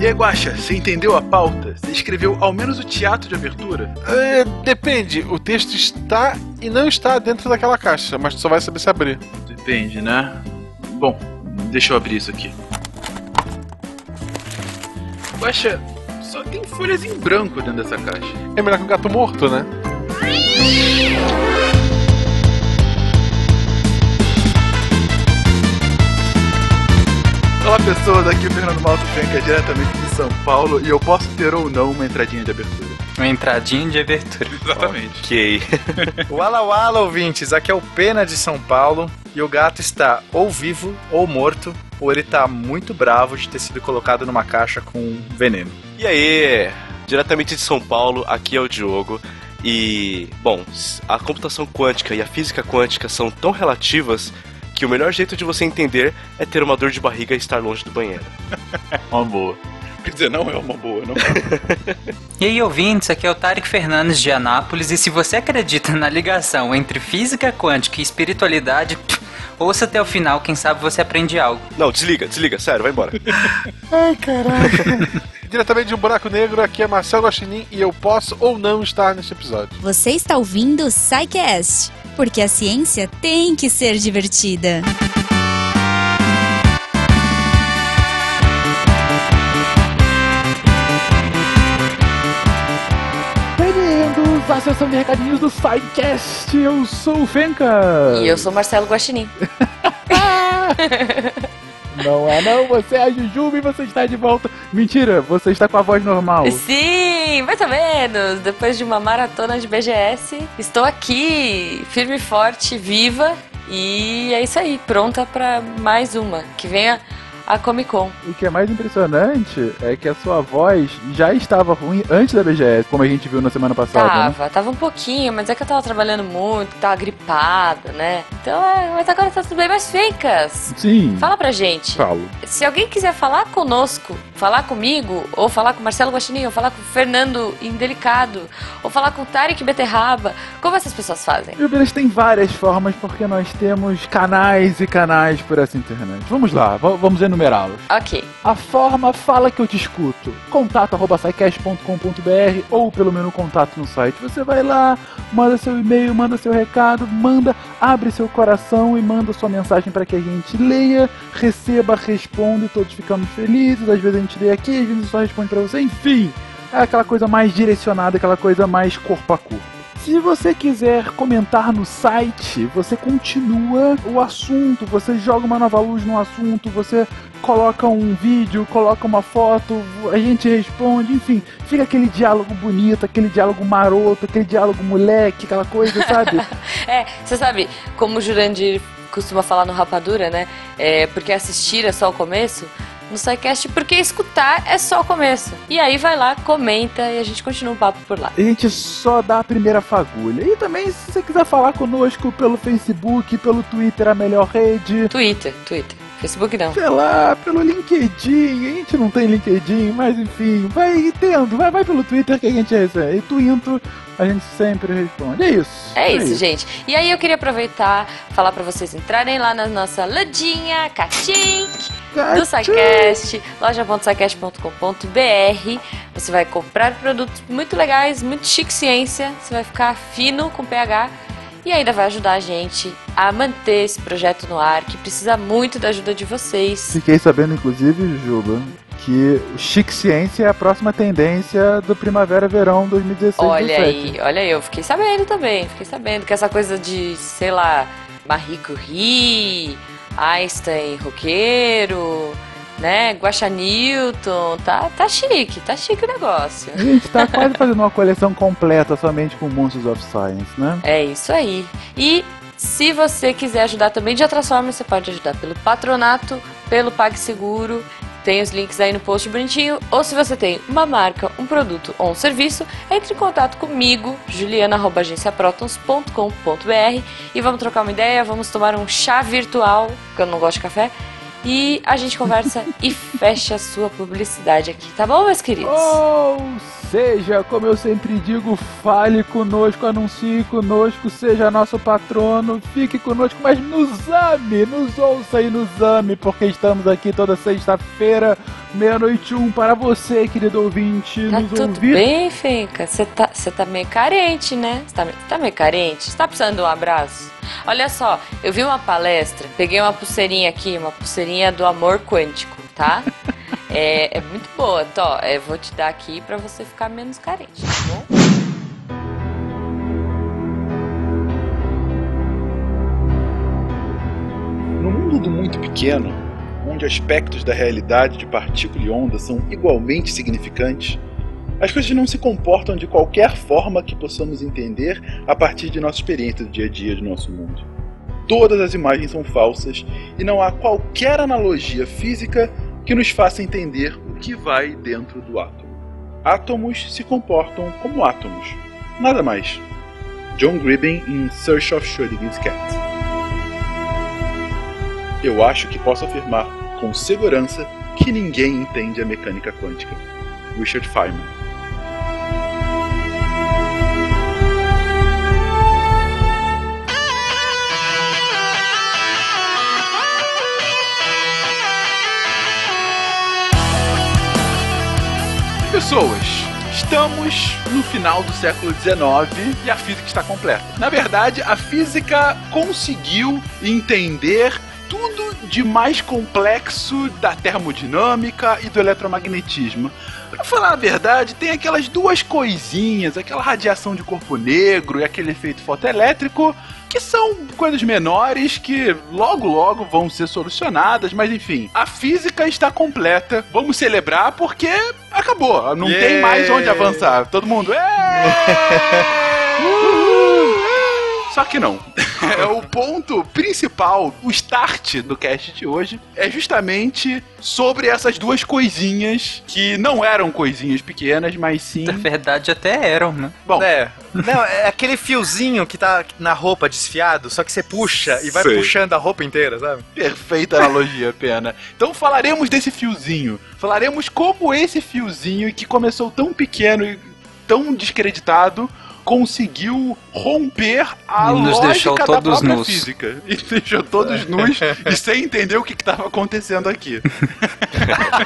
E aí, Guaxa, você entendeu a pauta? Você escreveu ao menos o teatro de abertura? É, depende, o texto está e não está dentro daquela caixa, mas tu só vai saber se abrir. Depende, né? Bom, deixa eu abrir isso aqui. Guaxa, só tem folhas em branco dentro dessa caixa. É melhor que um gato morto, né? Olá pessoas, aqui é o Fernando Malto Fenca, diretamente de São Paulo, e eu posso ter ou não uma entradinha de abertura. Uma entradinha de abertura. Exatamente. Ok. Wala Wala, ouvintes, aqui é o Pena de São Paulo e o gato está ou vivo ou morto, ou ele tá muito bravo de ter sido colocado numa caixa com veneno. E aí, diretamente de São Paulo, aqui é o Diogo. E, bom, a computação quântica e a física quântica são tão relativas que o melhor jeito de você entender é ter uma dor de barriga e estar longe do banheiro. Uma boa. Quer dizer, não é uma boa, não. E aí, ouvintes, aqui é o Tarek Fernandes de Anápolis, e se você acredita na ligação entre física quântica e espiritualidade, pff, ouça até o final, quem sabe você aprende algo. Não, desliga, desliga, sério, vai embora. Ai, caralho. Diretamente de um buraco negro, aqui é Marcel Guaxinim e eu posso ou não estar neste episódio. Você está ouvindo o SciCast, porque a ciência tem que ser divertida. Bem-vindos à sessão de recadinhos do SciCast. Eu sou o Fenka. E eu sou Marcelo Guaxinim. Não é não, você é a Jujuba e você está de volta. Mentira, você está com a voz normal. Sim, mais ou menos. Depois de uma maratona de BGS, estou aqui, firme forte, viva. E é isso aí, pronta para mais uma. Que venha a Comic Con. O que é mais impressionante é que a sua voz já estava ruim antes da BGS, como a gente viu na semana passada. né? Tava, tava um pouquinho, mas é que eu tava trabalhando muito, tava gripada, né? Então, é, mas agora tá tudo bem. Mas, Fencas, Sim. fala pra gente. Falo. Se alguém quiser falar conosco, falar comigo, ou falar com Marcelo Guaxinim, ou falar com Fernando Indelicado, ou falar com Tarek Beterraba, como essas pessoas fazem? O Beleza tem várias formas porque nós temos canais e canais por essa internet. Vamos lá, vamos enumerá-los. Ok. A forma fala que eu te escuto. Contato arroba sicast.com.br ou pelo menu contato no site. Você vai lá, manda seu e-mail, manda seu recado, manda, abre seu coração e manda sua mensagem para que a gente leia, receba, responda e todos ficamos felizes. Às vezes a gente lê aqui, às vezes só responde para você. Enfim, é aquela coisa mais direcionada, aquela coisa mais corpo a corpo. Se você quiser comentar no site, você continua o assunto, você joga uma nova luz no assunto, você coloca um vídeo, coloca uma foto, a gente responde, enfim, fica aquele diálogo bonito, aquele diálogo maroto, aquele diálogo moleque, aquela coisa, sabe? É, você sabe, como o Jurandir costuma falar no Rapadura, né? É, porque assistir é só o começo. No SciCast, porque escutar é só o começo. E aí vai lá, comenta e a gente continua o papo por lá. A gente só dá a primeira fagulha. E também, se você quiser falar conosco pelo Facebook, pelo Twitter, a melhor rede. Twitter, Twitter. Facebook não. Sei lá, pelo LinkedIn. A gente não tem LinkedIn, mas enfim, vai tendo, vai, vai pelo Twitter que a gente recebe. E Twinto, a gente sempre responde. É isso. É isso, gente. E aí eu queria aproveitar, falar pra vocês entrarem lá na nossa lojinha, Catink, do SciCast, loja.scicast.com.br. Você vai comprar produtos muito legais, muito chique ciência. Você vai ficar fino com PH. E ainda vai ajudar a gente a manter esse projeto no ar, que precisa muito da ajuda de vocês. Fiquei sabendo, inclusive, Juba, que o Chique Ciência é a próxima tendência do Primavera-Verão 2016 Olha 2017. aí, olha aí, eu fiquei sabendo também, fiquei sabendo que essa coisa de, sei lá, Marie Curie, Einstein roqueiro, né, Guaxa Newton, tá, tá chique, tá chique o negócio. A gente tá quase fazendo uma coleção completa somente com Monsters of Science, né? É isso aí. E se você quiser ajudar também de outras formas, você pode ajudar pelo patronato, pelo PagSeguro, tem os links aí no post bonitinho. Ou se você tem uma marca, um produto ou um serviço, entre em contato comigo, juliana.agenciaprotons.com.br e vamos trocar uma ideia, vamos tomar um chá virtual, porque eu não gosto de café. E a gente conversa e fecha a sua publicidade aqui, tá bom, meus queridos? Oh, Seja, como eu sempre digo, fale conosco, anuncie conosco, seja nosso patrono, fique conosco, mas nos ame, nos ouça e nos ame, porque estamos aqui toda sexta-feira, meia-noite um, para você, querido ouvinte, Tá nos tudo ouvir. bem, Fenca? Você tá, tá meio carente, né? Você tá, tá meio carente? Você tá precisando de um abraço? Olha só, eu vi uma palestra, peguei uma pulseirinha aqui, uma pulseirinha do amor quântico, tá? É, é muito boa, então, ó, eu vou te dar aqui pra você ficar menos carente, tá bom? No mundo do muito pequeno, onde aspectos da realidade de partícula e onda são igualmente significantes, as coisas não se comportam de qualquer forma que possamos entender a partir de nossa experiência do dia a dia do nosso mundo. Todas as imagens são falsas e não há qualquer analogia física que nos faça entender o que vai dentro do átomo. Átomos se comportam como átomos, nada mais. John Gribben em Search of Schrödinger's Cat. Eu acho que posso afirmar com segurança que ninguém entende a mecânica quântica. Richard Feynman. Pessoas, estamos no final do século XIX e a física está completa. Na verdade, a física conseguiu entender tudo de mais complexo da termodinâmica e do eletromagnetismo. Pra falar a verdade, tem aquelas duas coisinhas, aquela radiação de corpo negro e aquele efeito fotoelétrico, que são coisas menores que logo logo vão ser solucionadas, mas enfim, a física está completa. Vamos celebrar porque acabou, não tem Yeah! mais onde avançar. Todo mundo. "Ê!" Uhul! Só que não. É o ponto principal, o start do cast de hoje é justamente sobre essas duas coisinhas que não eram coisinhas pequenas, mas sim. Na verdade, até eram, né? Bom, É. Não, é aquele fiozinho que tá na roupa desfiado, só que você puxa e vai Sei. puxando a roupa inteira, sabe? Perfeita analogia, Pena. Então falaremos desse fiozinho. Falaremos como esse fiozinho, que começou tão pequeno e tão descreditado, conseguiu romper a nos lógica deixou da todos própria nus. física. E deixou todos nus e sem entender o que estava acontecendo aqui.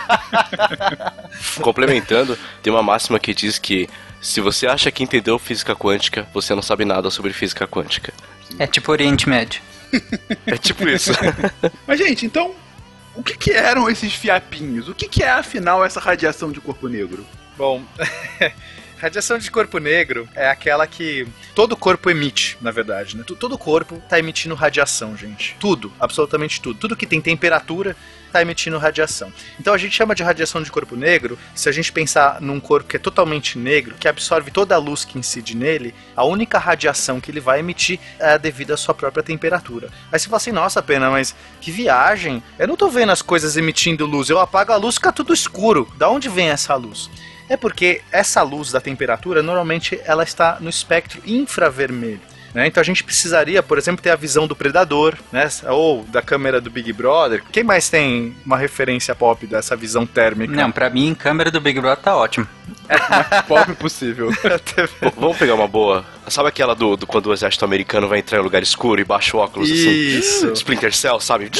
Complementando, tem uma máxima que diz que se você acha que entendeu física quântica, você não sabe nada sobre física quântica. É tipo Oriente Médio. É tipo isso. Mas, gente, então, o que, que eram esses fiapinhos? O que, que é, afinal, essa radiação de corpo negro? Bom, radiação de corpo negro é aquela que todo corpo emite, na verdade, né? Todo corpo tá emitindo radiação, gente. Tudo, absolutamente tudo. Tudo que tem temperatura tá emitindo radiação. Então a gente chama de radiação de corpo negro, se a gente pensar num corpo que é totalmente negro, que absorve toda a luz que incide nele, a única radiação que ele vai emitir é devido à sua própria temperatura. Aí você fala assim, nossa, pena, mas que viagem. Eu não tô vendo as coisas emitindo luz, eu apago a luz, fica tudo escuro. Da onde vem essa luz? É porque essa luz da temperatura, normalmente, ela está no espectro infravermelho. né? Então a gente precisaria, por exemplo, ter a visão do predador, né? ou da câmera do Big Brother. Quem mais tem uma referência pop dessa visão térmica? Não, pra mim, câmera do Big Brother tá ótimo. Pop possível. V- Vamos pegar uma boa. Sabe aquela do, do quando o exército americano vai entrar em um lugar escuro e baixa o óculos Isso. assim? Splinter Cell, sabe?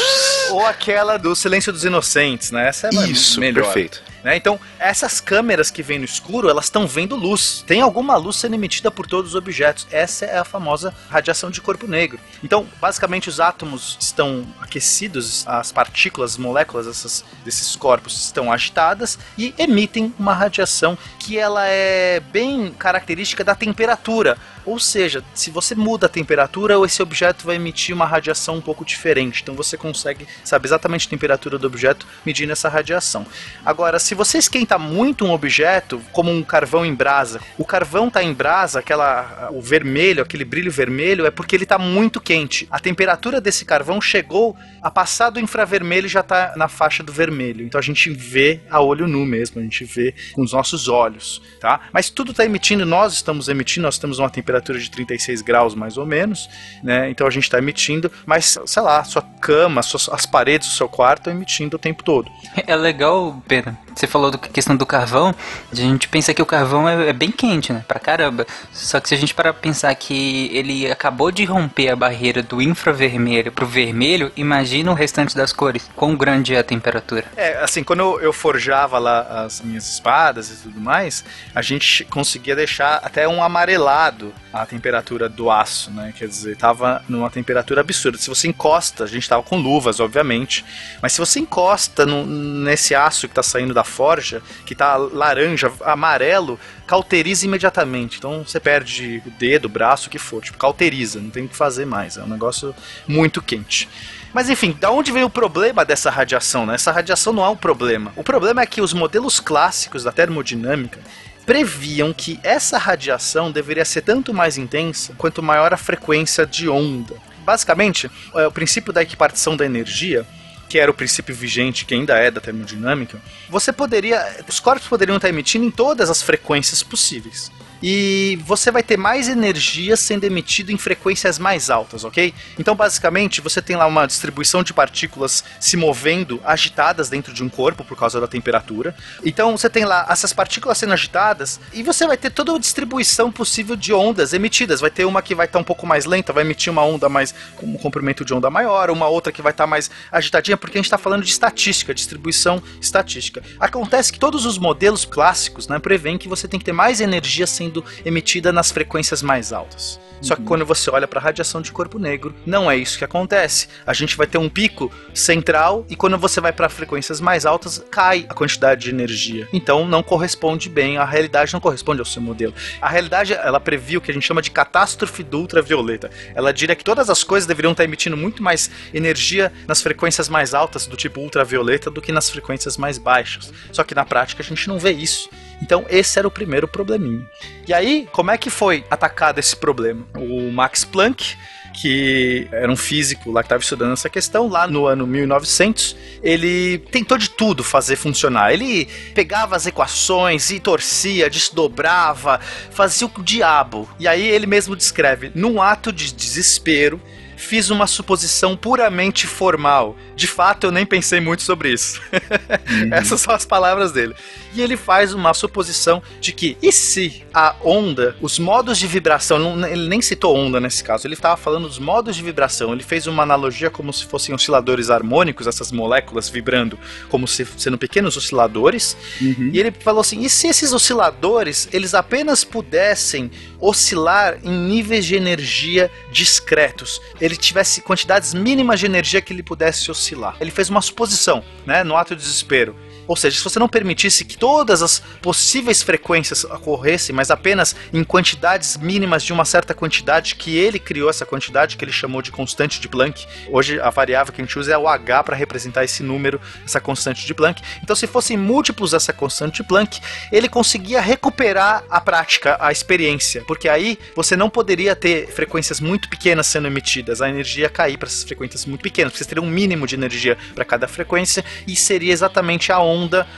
ou aquela do Silêncio dos Inocentes, né? Essa é Isso, melhor. perfeito. né? Então, essas câmeras que vêm no escuro, elas estão vendo luz. Tem alguma luz sendo emitida por todos os objetos. Essa é a famosa radiação de corpo negro. Então, basicamente, os átomos estão aquecidos, as partículas, as moléculas essas, desses corpos estão agitadas e emitem uma radiação que ela é bem característica da temperatura. Ou seja, se você muda a temperatura, esse objeto vai emitir uma radiação um pouco diferente. Então você consegue saber exatamente a temperatura do objeto medindo essa radiação. Agora, se você esquenta muito um objeto, como um carvão em brasa, o carvão está em brasa, aquela, o vermelho, aquele brilho vermelho, é porque ele está muito quente. A temperatura desse carvão chegou a passar do infravermelho e já está na faixa do vermelho. Então a gente vê a olho nu mesmo, a gente vê com os nossos olhos, tá? Mas tudo está emitindo, nós estamos emitindo, nós temos uma temperatura de 36 graus mais ou menos, né? Então a gente está emitindo, mas sei lá, sua cama, suas, as paredes do seu quarto estão emitindo o tempo todo. É legal, Pena, Você falou da questão do carvão, a gente pensa que o carvão é, é bem quente, né? Pra caramba. Só que se a gente parar pra pensar que ele acabou de romper a barreira do infravermelho pro vermelho, imagina o restante das cores. Quão grande é a temperatura. É, assim, quando eu, forjava lá as minhas espadas e tudo mais, a gente conseguia deixar até um amarelado a temperatura do aço, né? Quer dizer, tava numa temperatura absurda. Se você encosta, a gente tava com luvas, obviamente, mas se você encosta no, nesse aço que tá saindo da forja, que tá laranja, amarelo, cauteriza imediatamente. Então você perde o dedo, o braço, o que for. Tipo, cauteriza, não tem o que fazer mais. É um negócio muito quente. Mas enfim, da onde vem o problema dessa radiação? Né? Essa radiação não é um problema. O problema é que os modelos clássicos da termodinâmica previam que essa radiação deveria ser tanto mais intensa quanto maior a frequência de onda. Basicamente, é, o princípio da equipartição da energia que era o princípio vigente, que ainda é da termodinâmica, você poderia. Os corpos poderiam estar emitindo em todas as frequências possíveis e você vai ter mais energia sendo emitido em frequências mais altas, ok? Então, basicamente, você tem lá uma distribuição de partículas se movendo, agitadas dentro de um corpo por causa da temperatura. Então, você tem lá essas partículas sendo agitadas e você vai ter toda a distribuição possível de ondas emitidas. Vai ter uma que vai estar um pouco mais lenta, vai emitir uma onda mais com um comprimento de onda maior, uma outra que vai estar mais agitadinha, porque a gente está falando de estatística, distribuição estatística. Acontece que todos os modelos clássicos né, prevêem que você tem que ter mais energia sendo sendo emitida nas frequências mais altas. Só que Uhum. quando você olha para a radiação de corpo negro, não é isso que acontece. A gente vai ter um pico central e quando você vai para frequências mais altas, cai a quantidade de energia. Então não corresponde bem, a realidade não corresponde ao seu modelo. A realidade, ela previu o que a gente chama de catástrofe do ultravioleta. Ela diria que todas as coisas deveriam estar emitindo muito mais energia nas frequências mais altas do tipo ultravioleta do que nas frequências mais baixas. Só que na prática a gente não vê isso. Então esse era o primeiro probleminha. E aí, como é que foi atacado esse problema? O Max Planck, que era um físico lá que estava estudando essa questão, lá no ano 1900, ele tentou de tudo fazer funcionar. Ele pegava as equações e torcia, desdobrava, fazia o diabo. E aí ele mesmo descreve, num ato de desespero, fiz uma suposição puramente formal. De fato, eu nem pensei muito sobre isso. Essas são as palavras dele. E ele faz uma suposição de que, e se a onda, os modos de vibração, não- ele nem citou onda nesse caso, ele estava falando dos modos de vibração. Ele fez uma analogia como se fossem osciladores harmônicos, essas moléculas vibrando como se sendo pequenos osciladores. E ele falou assim: e se esses osciladores eles apenas pudessem oscilar em níveis de energia discretos? Ele tivesse quantidades mínimas de energia que ele pudesse oscilar. Ele fez uma suposição, né, no ato de desespero. Ou seja, se você não permitisse que todas as possíveis frequências ocorressem, mas apenas em quantidades mínimas de uma certa quantidade, que ele criou essa quantidade que ele chamou de constante de Planck. Hoje a variável que a gente usa é o H para representar esse número, essa constante de Planck. Então, se fossem múltiplos dessa constante de Planck, ele conseguia recuperar a prática, a experiência, porque aí você não poderia ter frequências muito pequenas sendo emitidas, a energia ia cair para essas frequências muito pequenas, você teria um mínimo de energia para cada frequência e seria exatamente a onda,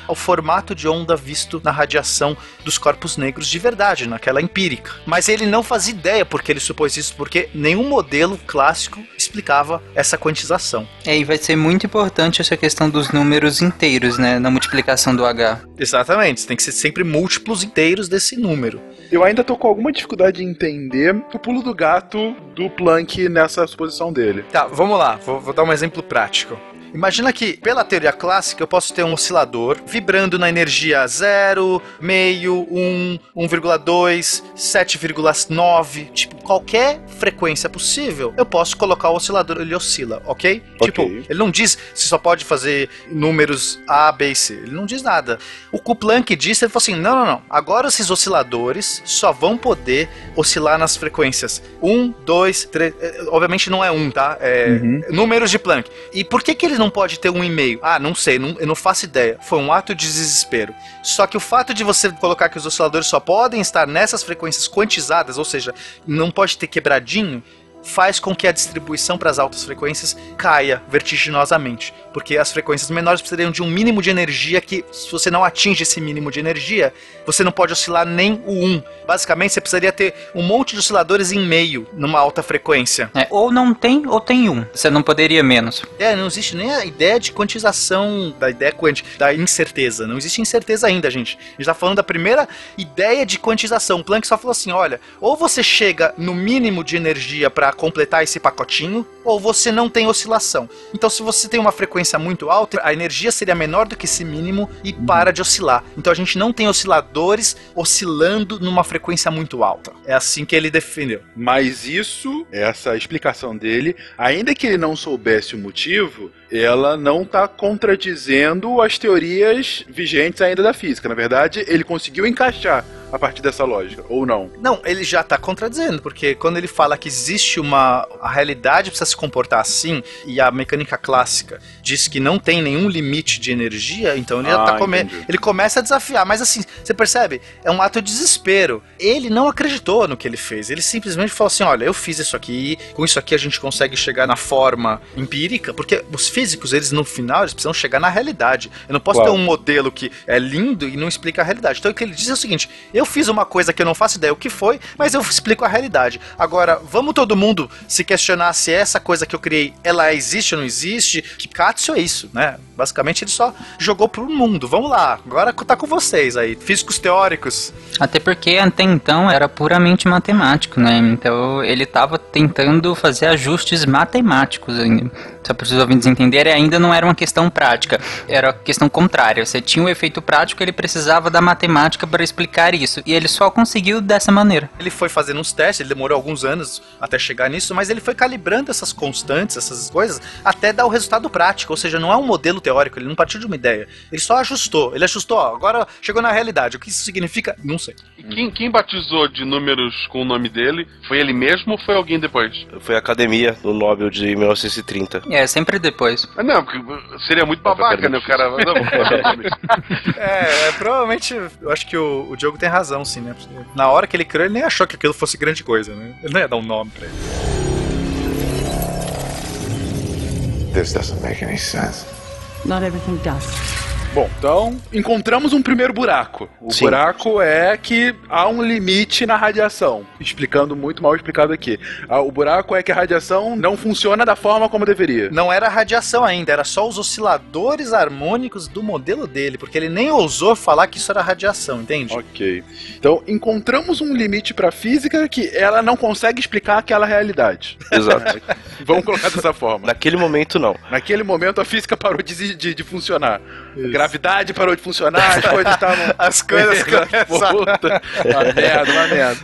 o formato de onda visto na radiação dos corpos negros de verdade, naquela empírica. Mas ele não fazia ideia porque ele supôs isso, porque nenhum modelo clássico explicava essa quantização. E aí vai ser muito importante essa questão dos números inteiros, né? Na multiplicação do H. Exatamente, tem que ser sempre múltiplos inteiros desse número. Eu ainda tô com alguma dificuldade em entender o pulo do gato do Planck nessa suposição dele. Tá, vamos lá, vou, vou dar um exemplo prático. Imagina que, pela teoria clássica, eu posso ter um oscilador vibrando na energia 0, meio, 1, 1,2, 7,9, tipo, qualquer frequência possível, eu posso colocar o oscilador, ele oscila, ok? Ok. Tipo, ele não diz se só pode fazer números A, B e C, ele não diz nada. O que o Planck disse, ele falou assim, não, não, não, agora esses osciladores só vão poder oscilar nas frequências 1, 2, 3, eh, obviamente não é 1, tá? É Uhum. números de Planck. E por que que ele não pode ter um e-mail? Ah, não sei, não- eu não faço ideia. Foi um ato de desespero. Só que o fato de você colocar que os osciladores só podem estar nessas frequências quantizadas, ou seja, não pode ter quebradinho, faz com que a distribuição para as altas frequências caia vertiginosamente. Porque as frequências menores precisariam de um mínimo de energia que, se você não atinge esse mínimo de energia, você não pode oscilar nem o 1. Basicamente, você precisaria ter um monte de osciladores em meio numa alta frequência. É, ou não tem, ou tem um. Você não poderia menos. É, não existe nem a ideia de quantização da ideia quântica, da incerteza. Não existe incerteza ainda, gente. A gente tá falando da primeira ideia de quantização. O Planck só falou assim: olha, ou você chega no mínimo de energia para completar esse pacotinho, ou você não tem oscilação. Então, se você tem uma frequência muito alta, a energia seria menor do que esse mínimo e para de oscilar. Então, a gente não tem osciladores oscilando numa frequência muito alta. É assim que ele defendeu. Mas isso, essa explicação dele, ainda que ele não soubesse o motivo, ela não está contradizendo as teorias vigentes ainda da física. Na verdade, ele conseguiu encaixar a partir dessa lógica, ou não? Não, ele já está contradizendo, porque quando ele fala que existe uma. A realidade precisa se comportar assim, e a mecânica clássica diz que não tem nenhum limite de energia, então ele já Ah, tá come... entendi. ele começa a desafiar. Mas assim, você percebe? É um ato de desespero. Ele não acreditou no que ele fez. Ele simplesmente falou assim: olha, eu fiz isso aqui, com isso aqui a gente consegue chegar na forma empírica, porque os físicos, eles no final, eles precisam chegar na realidade. Eu não posso Claro. ter um modelo que é lindo e não explica a realidade. Então o que ele diz é o seguinte: eu fiz uma coisa que eu não faço ideia o que foi, mas eu explico a realidade. Agora, vamos todo mundo se questionar se essa coisa que eu criei, ela existe ou não existe? Que Katsu é isso, né? Basicamente ele só jogou pro mundo. Vamos lá, agora tá com vocês aí, físicos teóricos. Até porque até então era puramente matemático, né? Então ele estava tentando fazer ajustes matemáticos ainda. Só para os ouvintes entenderem, ainda não era uma questão prática, era questão contrária. Você tinha o efeito prático, ele precisava da matemática para explicar isso. E ele só conseguiu dessa maneira. Ele foi fazendo uns testes, ele demorou alguns anos até chegar nisso, mas ele foi calibrando essas constantes, essas coisas, até dar o resultado prático. Ou seja, não é um modelo teórico, ele não partiu de uma ideia. Ele só ajustou. Ele ajustou, ó, agora chegou na realidade. O que isso significa? Não sei. E quem, quem batizou de números com o nome dele? Foi ele mesmo ou foi alguém depois? Foi a academia do Nobel de 1930. É, sempre depois. Ah, não, porque seria muito babaca, né? O cara. Não. É, é, provavelmente, eu acho que o, o Diogo tem razão, sim, né? Na hora que ele criou, ele nem achou que aquilo fosse grande coisa, né? Ele não ia dar um nome pra ele. This doesn't make any sense. Not everything does. Bom, então encontramos um primeiro buraco. O Sim. buraco é que há um limite na radiação. Explicando muito mal explicado aqui. Ah, O buraco é que a radiação não funciona da forma como deveria. Não era radiação ainda, era só os osciladores harmônicos do modelo dele, porque ele nem ousou falar que isso era radiação, entende? Ok. Então encontramos um limite para física que ela não consegue explicar aquela realidade. Exato. Vamos colocar dessa forma. Naquele momento, não. Naquele momento a física parou de, de, de funcionar. A gravidade parou de funcionar, as coisas estavam. As coisas começaram- Puta, uma merda, uma merda.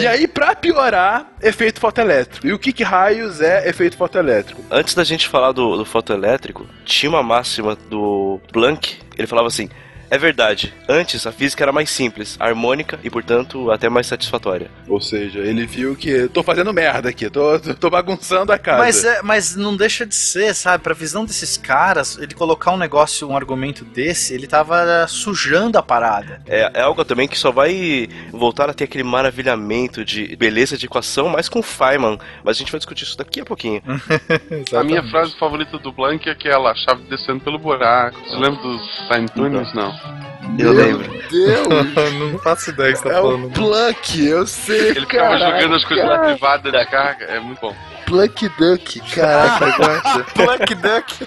E aí, pra piorar, efeito fotoelétrico. E o que, que raios é efeito fotoelétrico? Antes da gente falar do, do fotoelétrico, tinha uma máxima do Planck, ele falava assim: é verdade, antes a física era mais simples, harmônica e, portanto, até mais satisfatória. Ou seja, ele viu que tô fazendo merda aqui, tô, tô bagunçando a casa. Mas, é, mas não deixa de ser, sabe? Pra visão desses caras, ele colocar um negócio, um argumento desse, ele tava sujando a parada. É, é algo também que só vai voltar a ter aquele maravilhamento de beleza de equação, mais com Feynman, mas a gente vai discutir isso daqui a pouquinho. A minha frase favorita do Blank é aquela, a chave descendo pelo buraco. Você lembra dos Tiny Toons? Não. Eu lembro. Deus! não faço ideia que você tá É o falando. Plunk, eu sei. Ele ficava caraca. jogando as coisas na privada de carga, é muito bom. Plunk Duck, caraca, gosta. Black Duck.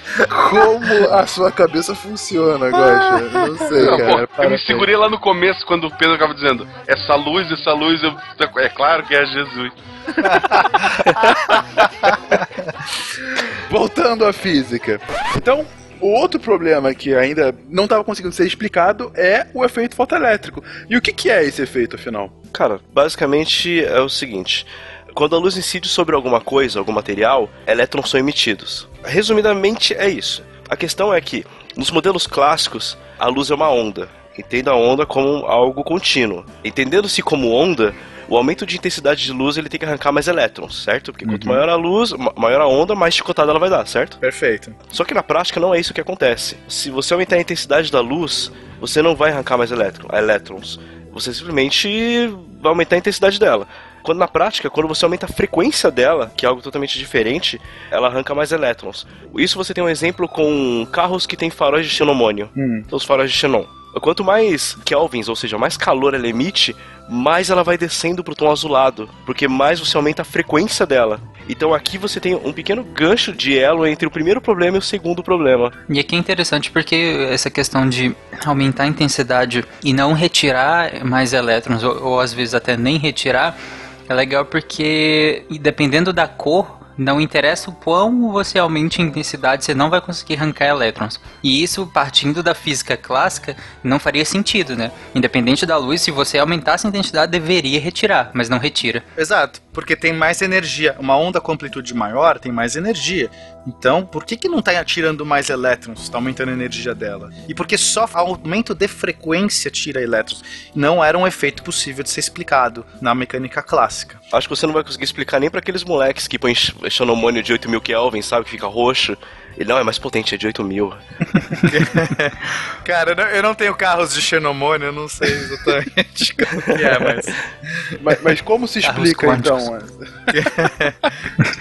Como a sua cabeça funciona, gosta. Não sei, Não, cara. pô, eu me segurei lá no começo quando o Pedro acaba dizendo essa luz, essa luz, eu- é claro que é Jesus. Voltando à física. Então, o outro problema que ainda não estava conseguindo ser explicado é o efeito fotoelétrico. E o que, que é esse efeito, afinal? Cara, basicamente é o seguinte: quando a luz incide sobre alguma coisa, algum material, elétrons são emitidos. Resumidamente é isso. A questão é que, nos modelos clássicos, a luz é uma onda. Entenda a onda como algo contínuo. Entendendo-se como onda, o aumento de intensidade de luz ele tem que arrancar mais elétrons, certo? Porque quanto maior a luz, ma- maior a onda, mais chicotada ela vai dar, certo? Perfeito. Só que na prática não é isso que acontece. Se você aumentar a intensidade da luz, você não vai arrancar mais elétron, elétrons. Você simplesmente vai aumentar a intensidade dela. Quando na prática, quando você aumenta a frequência dela, que é algo totalmente diferente, ela arranca mais elétrons. Isso você tem um exemplo com carros que têm faróis de xenomônio. Hum. Então, os faróis de xenon. Quanto mais kelvins, ou seja, mais calor ela emite, mais ela vai descendo pro tom azulado, porque mais você aumenta a frequência dela. Então aqui você tem um pequeno gancho de elo entre o primeiro problema e o segundo problema. E aqui é interessante porque essa questão de aumentar a intensidade e não retirar mais elétrons, ou, ou às vezes até nem retirar, é legal porque dependendo da cor, não interessa o quão você aumente a intensidade, você não vai conseguir arrancar elétrons. E isso, partindo da física clássica, não faria sentido, né? Independente da luz, se você aumentasse a intensidade, deveria retirar, mas não retira. Exato, porque tem mais energia. Uma onda com amplitude maior tem mais energia. Então, por que, que não está tirando mais elétrons? Está aumentando a energia dela. E porque só aumento de frequência tira elétrons. Não era um efeito possível de ser explicado na mecânica clássica. Acho que você não vai conseguir explicar nem para aqueles moleques que põem xenomônio de 8000 Kelvin, sabe? Que fica roxo. Ele não é mais potente, é de 8000. Cara, eu não, eu não tenho carros de xenomônio, eu não sei exatamente como que é, mas. Mas, mas como se explica então?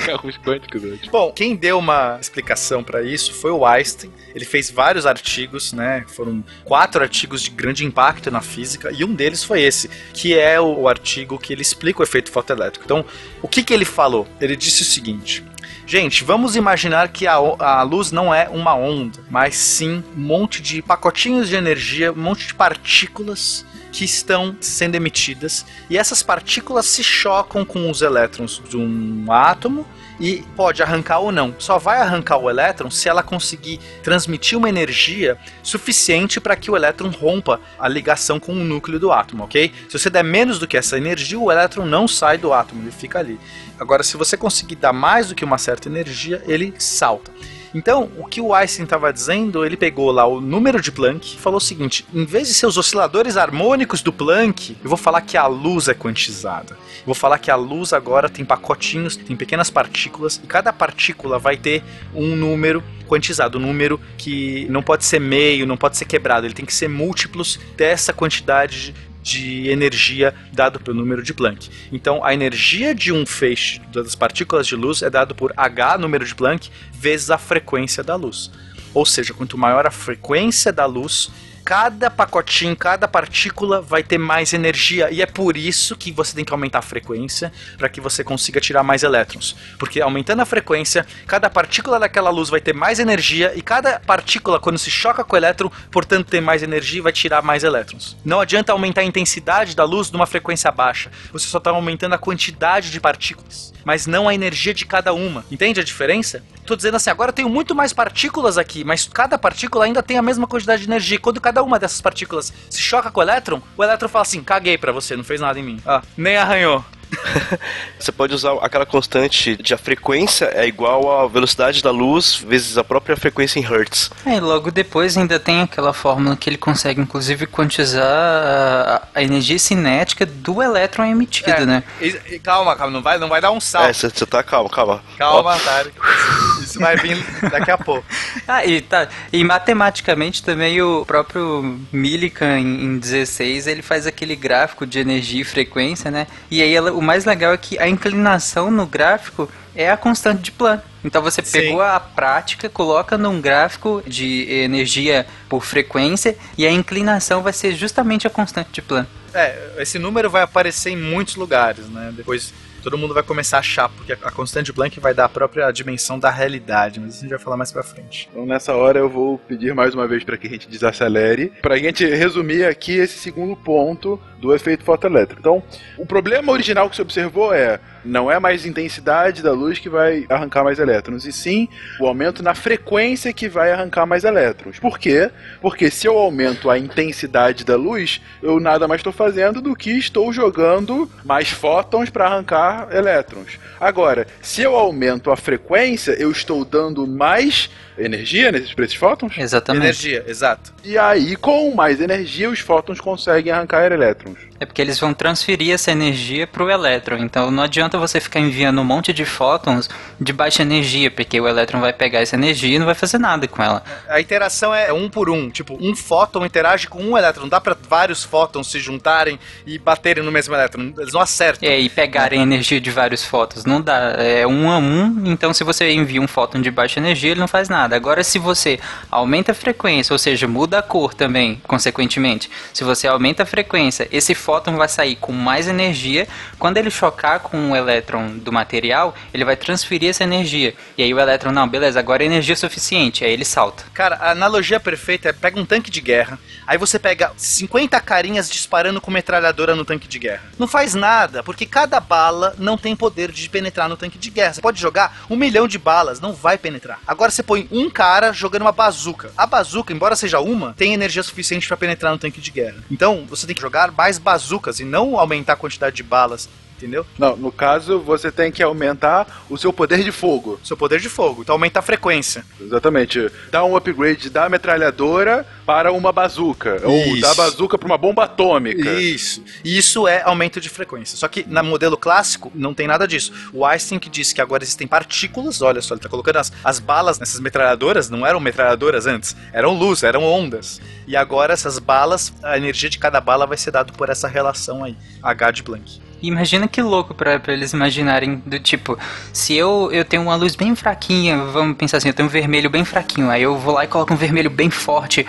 Carros quânticos, né? Bom, quem deu uma explicação para isso foi o Einstein. Ele fez vários artigos, né? Foram quatro artigos de grande impacto na física e um deles foi esse, que é o, o artigo que ele explica o efeito fotoelétrico. Então, o que, que ele falou? Ele disse o seguinte. Gente, vamos imaginar que a, a luz não é uma onda, mas sim um monte de pacotinhos de energia, um monte de partículas que estão sendo emitidas e essas partículas se chocam com os elétrons de um átomo e pode arrancar ou não. Só vai arrancar o elétron se ela conseguir transmitir uma energia suficiente para que o elétron rompa a ligação com o núcleo do átomo, ok? Se você der menos do que essa energia, o elétron não sai do átomo, ele fica ali. Agora, se você conseguir dar mais do que uma certa energia, ele salta. Então, o que o Einstein estava dizendo, ele pegou lá o número de Planck e falou o seguinte: em vez de ser os osciladores harmônicos do Planck, eu vou falar que a luz é quantizada. Eu vou falar que a luz agora tem pacotinhos, tem pequenas partículas, e cada partícula vai ter um número quantizado, um número que não pode ser meio, não pode ser quebrado, ele tem que ser múltiplos dessa quantidade de energia dado pelo número de Planck. Então, a energia de um feixe das partículas de luz é dado por h, número de Planck, vezes a frequência da luz. Ou seja, quanto maior a frequência da luz, cada pacotinho, cada partícula vai ter mais energia. E é por isso que você tem que aumentar a frequência para que você consiga tirar mais elétrons. Porque aumentando a frequência, cada partícula daquela luz vai ter mais energia e cada partícula, quando se choca com o elétron, portanto tem mais energia e vai tirar mais elétrons. Não adianta aumentar a intensidade da luz numa frequência baixa. Você só está aumentando a quantidade de partículas, mas não a energia de cada uma. Entende a diferença? Tô dizendo assim, agora eu tenho muito mais partículas aqui, mas cada partícula ainda tem a mesma quantidade de energia. Quando cada uma dessas partículas se choca com o elétron, o elétron fala assim: caguei pra você, não fez nada em mim. Ah, nem arranhou. Você pode usar aquela constante de a frequência é igual à velocidade da luz vezes a própria frequência em hertz. É, e logo depois ainda tem aquela fórmula que ele consegue inclusive quantizar a, a energia cinética do elétron emitido, É, né? e- e calma, calma, não vai, não vai dar um É, salto. você você tá calma, calma. Calma, Tarek. Isso vai vir daqui a pouco. Ah, e, tá, e matematicamente também o próprio Millikan em, em 16 ele faz aquele gráfico de energia e frequência, né? E aí ela- o mais legal é que a inclinação no gráfico é a constante de Planck. Então você Sim. pegou a prática, coloca num gráfico de energia por frequência e a inclinação vai ser justamente a constante de Planck. É, esse número vai aparecer em muitos lugares, né? Depois todo mundo vai começar a achar, porque a constante de Planck vai dar a própria dimensão da realidade, mas isso a gente vai falar mais pra frente. Então nessa hora eu vou pedir mais uma vez para que a gente desacelere, para a gente resumir aqui esse segundo ponto do efeito fotoelétrico. Então, o problema original que se observou é não é mais intensidade da luz que vai arrancar mais elétrons, e sim o aumento na frequência que vai arrancar mais elétrons. Por quê? Porque se eu aumento a intensidade da luz, eu nada mais estou fazendo do que estou jogando mais fótons para arrancar elétrons. Agora, se eu aumento a frequência, eu estou dando mais energia nesses para esses fótons? Exatamente. Energia, exato. E aí, com mais energia, os fótons conseguem arrancar elétrons. É porque eles vão transferir essa energia para o elétron. Então não adianta você ficar enviando um monte de fótons de baixa energia, porque o elétron vai pegar essa energia e não vai fazer nada com ela. A interação é um por um. Tipo, um fóton interage com um elétron. Não dá para vários fótons se juntarem e baterem no mesmo elétron. Eles não acertam. É, e pegarem energia de vários fótons. Não dá. É um a um. Então se você envia um fóton de baixa energia, ele não faz nada. Agora, se você aumenta a frequência, ou seja, muda a cor também, consequentemente. Se você aumenta a frequência, esse fóton vai sair com mais energia. Quando ele chocar com o elétron do material, ele vai transferir essa energia. E aí o elétron, não, beleza, agora é energia suficiente. Aí ele salta. Cara, a analogia perfeita é pega um tanque de guerra, aí você pega 50 carinhas disparando com metralhadora no tanque de guerra. Não faz nada, porque cada bala não tem poder de penetrar no tanque de guerra. Você pode jogar um milhão de balas, não vai penetrar. Agora você põe um cara jogando uma bazuca. A bazuca, embora seja uma, tem energia suficiente para penetrar no tanque de guerra. Então você tem que jogar mais bazucas e não aumentar a quantidade de balas. Entendeu? Não, no caso, você tem que aumentar o seu poder de fogo. Seu poder de fogo. Então aumenta a frequência. Exatamente. Dá um upgrade da metralhadora para uma bazuca. Ou Isso. da bazuca para uma bomba atômica. Isso. Isso é aumento de frequência. Só que no modelo clássico não tem nada disso. O Einstein que disse que agora existem partículas, olha só, ele tá colocando as, as balas nessas metralhadoras, não eram metralhadoras antes, eram luz, eram ondas. E agora essas balas, a energia de cada bala vai ser dado por essa relação aí, H de Planck. Imagina que louco pra, pra eles imaginarem do tipo, se eu, eu tenho uma luz bem fraquinha, vamos pensar assim, eu tenho um vermelho bem fraquinho, aí eu vou lá e coloco um vermelho bem forte,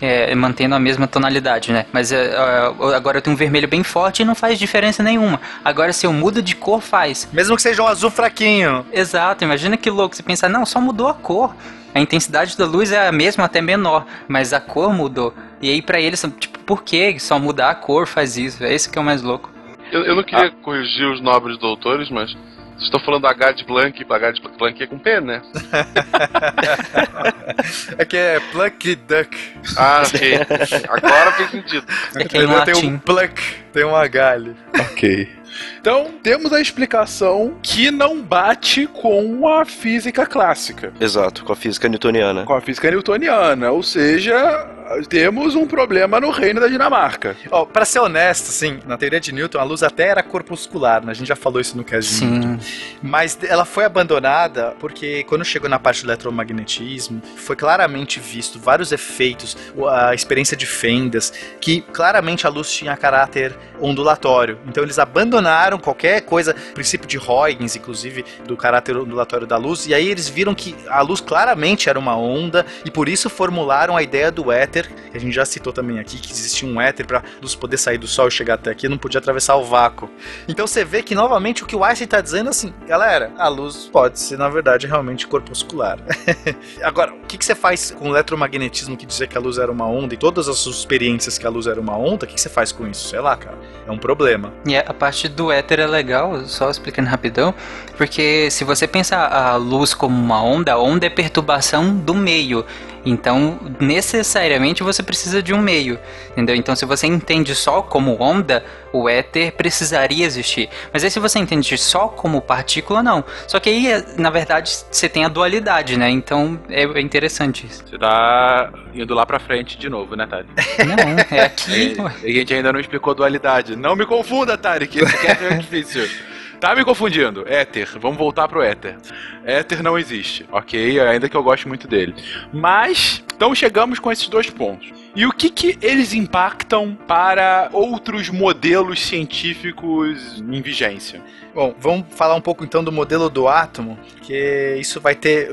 é, mantendo a mesma tonalidade, né? Mas é, é, agora eu tenho um vermelho bem forte e não faz diferença nenhuma. Agora se eu mudo de cor, faz. Mesmo que seja um azul fraquinho. Exato, imagina que louco você pensar, não, só mudou a cor. A intensidade da luz é a mesma, até menor, mas a cor mudou. E aí pra eles, tipo, por que só mudar a cor faz isso? É esse que é o mais louco. Eu, eu não queria corrigir os nobres doutores, mas vocês estão falando H de Blanc, H de Blanc é com P, né? É que é Pluck Duck. Ah, ok. Agora fez sentido. É que é tem um Pluck, tem um H ali. Ok. Então, temos a explicação que não bate com a física clássica, Exato, com a física newtoniana. com a física newtoniana, ou seja, temos um problema no reino da Dinamarca. Ó, pra ser honesto, assim, na teoria de Newton, a luz até era corpuscular, né? A gente já falou isso no cast de Newton. Sim. Mas ela foi abandonada porque quando chegou na parte do eletromagnetismo, foi claramente visto vários efeitos, a experiência de fendas, que claramente a luz tinha caráter ondulatório. Então eles abandonaram qualquer coisa, princípio de Huygens, inclusive, do caráter ondulatório da luz, e aí eles viram que a luz claramente era uma onda, e por isso formularam a ideia do éter, que a gente já citou também aqui, que existia um éter para luz poder sair do Sol e chegar até aqui, não podia atravessar o vácuo. Então você vê que novamente o que o Einstein está dizendo é assim, galera, a luz pode ser na verdade realmente corpuscular. Agora, o que, que você faz com o eletromagnetismo que dizia que a luz era uma onda e todas as suas experiências que a luz era uma onda? O que, que você faz com isso? Sei lá, cara. É um problema. E a parte do éter é legal, só explicando rapidão, porque se você pensar a luz como uma onda, a onda é perturbação do meio. Então, necessariamente você precisa de um meio, entendeu? Então, se você entende só como onda, o éter precisaria existir. Mas aí, se você entende só como partícula, não. Só que aí, na verdade, você tem a dualidade, né? Então, é é interessante isso. Você tá indo lá pra frente de novo, né, Tari? Não, é aqui. ué. A gente ainda não explicou dualidade. Não me confunda, Tari, que isso aqui é difícil. Tá me confundindo. Éter. Vamos voltar pro éter. Éter não existe, ok? Ainda que eu goste muito dele. Mas, então chegamos com esses dois pontos. E o que que eles impactam para outros modelos científicos em vigência? Bom, vamos falar um pouco então do modelo do átomo, que isso vai ter.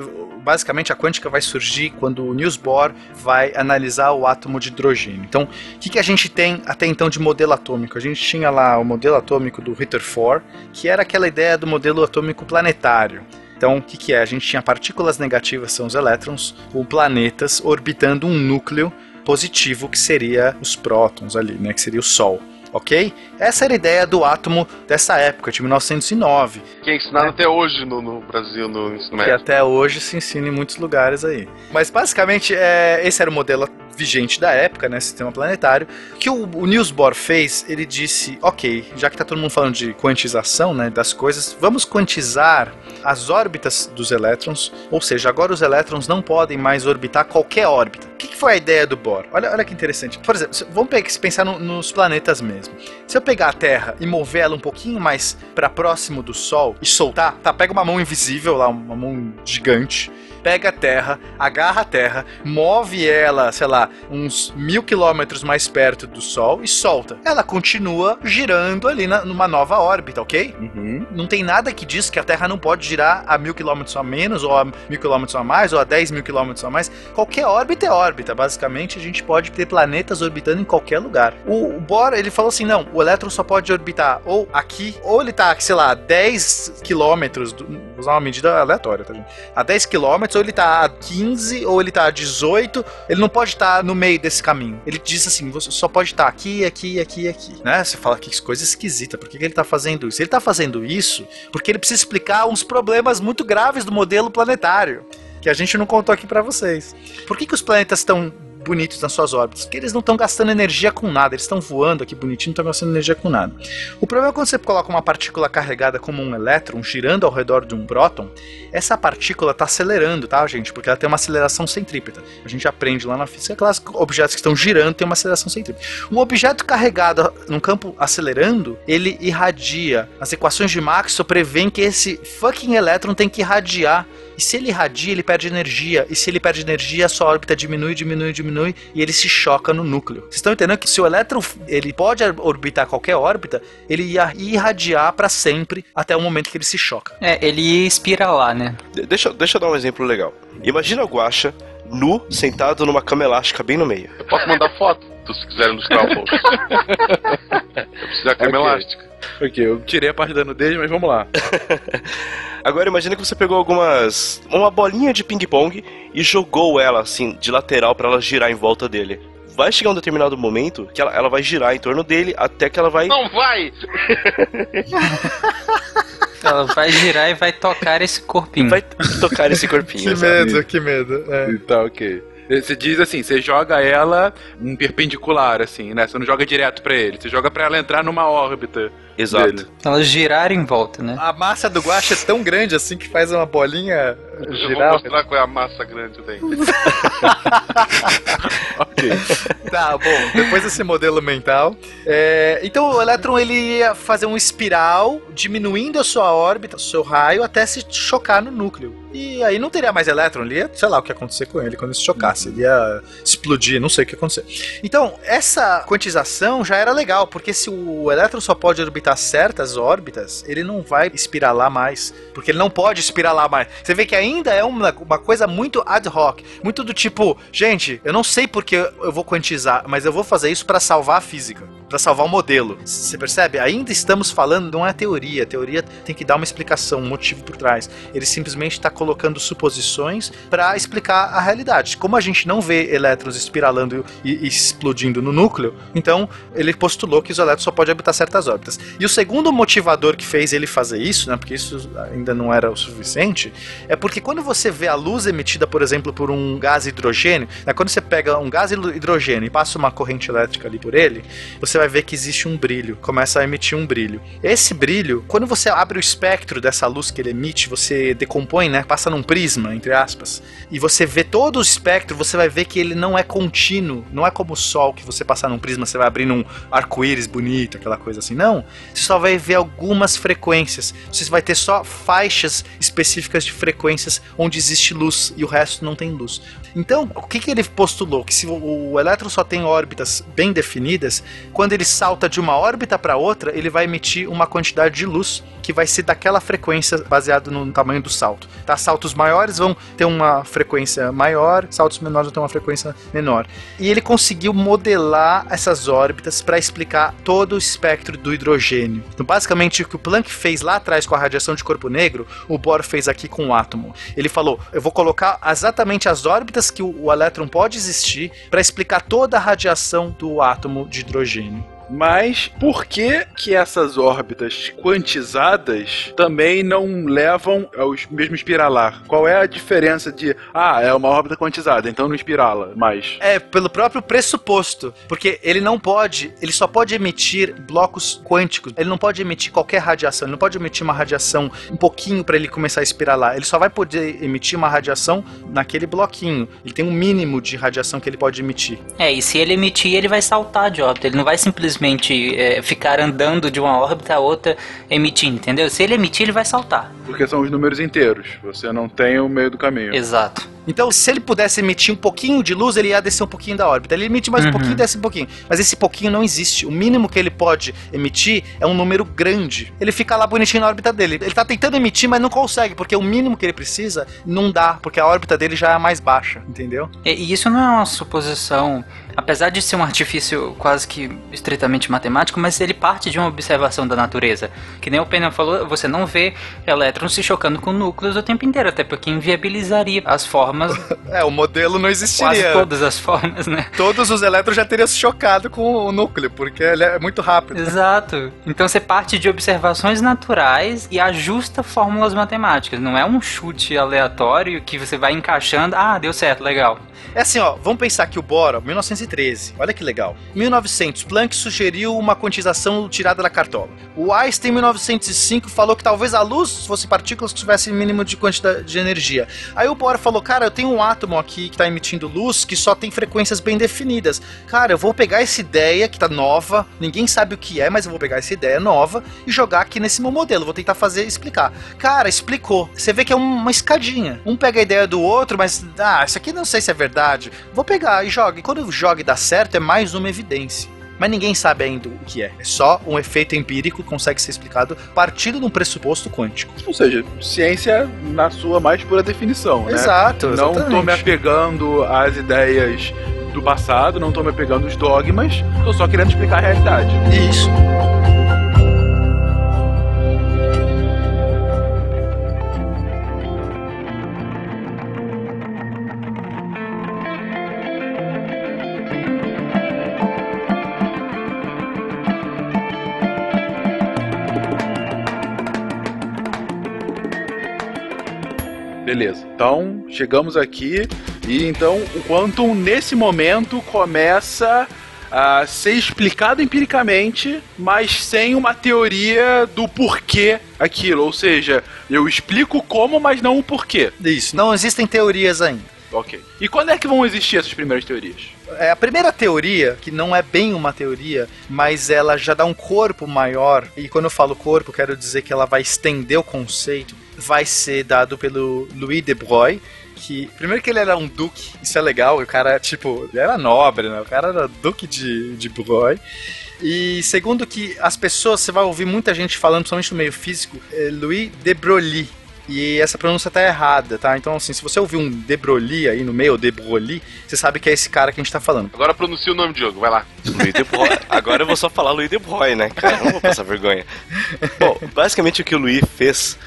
Basicamente, a quântica vai surgir quando o Niels Bohr vai analisar o átomo de hidrogênio. Então, o que, que a gente tem até então de modelo atômico? A gente tinha lá o modelo atômico do Rutherford, que era aquela ideia do modelo atômico planetário. Então, o que, que é? A gente tinha partículas negativas, são os elétrons, com planetas orbitando um núcleo positivo, que seria os prótons ali, né? Que seria o Sol. Ok? Essa era a ideia do átomo dessa época, de 1909. Que é ensinado até hoje no, no Brasil, no ensino que médio. até hoje se ensina em muitos lugares aí. Mas basicamente, é, esse era o modelo vigente da época, né, sistema planetário. Que o, o Niels Bohr fez, ele disse, ok, já que tá todo mundo falando de quantização, né, das coisas, vamos quantizar as órbitas dos elétrons, ou seja, agora os elétrons não podem mais orbitar qualquer órbita. O que, que foi a ideia do Bohr? Olha, olha que interessante. Por exemplo, vamos pensar no- nos planetas mesmo. Se eu pegar a Terra e mover ela um pouquinho mais para próximo do Sol e soltar, tá? Pega uma mão invisível lá, uma mão gigante. Pega a Terra, agarra a Terra, move ela, sei lá, uns mil quilômetros mais perto do Sol e solta. Ela continua girando ali na- numa nova órbita, ok? Uhum. Não tem nada que diz que a Terra não pode girar a mil quilômetros a menos, ou a mil quilômetros a mais, ou a 10 mil quilômetros a mais. Qualquer órbita é órbita. Basicamente, a gente pode ter planetas orbitando em qualquer lugar. O, o Bohr, ele falou assim: não, o elétron só pode orbitar ou aqui, ou ele tá, sei lá, 10 quilômetros, vou usar uma medida aleatória, tá, gente? A 10 quilômetros, ou ele tá a 15, ou ele tá a 18, ele não pode estar no meio desse caminho. Ele diz assim: você só pode estar aqui, aqui, aqui, aqui. Né? Você fala que coisa esquisita, por que, que ele tá fazendo isso? Ele tá fazendo isso porque ele precisa explicar uns problemas muito graves do modelo planetário. Que a gente não contou aqui pra vocês. Por que, que os planetas estão bonitos nas suas órbitas? Porque eles não estão gastando energia com nada. Eles estão voando aqui bonitinho, não estão gastando energia com nada. O problema é quando você coloca uma partícula carregada como um elétron girando ao redor de um próton, essa partícula está acelerando, tá, gente? Porque ela tem uma aceleração centrípeta. A gente aprende lá na física clássica, objetos que estão girando têm uma aceleração centrípeta. Um objeto carregado num campo acelerando, ele irradia. As equações de Maxwell prevêem que esse fucking elétron tem que irradiar. E se ele irradia, ele perde energia. E se ele perde energia, a sua órbita diminui, diminui, diminui e ele se choca no núcleo. Vocês estão entendendo que se o elétron ele pode orbitar qualquer órbita, ele ia irradiar para sempre até o momento que ele se choca. É, ele ia espiralar, né? De- Deixa, deixa eu dar um exemplo legal. Imagina o Guaxa nu, sentado numa cama elástica bem no meio. Eu posso mandar foto, se quiser ilustrar um pouco. Eu preciso da cama Ok. elástica. Ok, eu tirei a parte da nudez, mas vamos lá. Agora imagina que você pegou algumas. uma bolinha de ping-pong e jogou ela assim, de lateral pra ela girar em volta dele. Vai chegar um determinado momento que ela, ela vai girar em torno dele até que ela vai. Não vai! Ela vai girar e vai tocar esse corpinho. Vai tocar esse corpinho. sabe? que medo. É. Tá, ok. Você diz assim, você joga ela um perpendicular, assim, né? Você não joga direto pra ele, você joga pra ela entrar numa órbita. Exato. dele. Ela girar em volta, né? A massa do guache é tão grande assim que faz uma bolinha Eu vou girar. mostrar qual é a massa grande daí. Ok. Tá, bom, depois desse modelo mental. é, então o elétron ele ia fazer um espiral diminuindo a sua órbita, o seu raio, até se chocar no núcleo. E aí não teria mais elétron, ele ia, sei lá o que ia acontecer com ele quando ele se chocasse, ele ia explodir, não sei o que ia acontecer. Então, essa quantização já era legal, porque se o elétron só pode orbitar certas órbitas, ele não vai espiralar mais, porque ele não pode espiralar mais. Você vê que ainda é uma, uma coisa muito ad hoc, muito do tipo, gente, eu não sei porque eu vou quantizar, mas eu vou fazer isso para salvar a física, para salvar o modelo. Você percebe? Ainda estamos falando, não é teoria, a teoria tem que dar uma explicação, um motivo por trás. Ele simplesmente está colocando suposições para explicar a realidade. Como a gente não vê elétrons espiralando e, e explodindo no núcleo, então ele postulou que os elétrons só podem habitar certas órbitas. E o segundo motivador que fez ele fazer isso, né, porque isso ainda não era o suficiente, é porque quando você vê a luz emitida, por exemplo, por um gás hidrogênio, né, quando você pega um gás hidrogênio e passa uma corrente elétrica ali por ele, você vai ver que existe um brilho, começa a emitir um brilho. Esse brilho, quando você abre o espectro dessa luz que ele emite, você decompõe, né, passa num prisma, entre aspas, e você vê todo o espectro, você vai ver que ele não é contínuo, não é como o sol que você passar num prisma, você vai abrir num arco-íris bonito, aquela coisa assim. Não, você só vai ver algumas frequências. Você vai ter só faixas específicas de frequências onde existe luz e o resto não tem luz. Então, o que, que ele postulou? Que se o, o elétron só tem órbitas bem definidas, quando ele salta de uma órbita para outra, ele vai emitir uma quantidade de luz que vai ser daquela frequência baseado no tamanho do salto. Tá? Saltos maiores vão ter uma frequência maior, saltos menores vão ter uma frequência menor. E ele conseguiu modelar essas órbitas para explicar todo o espectro do hidrogênio. Então, basicamente, o que o Planck fez lá atrás com a radiação de corpo negro, o Bohr fez aqui com o átomo. Ele falou: eu vou colocar exatamente as órbitas que o, o elétron pode existir para explicar toda a radiação do átomo de hidrogênio. Mas por que que essas órbitas quantizadas também não levam ao mesmo espiralar? Qual é a diferença de, ah, é uma órbita quantizada, então não espirala mais? É, pelo próprio pressuposto. Porque ele não pode, ele só pode emitir blocos quânticos. Ele não pode emitir qualquer radiação. Ele não pode emitir uma radiação um pouquinho para ele começar a espiralar. Ele só vai poder emitir uma radiação naquele bloquinho. Ele tem um mínimo de radiação que ele pode emitir. É, e se ele emitir, ele vai saltar de órbita. Ele não vai simplesmente é, ficar andando de uma órbita a outra emitindo, entendeu? Se ele emitir, ele vai saltar. Porque são os números inteiros. Você não tem o meio do caminho. Exato. Então, se ele pudesse emitir um pouquinho de luz, ele ia descer um pouquinho da órbita. Ele emite mais um Uhum. pouquinho, desce um pouquinho. Mas esse pouquinho não existe. O mínimo que ele pode emitir é um número grande. Ele fica lá bonitinho na órbita dele. Ele tá tentando emitir, mas não consegue, porque o mínimo que ele precisa não dá, porque a órbita dele já é mais baixa, entendeu? E, e isso não é uma suposição, apesar de ser um artifício quase que estritamente matemático, mas ele parte de uma observação da natureza. Que nem o Pena falou, você não vê elétrons se chocando com núcleos o tempo inteiro, até porque inviabilizaria as formas. é, o modelo não existiria. Quase todas as formas, né? Todos os elétrons já teriam se chocado com o núcleo, porque ele é muito rápido. Exato. Então você parte de observações naturais e ajusta fórmulas matemáticas. Não é um chute aleatório que você vai encaixando. Ah, deu certo, legal. É assim, ó, vamos pensar que o Bora, 1930, Olha que legal. 1900, Planck sugeriu uma quantização tirada da cartola. O Einstein, em 1905, falou que talvez a luz fosse partículas que tivessem mínimo de quantidade de energia. Aí o Bohr falou, cara, eu tenho um átomo aqui que está emitindo luz que só tem frequências bem definidas. Cara, eu vou pegar essa ideia que está nova, ninguém sabe o que é, mas eu vou pegar essa ideia nova e jogar aqui nesse meu modelo. Vou tentar fazer explicar. Cara, explicou. Você vê que é uma escadinha. Um pega a ideia do outro, mas ah, isso aqui não sei se é verdade. Vou pegar e joga. E quando joga e dá certo, é mais uma evidência. Mas ninguém sabe ainda o que é. É só um efeito empírico que consegue ser explicado partindo de um pressuposto quântico. Ou seja, ciência na sua mais pura definição, né? Exato, Não tô exatamente. me apegando às ideias do passado, não tô me apegando aos dogmas, tô só querendo explicar a realidade. Isso. Beleza. Então, chegamos aqui e então o Quantum nesse momento começa a ser explicado empiricamente, mas sem uma teoria do porquê aquilo. Ou seja, eu explico como, mas não o porquê. Isso. Não existem teorias ainda. Ok. E quando é que vão existir essas primeiras teorias? É, a primeira teoria, que não é bem uma teoria, mas ela já dá um corpo maior, e quando eu falo corpo, quero dizer que ela vai estender o conceito, vai ser dado pelo Louis de Broglie, que, primeiro que ele era um duque, isso é legal, o cara, tipo, ele era nobre, né? O cara era duque de, de Broglie. E segundo que as pessoas, você vai ouvir muita gente falando, principalmente no meio físico, é Louis de Broglie. E essa pronúncia tá errada, tá? Então, assim, se você ouvir um de Broglie aí no meio, ou de Broglie, você sabe que é esse cara que a gente tá falando. Agora pronuncia o nome, Diogo, vai lá. Louis de Broglie. Agora eu vou só falar Louis de Broglie, né? Cara, eu não vou passar vergonha. Bom, basicamente o que o Louis fez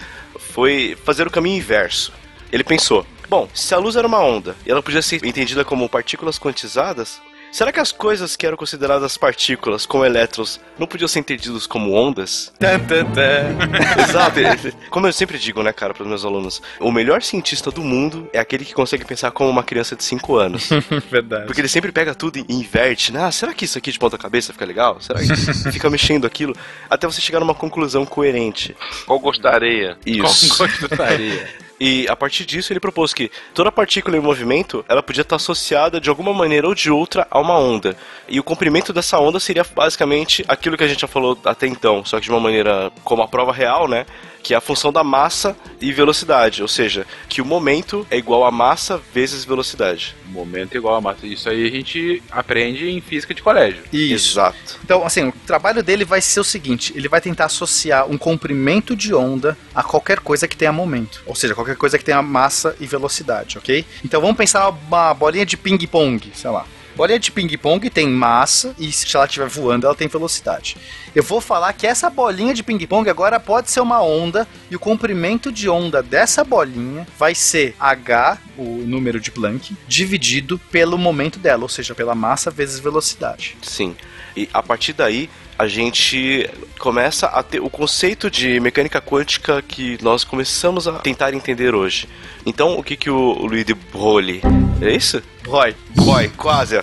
foi fazer o caminho inverso. Ele pensou: bom, se a luz era uma onda e ela podia ser entendida como partículas quantizadas, será que as coisas que eram consideradas partículas, como elétrons, não podiam ser entendidos como ondas? Exato. Como eu sempre digo, né, cara, para os meus alunos, o melhor cientista do mundo é aquele que consegue pensar como uma criança de 5 anos. Verdade. Porque ele sempre pega tudo e inverte, né? Ah, será que isso aqui de ponta cabeça fica legal? Será que fica mexendo aquilo? Até você chegar numa conclusão coerente. Qual areia? Isso. Qual areia? E a partir disso ele propôs que toda partícula em movimento ela podia estar associada de alguma maneira ou de outra a uma onda. E o comprimento dessa onda seria basicamente aquilo que a gente já falou até então, só que de uma maneira como a prova real, né? Que é a função da massa e velocidade, ou seja, que o momento é igual a massa vezes velocidade. Momento igual a massa. Isso aí a gente aprende em física de colégio. Isso. Exato. Então, assim, o trabalho dele vai ser o seguinte: ele vai tentar associar um comprimento de onda a qualquer coisa que tenha momento. Ou seja, qualquer coisa que tenha massa e velocidade, ok? Então vamos pensar uma bolinha de ping-pong, sei lá. Bolinha de ping-pong tem massa e se ela estiver voando, ela tem velocidade. Eu vou falar que essa bolinha de ping-pong agora pode ser uma onda e o comprimento de onda dessa bolinha vai ser h, o número de Planck, dividido pelo momento dela, ou seja, pela massa vezes velocidade. Sim. E a partir daí, a gente começa a ter o conceito de mecânica quântica que nós começamos a tentar entender hoje. Então, o que que o Louis de Broglie... É isso? Roy. Roy, quase.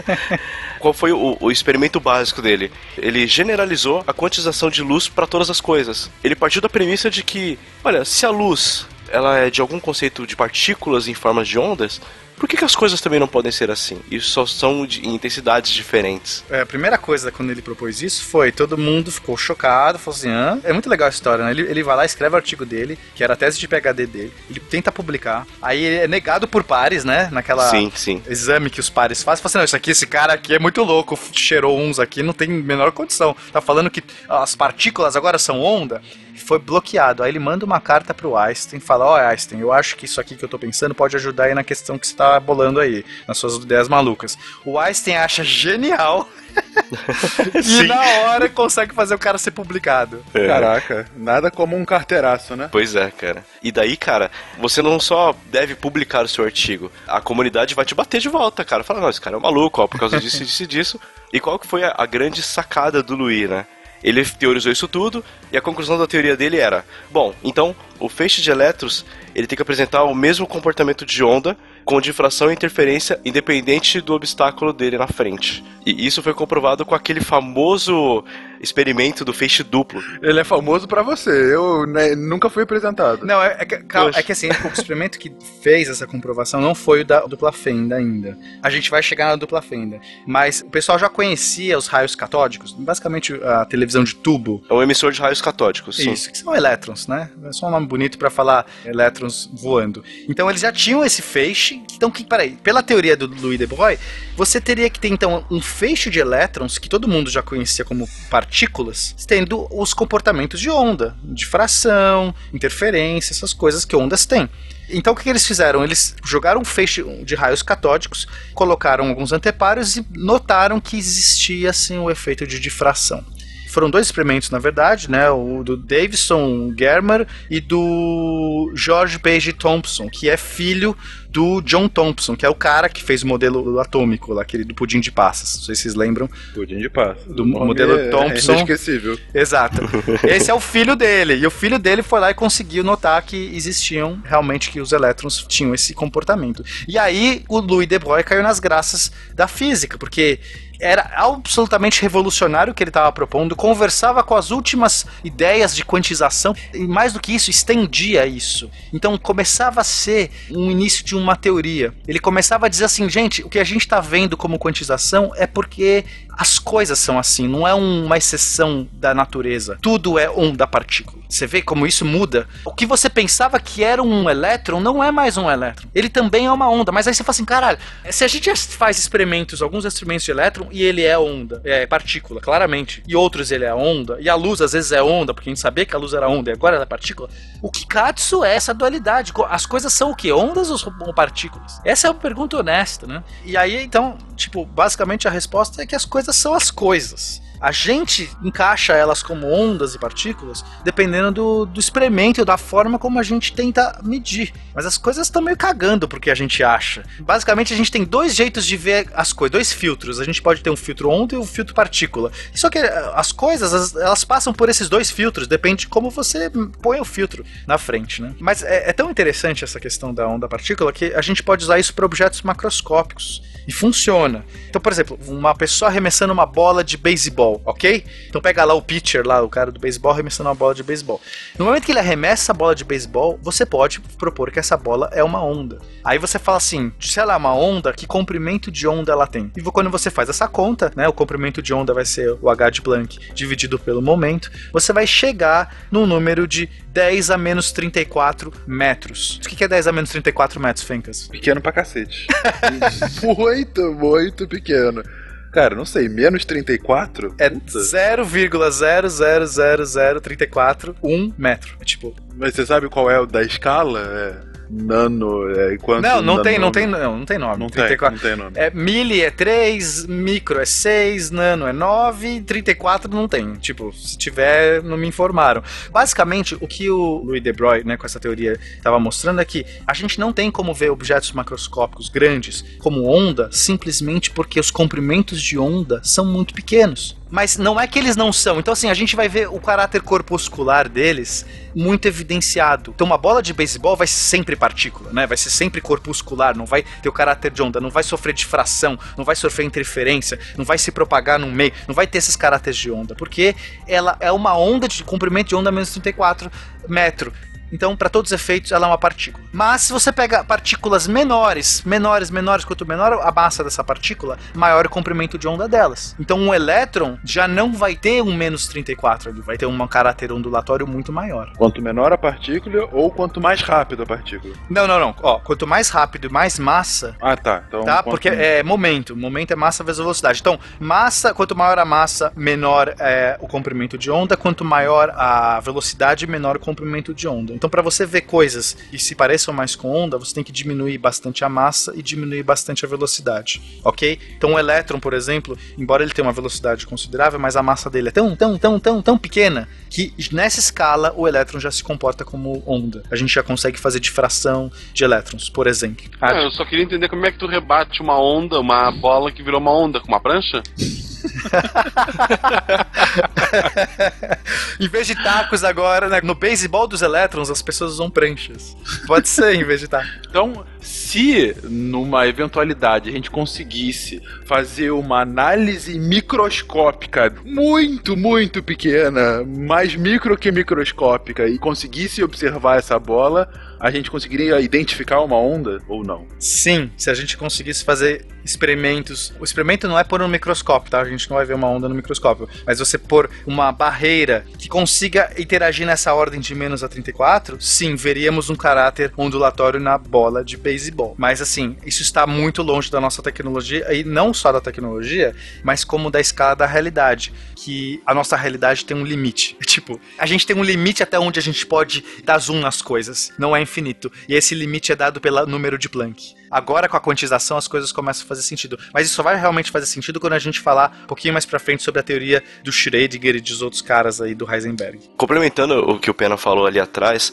Qual foi o, o experimento básico dele? Ele generalizou a quantização de luz para todas as coisas. Ele partiu da premissa de que, olha, se a luz ela é de algum conceito de partículas em formas de ondas, por que, que as coisas também não podem ser assim? E só são de em intensidades diferentes. É, a primeira coisa quando ele propôs isso foi todo mundo ficou chocado, falou assim: Hã? é muito legal a história, né? Ele, ele vai lá, escreve o artigo dele, que era a tese de PhD dele, ele tenta publicar, aí ele é negado por pares, né? Naquela Sim, sim. exame que os pares fazem, fala assim: não, isso aqui, esse cara aqui é muito louco, cheirou uns aqui, não tem menor condição. Tá falando que as partículas agora são onda? Foi bloqueado. Aí ele manda uma carta pro Einstein e fala: Ó, Einstein, eu acho que isso aqui que eu tô pensando pode ajudar aí na questão que você tá bolando aí, nas suas ideias malucas. O Einstein acha genial. e Sim. na hora consegue fazer o cara ser publicado. É. Caraca, nada como um carteiraço, né? Pois é, cara. E daí, cara, você não só deve publicar o seu artigo, a comunidade vai te bater de volta, cara. Fala, não, esse cara é um maluco, ó, por causa disso, disso e disso. E qual que foi a, a grande sacada do Louis, né? Ele teorizou isso tudo e a conclusão da teoria dele era: bom, então o feixe de elétrons ele tem que apresentar o mesmo comportamento de onda com difração e interferência independente do obstáculo dele na frente. E isso foi comprovado com aquele famoso experimento do feixe duplo. Ele é famoso pra você, eu né, nunca fui apresentado. Não, é, é que- é que assim, o experimento que fez essa comprovação não foi o da dupla fenda ainda. A gente vai chegar na dupla fenda. Mas o pessoal já conhecia os raios catódicos, basicamente a televisão de tubo. É um emissor de raios catódicos, sim. Isso, que são elétrons, né? É só um nome bonito pra falar elétrons voando. Então eles já tinham esse feixe. Então, que, peraí, pela teoria do Louis de Broglie, você teria que ter então um feixe de elétrons que todo mundo já conhecia como partículas, tendo os comportamentos de onda, difração, interferência, essas coisas que ondas têm. Então o que, que eles fizeram? Eles jogaram um feixe de raios catódicos, colocaram alguns anteparos e notaram que existia assim o efeito de difração. Foram dois experimentos, na verdade, né? O do Davidson Germer e do George Page Thompson, que é filho do John Thompson, que é o cara que fez o modelo atômico, lá, aquele do pudim de passas. Não sei se vocês lembram. Pudim de passa. Do modelo é Thompson. inesquecível. Exato. Esse é o filho dele. E o filho dele foi lá e conseguiu notar que existiam realmente que os elétrons tinham esse comportamento. E aí o Louis de Broglie caiu nas graças da física, porque era absolutamente revolucionário o que ele estava propondo, conversava com as últimas ideias de quantização e mais do que isso, estendia isso. Então começava a ser um início de uma teoria. Ele começava a dizer assim, gente, o que a gente está vendo como quantização é porque as coisas são assim, não é um- uma exceção da natureza. Tudo é onda partícula. Você vê como isso muda? O que você pensava que era um elétron não é mais um elétron. Ele também é uma onda. Mas aí você fala assim, caralho, se a gente faz experimentos, alguns experimentos de elétron, e ele é onda, é partícula, claramente, e outros ele é onda, e a luz às vezes é onda, porque a gente sabia que a luz era onda e agora ela é partícula. O que katsu é essa dualidade? As coisas são o que? Ondas ou partículas? Essa é uma pergunta honesta, né? E aí, então, tipo, basicamente a resposta é que as coisas são as coisas. A gente encaixa elas como ondas e partículas dependendo do, do experimento, da forma como a gente tenta medir. Mas as coisas estão meio cagando porque a gente acha. Basicamente, a gente tem dois jeitos de ver as coisas, dois filtros. A gente pode ter um filtro onda e um filtro partícula. Só que eh, as coisas, as- elas passam por esses dois filtros, depende de como você põe o filtro na frente, né? Mas é, é tão interessante essa questão da onda partícula que a gente pode usar isso para objetos macroscópicos. E funciona. Então, por exemplo, uma pessoa arremessando uma bola de beisebol, ok? Então pega lá o pitcher, lá, o cara do beisebol arremessando uma bola de beisebol. No momento que ele arremessa a bola de beisebol, você pode propor que essa bola é uma onda. Aí você fala assim, se ela é uma onda, que comprimento de onda ela tem? E quando você faz essa conta, né, o comprimento de onda vai ser o h de Planck dividido pelo momento, você vai chegar num número de 10 a menos 34 metros. O que é 10 a menos 34 metros, Fencas? Pequeno pra cacete. muito, muito pequeno. Cara, não sei, menos 34? É Puta. 0,000034 um metro. É tipo, Mas você sabe qual é o da escala? Nano, é, enquanto Não, não nano- tem, não tem, não, não tem nome. Não tem, 34. não tem nome. É, mili é 3, micro é 6, nano é 9, 34 não tem. Tipo, se tiver, não me informaram. Basicamente, o que o Louis de Broglie, né, com essa teoria, estava mostrando é que a gente não tem como ver objetos macroscópicos grandes como onda simplesmente porque os comprimentos de onda são muito pequenos. Mas não é que eles não são. Então, assim, a gente vai ver o caráter corpuscular deles muito evidenciado. Então, uma bola de beisebol vai ser sempre partícula, né? Vai ser sempre corpuscular, não vai ter o caráter de onda, não vai sofrer difração, não vai sofrer interferência, não vai se propagar no meio, não vai ter esses caráteres de onda, porque ela é uma onda de comprimento de onda menos 34 metros. Então, para todos os efeitos, ela é uma partícula. Mas se você pega partículas menores, menores, menores, quanto menor a massa dessa partícula, maior o comprimento de onda delas. Então, um elétron já não vai ter um menos 34, ele vai ter um caráter ondulatório muito maior. Quanto menor a partícula ou quanto mais rápido a partícula. Não, não, não. Ó, quanto mais rápido e mais massa, Ah, tá. Então, tá? quanto- Porque é momento. Momento é massa vezes velocidade. Então, massa, quanto maior a massa, menor é o comprimento de onda. Quanto maior a velocidade, menor o comprimento de onda. Então, para você ver coisas que se pareçam mais com onda, você tem que diminuir bastante a massa e diminuir bastante a velocidade, ok? Então, o elétron, por exemplo, embora ele tenha uma velocidade considerável, mas a massa dele é tão, tão, tão, tão, tão pequena que nessa escala o elétron já se comporta como onda. A gente já consegue fazer difração de elétrons, por exemplo. Ah, eu só queria entender como é que tu rebate uma onda, uma bola que virou uma onda com uma prancha? em vez de tacos agora, né, no beisebol dos elétrons, as pessoas usam pranchas. Pode ser em vez de tacos. Então, se numa eventualidade a gente conseguisse fazer uma análise microscópica muito, muito pequena, mais micro que microscópica, e conseguisse observar essa bola, a gente conseguiria identificar uma onda ou não? Sim, se a gente conseguisse fazer experimentos. O experimento não é pôr no microscópio, tá? A gente não vai ver uma onda no microscópio. Mas você pôr uma barreira que consiga interagir nessa ordem de menos a 34, sim, veríamos um caráter ondulatório na bola de Mas assim, isso está muito longe da nossa tecnologia, e não só da tecnologia, mas como da escala da realidade. Que a nossa realidade tem um limite. Tipo, a gente tem um limite até onde a gente pode dar zoom nas coisas. Não é infinito. E esse limite é dado pelo número de Planck. Agora, com a quantização, as coisas começam a fazer sentido. Mas isso só vai realmente fazer sentido quando a gente falar um pouquinho mais pra frente sobre a teoria do Schrödinger e dos outros caras aí do Heisenberg. Complementando o que o Pena falou ali atrás,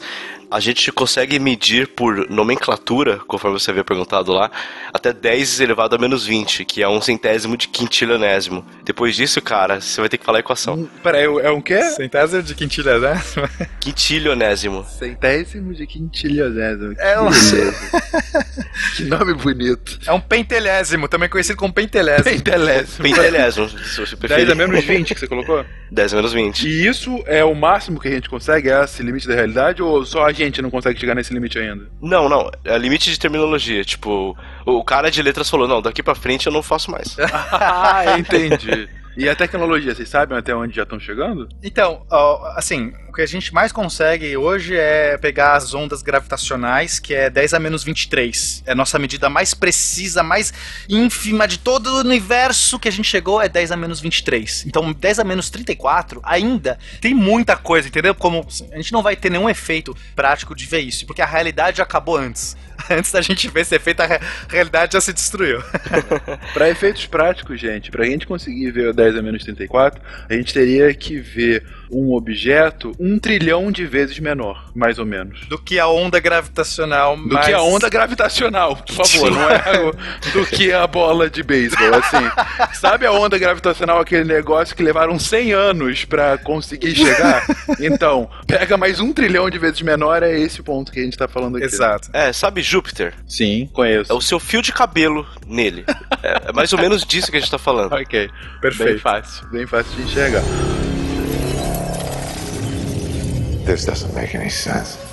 a gente consegue medir por nomenclatura, conforme você havia perguntado lá, até 10 elevado a menos 20, que é um centésimo de quintilionésimo. Depois disso, cara, você vai ter que falar a equação. Peraí, é um quê? Centésimo de quintilha, né? Quintilionésimo. Centésimo de quintilionésimo. É um- que nome bonito. É um pentelésimo, também conhecido como pentelésimo. Pentelésimo. Pentelésimo, se você 10 preferir. a menos 20 que você colocou? 10 a menos 20. E isso é o máximo que a gente consegue? É esse limite da realidade? Ou só a gente não consegue chegar nesse limite ainda? Não, não, é limite de terminologia. Tipo, o cara de letras falou: não, daqui pra frente eu não faço mais. ah, entendi. E a tecnologia, vocês sabem até onde já estão chegando? Então, assim, o que a gente mais consegue hoje é pegar as ondas gravitacionais, que é 10 a menos 23. É a nossa medida mais precisa, mais ínfima de todo o universo que a gente chegou é 10 a menos 23. Então, 10 a menos 34 ainda tem muita coisa, entendeu? Como assim, a gente não vai ter nenhum efeito prático de ver isso, porque a realidade já acabou antes. Antes da gente ver esse efeito, a re- realidade já se destruiu. Para efeitos práticos, gente, pra gente conseguir ver o 10 a menos 34, a gente teria que ver um objeto um trilhão de vezes menor, mais ou menos. Do que a onda gravitacional Do que a onda gravitacional, por favor, não é do que a bola de beisebol, assim. Sabe a onda gravitacional, aquele negócio que levaram 100 anos pra conseguir chegar? Então, pega mais um trilhão de vezes menor, é esse o ponto que a gente tá falando aqui. Exato. É, sabe Júpiter? Sim, É conheço. o seu fio de cabelo nele. É, é mais ou menos disso que a gente tá falando. Ok, Perfeito. bem fácil, bem fácil de enxergar. This doesn't make any sense.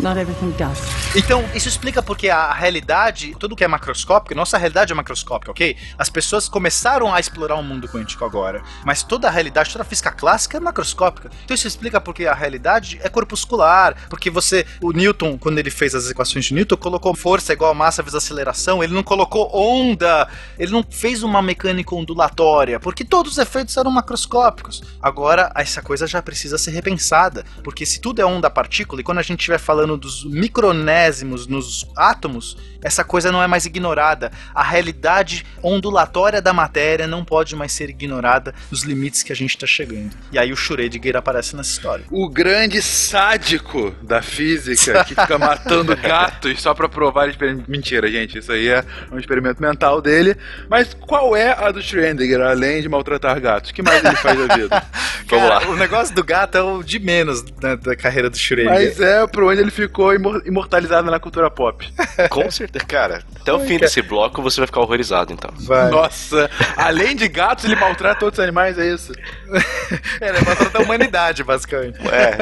Not everything does. Então, isso explica porque a realidade, tudo que é macroscópico, nossa realidade é macroscópica, ok? As pessoas começaram a explorar o mundo quântico agora, mas toda a realidade, toda a física clássica é macroscópica. Então isso explica porque a realidade é corpuscular, porque você, o Newton, quando ele fez as equações de Newton, colocou força igual a massa vezes aceleração, ele não colocou onda, ele não fez uma mecânica ondulatória, porque todos os efeitos eram macroscópicos. Agora, essa coisa já precisa ser repensada, porque se tudo é onda partícula, e quando a gente estiver falando falando dos micronésimos nos átomos, essa coisa não é mais ignorada. A realidade ondulatória da matéria não pode mais ser ignorada nos limites que a gente está chegando. E aí o Schrödinger aparece nessa história. O grande sádico da física que fica matando gatos só pra provar experimento. Mentira, gente. Isso aí é um experimento mental dele. Mas qual é a do Schrödinger, além de maltratar gatos? O que mais ele faz da vida? Vamos Cara, lá. O negócio do gato é o de menos né, da carreira do Schrödinger. Mas é por onde ele ficou imor- imortalizado na cultura pop. Com certeza, cara. Até o fim desse bloco você vai ficar horrorizado, então. Vai. Nossa, além de gatos, ele maltrata outros animais, é isso? É, né, maltrata a humanidade, basicamente. É.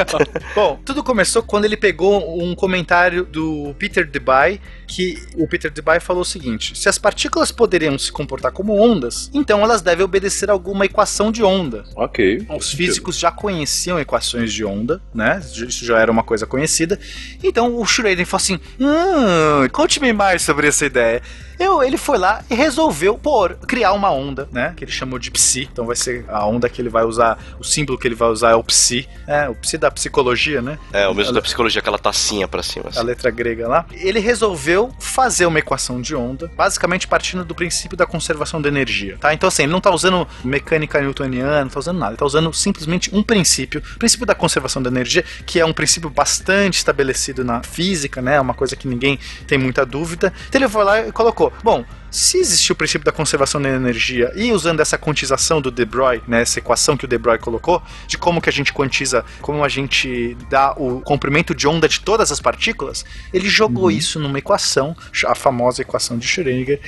Bom, tudo começou quando ele pegou um comentário do Peter Debye, que o Peter Debye falou o seguinte: se as partículas poderiam se comportar como ondas, então elas devem obedecer a alguma equação de onda. Ok. Os físicos já conheciam equações de onda, né? Isso já era uma coisa conhecida. Então o Schrödinger falou assim: hum, conte-me mais sobre essa ideia. Eu, ele foi lá e resolveu pôr, criar uma onda, né? Que ele chamou de psi. Então vai ser a onda que ele vai usar, o símbolo que ele vai usar é o psi, é, o psi da psicologia, né? É, o mesmo da psicologia, aquela tacinha pra cima. a Assim. letra grega lá, ele resolveu fazer uma equação de onda, basicamente partindo do princípio da conservação da energia, tá? Então assim, ele não tá usando mecânica newtoniana, não tá usando nada, ele tá usando simplesmente um princípio, o princípio da conservação da energia, que é um princípio bastante estabelecido na física, né? Uma coisa que ninguém tem muita dúvida. Então ele foi lá e colocou, bom, se existe o princípio da conservação da energia e usando essa quantização do De Broglie, né, essa equação que o De Broglie colocou, de como que a gente quantiza, como a gente dá o comprimento de onda de todas as partículas, ele jogou isso numa equação, a famosa equação de Schrödinger,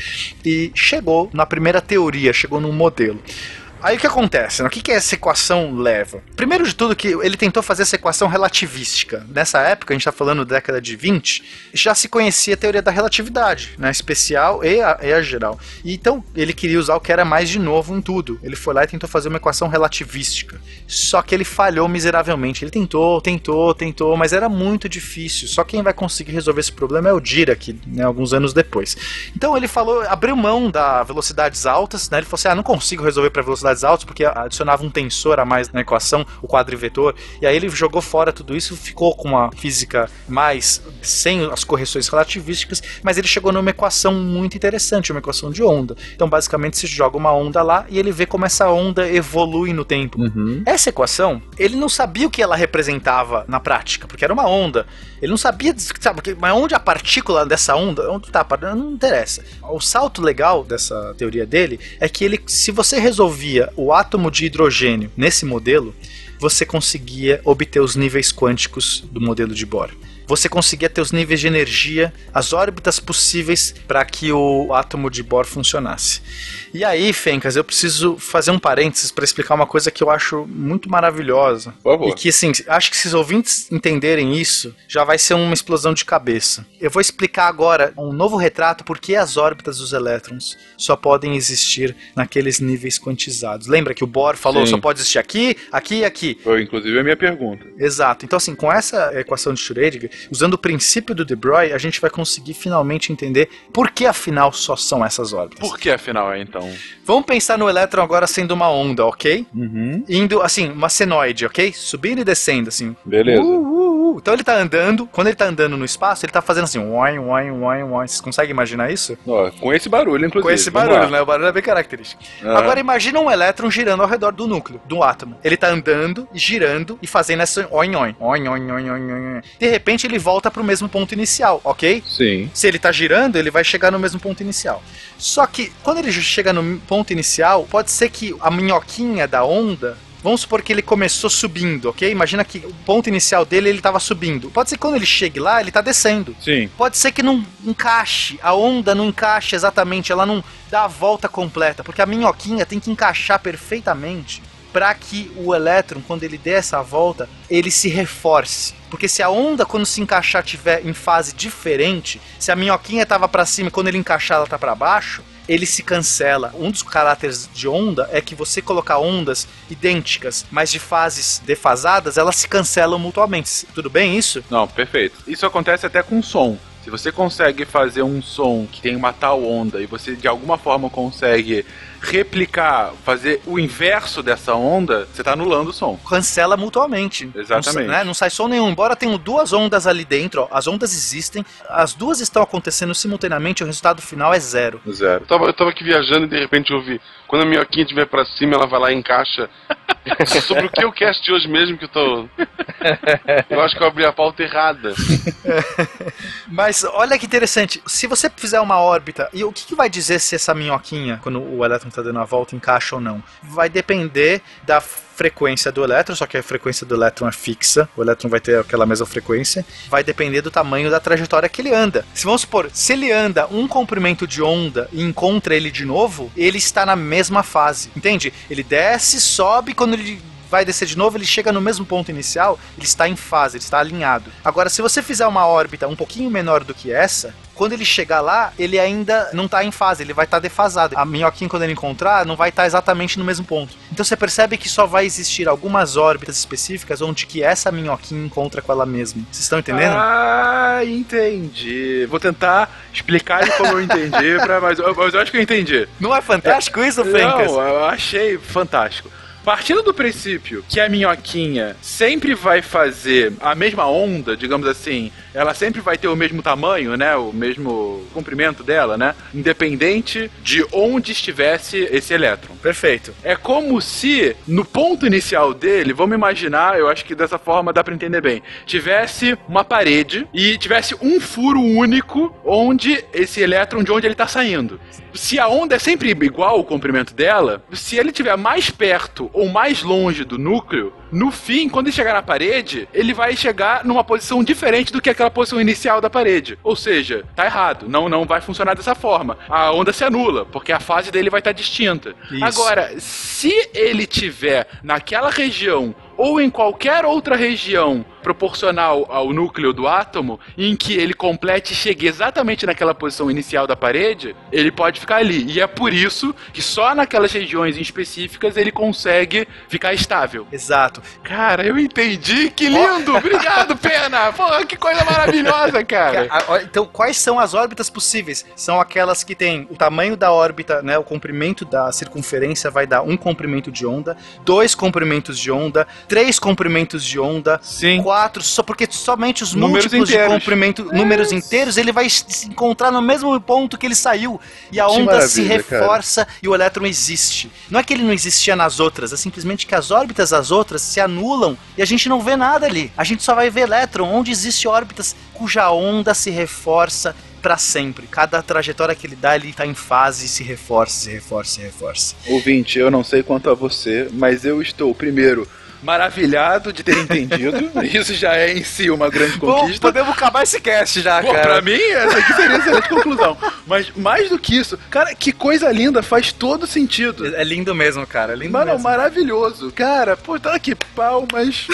e chegou na primeira teoria, chegou num modelo. Aí o que acontece? né? O que, que essa equação leva? Primeiro de tudo, que ele tentou fazer essa equação relativística. Nessa época, a gente está falando da década de 20, já se conhecia a teoria da relatividade, né? Especial e a, e a geral. E então ele queria usar o que era mais de novo em tudo. Ele foi lá e tentou fazer uma equação relativística. Só que ele falhou miseravelmente. Ele tentou, tentou, tentou, mas era muito difícil. Só quem vai conseguir resolver esse problema é o Dirac, né? Alguns anos depois. Então ele falou, abriu mão da velocidades altas, né? Ele falou assim: ah, não consigo resolver para velocidades altas porque adicionava um tensor a mais na equação, o quadrivetor. E aí ele jogou fora tudo isso, ficou com uma física mais sem as correções relativísticas, mas ele chegou numa equação muito interessante, uma equação de onda. Então basicamente se joga uma onda lá e ele vê como essa onda evolui no tempo. Essa equação, ele não sabia o que ela representava na prática, porque era uma onda. Ele não sabia, sabe, mas onde a partícula dessa onda, onde tá, não interessa. O salto legal dessa teoria dele é que ele, se você resolvia o átomo de hidrogênio nesse modelo, você conseguia obter os níveis quânticos do modelo de Bohr. Você conseguia ter os níveis de energia, as órbitas possíveis para que o átomo de Bohr funcionasse. E aí, Fencas, eu preciso fazer um parênteses para explicar uma coisa que eu acho muito maravilhosa. E que, assim, acho que se os ouvintes entenderem isso, já vai ser uma explosão de cabeça. Eu vou explicar agora um novo retrato por que as órbitas dos elétrons só podem existir naqueles níveis quantizados. Lembra que o Bohr falou Sim. só pode existir aqui, aqui e aqui. Foi inclusive a minha pergunta. Exato. Então, assim, com essa equação de Schrödinger, usando o princípio do De Broglie, a gente vai conseguir finalmente entender por que, afinal, só são essas órbitas. Por que afinal é então? Vamos pensar no elétron agora sendo uma onda, ok? Uhum. Indo, assim, uma senoide, ok? Subindo e descendo, assim. Beleza. Uh, uh, uh. Então ele tá andando, quando ele tá andando no espaço, ele tá fazendo assim, oin, oin, oin, oin. Vocês conseguem imaginar isso? Ó, com esse barulho, inclusive. Com esse Vamos barulho, lá. né? O barulho é bem característico. Aham. Agora imagina um elétron girando ao redor do núcleo, do átomo. Ele tá andando, girando e fazendo essa oin, oin, oin, oin, oin, oin, oin. De repente ele volta pro mesmo ponto inicial, ok? Sim. Se ele tá girando, ele vai chegar no mesmo ponto inicial. Só que quando ele chega no ponto inicial, pode ser que a minhoquinha da onda Vamos supor que ele começou subindo, ok? Imagina que o ponto inicial dele ele estava subindo. Pode ser que quando ele chegue lá, ele tá descendo. Sim. Pode ser que não encaixe, a onda não encaixe exatamente, ela não dá a volta completa, porque a minhoquinha tem que encaixar perfeitamente para que o elétron, quando ele der essa volta, ele se reforce. Porque se a onda, quando se encaixar, tiver em fase diferente, se a minhoquinha estava para cima e quando ele encaixar ela tá para baixo, ele se cancela. Um dos caráteres de onda é que você colocar ondas idênticas, mas de fases defasadas, elas se cancelam mutuamente. Tudo bem isso? Não, perfeito. Isso acontece até com som. Se você consegue fazer um som que tem uma tal onda e você de alguma forma consegue replicar, fazer o inverso dessa onda, você tá anulando o som. Cancela mutuamente. Exatamente. Não, né? Não sai som nenhum. Embora tenham duas ondas ali dentro, ó, as ondas existem, as duas estão acontecendo simultaneamente, o resultado final é zero. Zero. Eu tava, eu tava aqui viajando e de repente eu ouvi. Quando a minhoquinha estiver pra cima, ela vai lá e encaixa. Sobre o que eu cast de hoje mesmo que eu tô. Eu acho que eu abri a pauta errada. Mas olha que interessante, se você fizer uma órbita, e o que, que vai dizer se essa minhoquinha, quando o elétron está dando a volta, encaixa ou não? Vai depender da frequência do elétron, só que a frequência do elétron é fixa, o elétron vai ter aquela mesma frequência, vai depender do tamanho da trajetória que ele anda. Se vamos supor, se ele anda um comprimento de onda e encontra ele de novo, ele está na mesma fase, entende? Ele desce, sobe, quando ele vai descer de novo, ele chega no mesmo ponto inicial, ele está em fase, ele está alinhado. Agora, se você fizer uma órbita um pouquinho menor do que essa, quando ele chegar lá, ele ainda não está em fase, ele vai estar defasado. A minhoquinha, quando ele encontrar, não vai estar exatamente no mesmo ponto. Então você percebe que só vai existir algumas órbitas específicas onde que essa minhoquinha encontra com ela mesma. Vocês estão entendendo? Ah, entendi. Vou tentar explicar como eu entendi, pra, mas, eu- mas eu acho que eu entendi. Não é fantástico isso, Fencas? Não, eu achei fantástico. Partindo do princípio que a minhoquinha sempre vai fazer a mesma onda, digamos assim, ela sempre vai ter o mesmo tamanho, né? O mesmo comprimento dela, né? Independente de onde estivesse esse elétron. Perfeito. É como se, no ponto inicial dele, vamos imaginar, eu acho que dessa forma dá pra entender bem, tivesse uma parede e tivesse um furo único onde esse elétron, de onde ele tá saindo. Se a onda é sempre igual o comprimento dela, se ele estiver mais perto ou mais longe do núcleo, no fim, quando ele chegar na parede, ele vai chegar numa posição diferente do que aquela posição inicial da parede. Ou seja, tá errado, não, não vai funcionar dessa forma. A onda se anula, porque a fase dele vai estar distinta. Isso. Agora, se ele tiver naquela região ou em qualquer outra região proporcional ao núcleo do átomo, em que ele complete e chegue exatamente naquela posição inicial da parede, ele pode ficar ali. E é por isso que só naquelas regiões específicas ele consegue ficar estável. Exato. Cara, eu entendi, que lindo! Obrigado, Pena! Pô, que coisa maravilhosa, cara! Então, quais são as órbitas possíveis? São aquelas que têm o tamanho da órbita, né, o comprimento da circunferência vai dar um comprimento de onda, dois comprimentos de onda, três comprimentos de onda, Sim. Quatro, só porque somente os Números múltiplos de inteiros. comprimento, números inteiros, ele vai se encontrar no mesmo ponto que ele saiu e a Que onda se maravilha, cara. reforça e o elétron existe. Não é que ele não existia nas outras, é simplesmente que as órbitas das outras se anulam e a gente não vê nada ali. A gente só vai ver elétron onde existe órbitas cuja onda se reforça para sempre. Cada trajetória que ele dá, ele tá em fase e se reforça, se reforça, se reforça. Ouvinte, eu não sei quanto a você, mas eu estou, primeiro, Maravilhado de ter entendido. Isso já é em si uma grande Bom, conquista. podemos acabar esse cast já, Pô, cara. pra mim, essa aqui seria a excelente conclusão. Mas mais do que isso, cara, que coisa linda, faz todo sentido. É lindo mesmo, cara. É lindo Mano, mesmo. maravilhoso. Cara, pô, tá aqui, palmas.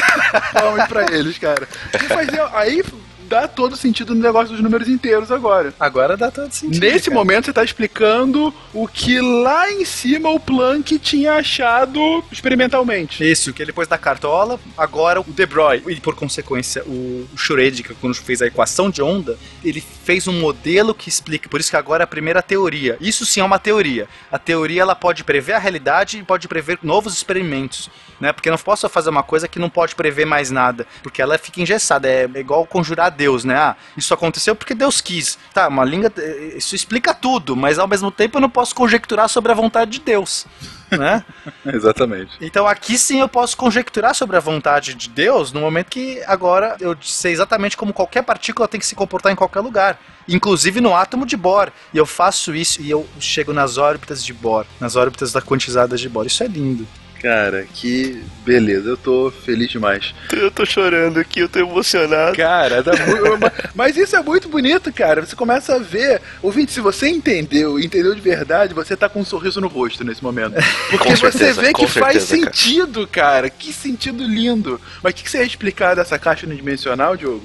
palmas pra eles, cara. E fazer, aí dá todo sentido no negócio dos números inteiros agora. Agora dá todo sentido. Nesse cara. momento você tá explicando o que lá em cima o Planck tinha achado experimentalmente. Isso, que ele pôs na cartola, agora o De Broglie, e por consequência o Schrödinger, quando fez a equação de onda, ele fez um modelo que explica, por isso que agora é a primeira teoria. Isso sim é uma teoria. A teoria ela pode prever a realidade e pode prever novos experimentos, né? Porque eu não posso fazer uma coisa que não pode prever mais nada, porque ela fica engessada, é igual conjurar Deus, né? Ah, isso aconteceu porque Deus quis. Tá, uma língua, isso explica tudo, mas ao mesmo tempo eu não posso conjecturar sobre a vontade de Deus. Né? exatamente. Então aqui sim eu posso conjecturar sobre a vontade de Deus no momento que agora eu sei exatamente como qualquer partícula tem que se comportar em qualquer lugar, inclusive no átomo de Bohr. E eu faço isso e eu chego nas órbitas de Bohr, nas órbitas da quantizada de Bohr. Isso é lindo. Cara, que beleza, eu tô feliz demais. Eu tô chorando aqui, eu tô emocionado. Cara, dá mu- ma- mas isso é muito bonito, cara. Você começa a ver. Ouvinte, se você entendeu, entendeu de verdade, você tá com um sorriso no rosto nesse momento. Porque você certeza, vê que com faz certeza, cara. sentido, cara. Que sentido lindo. Mas o que, que você ia explicar dessa caixa unidimensional, Diogo?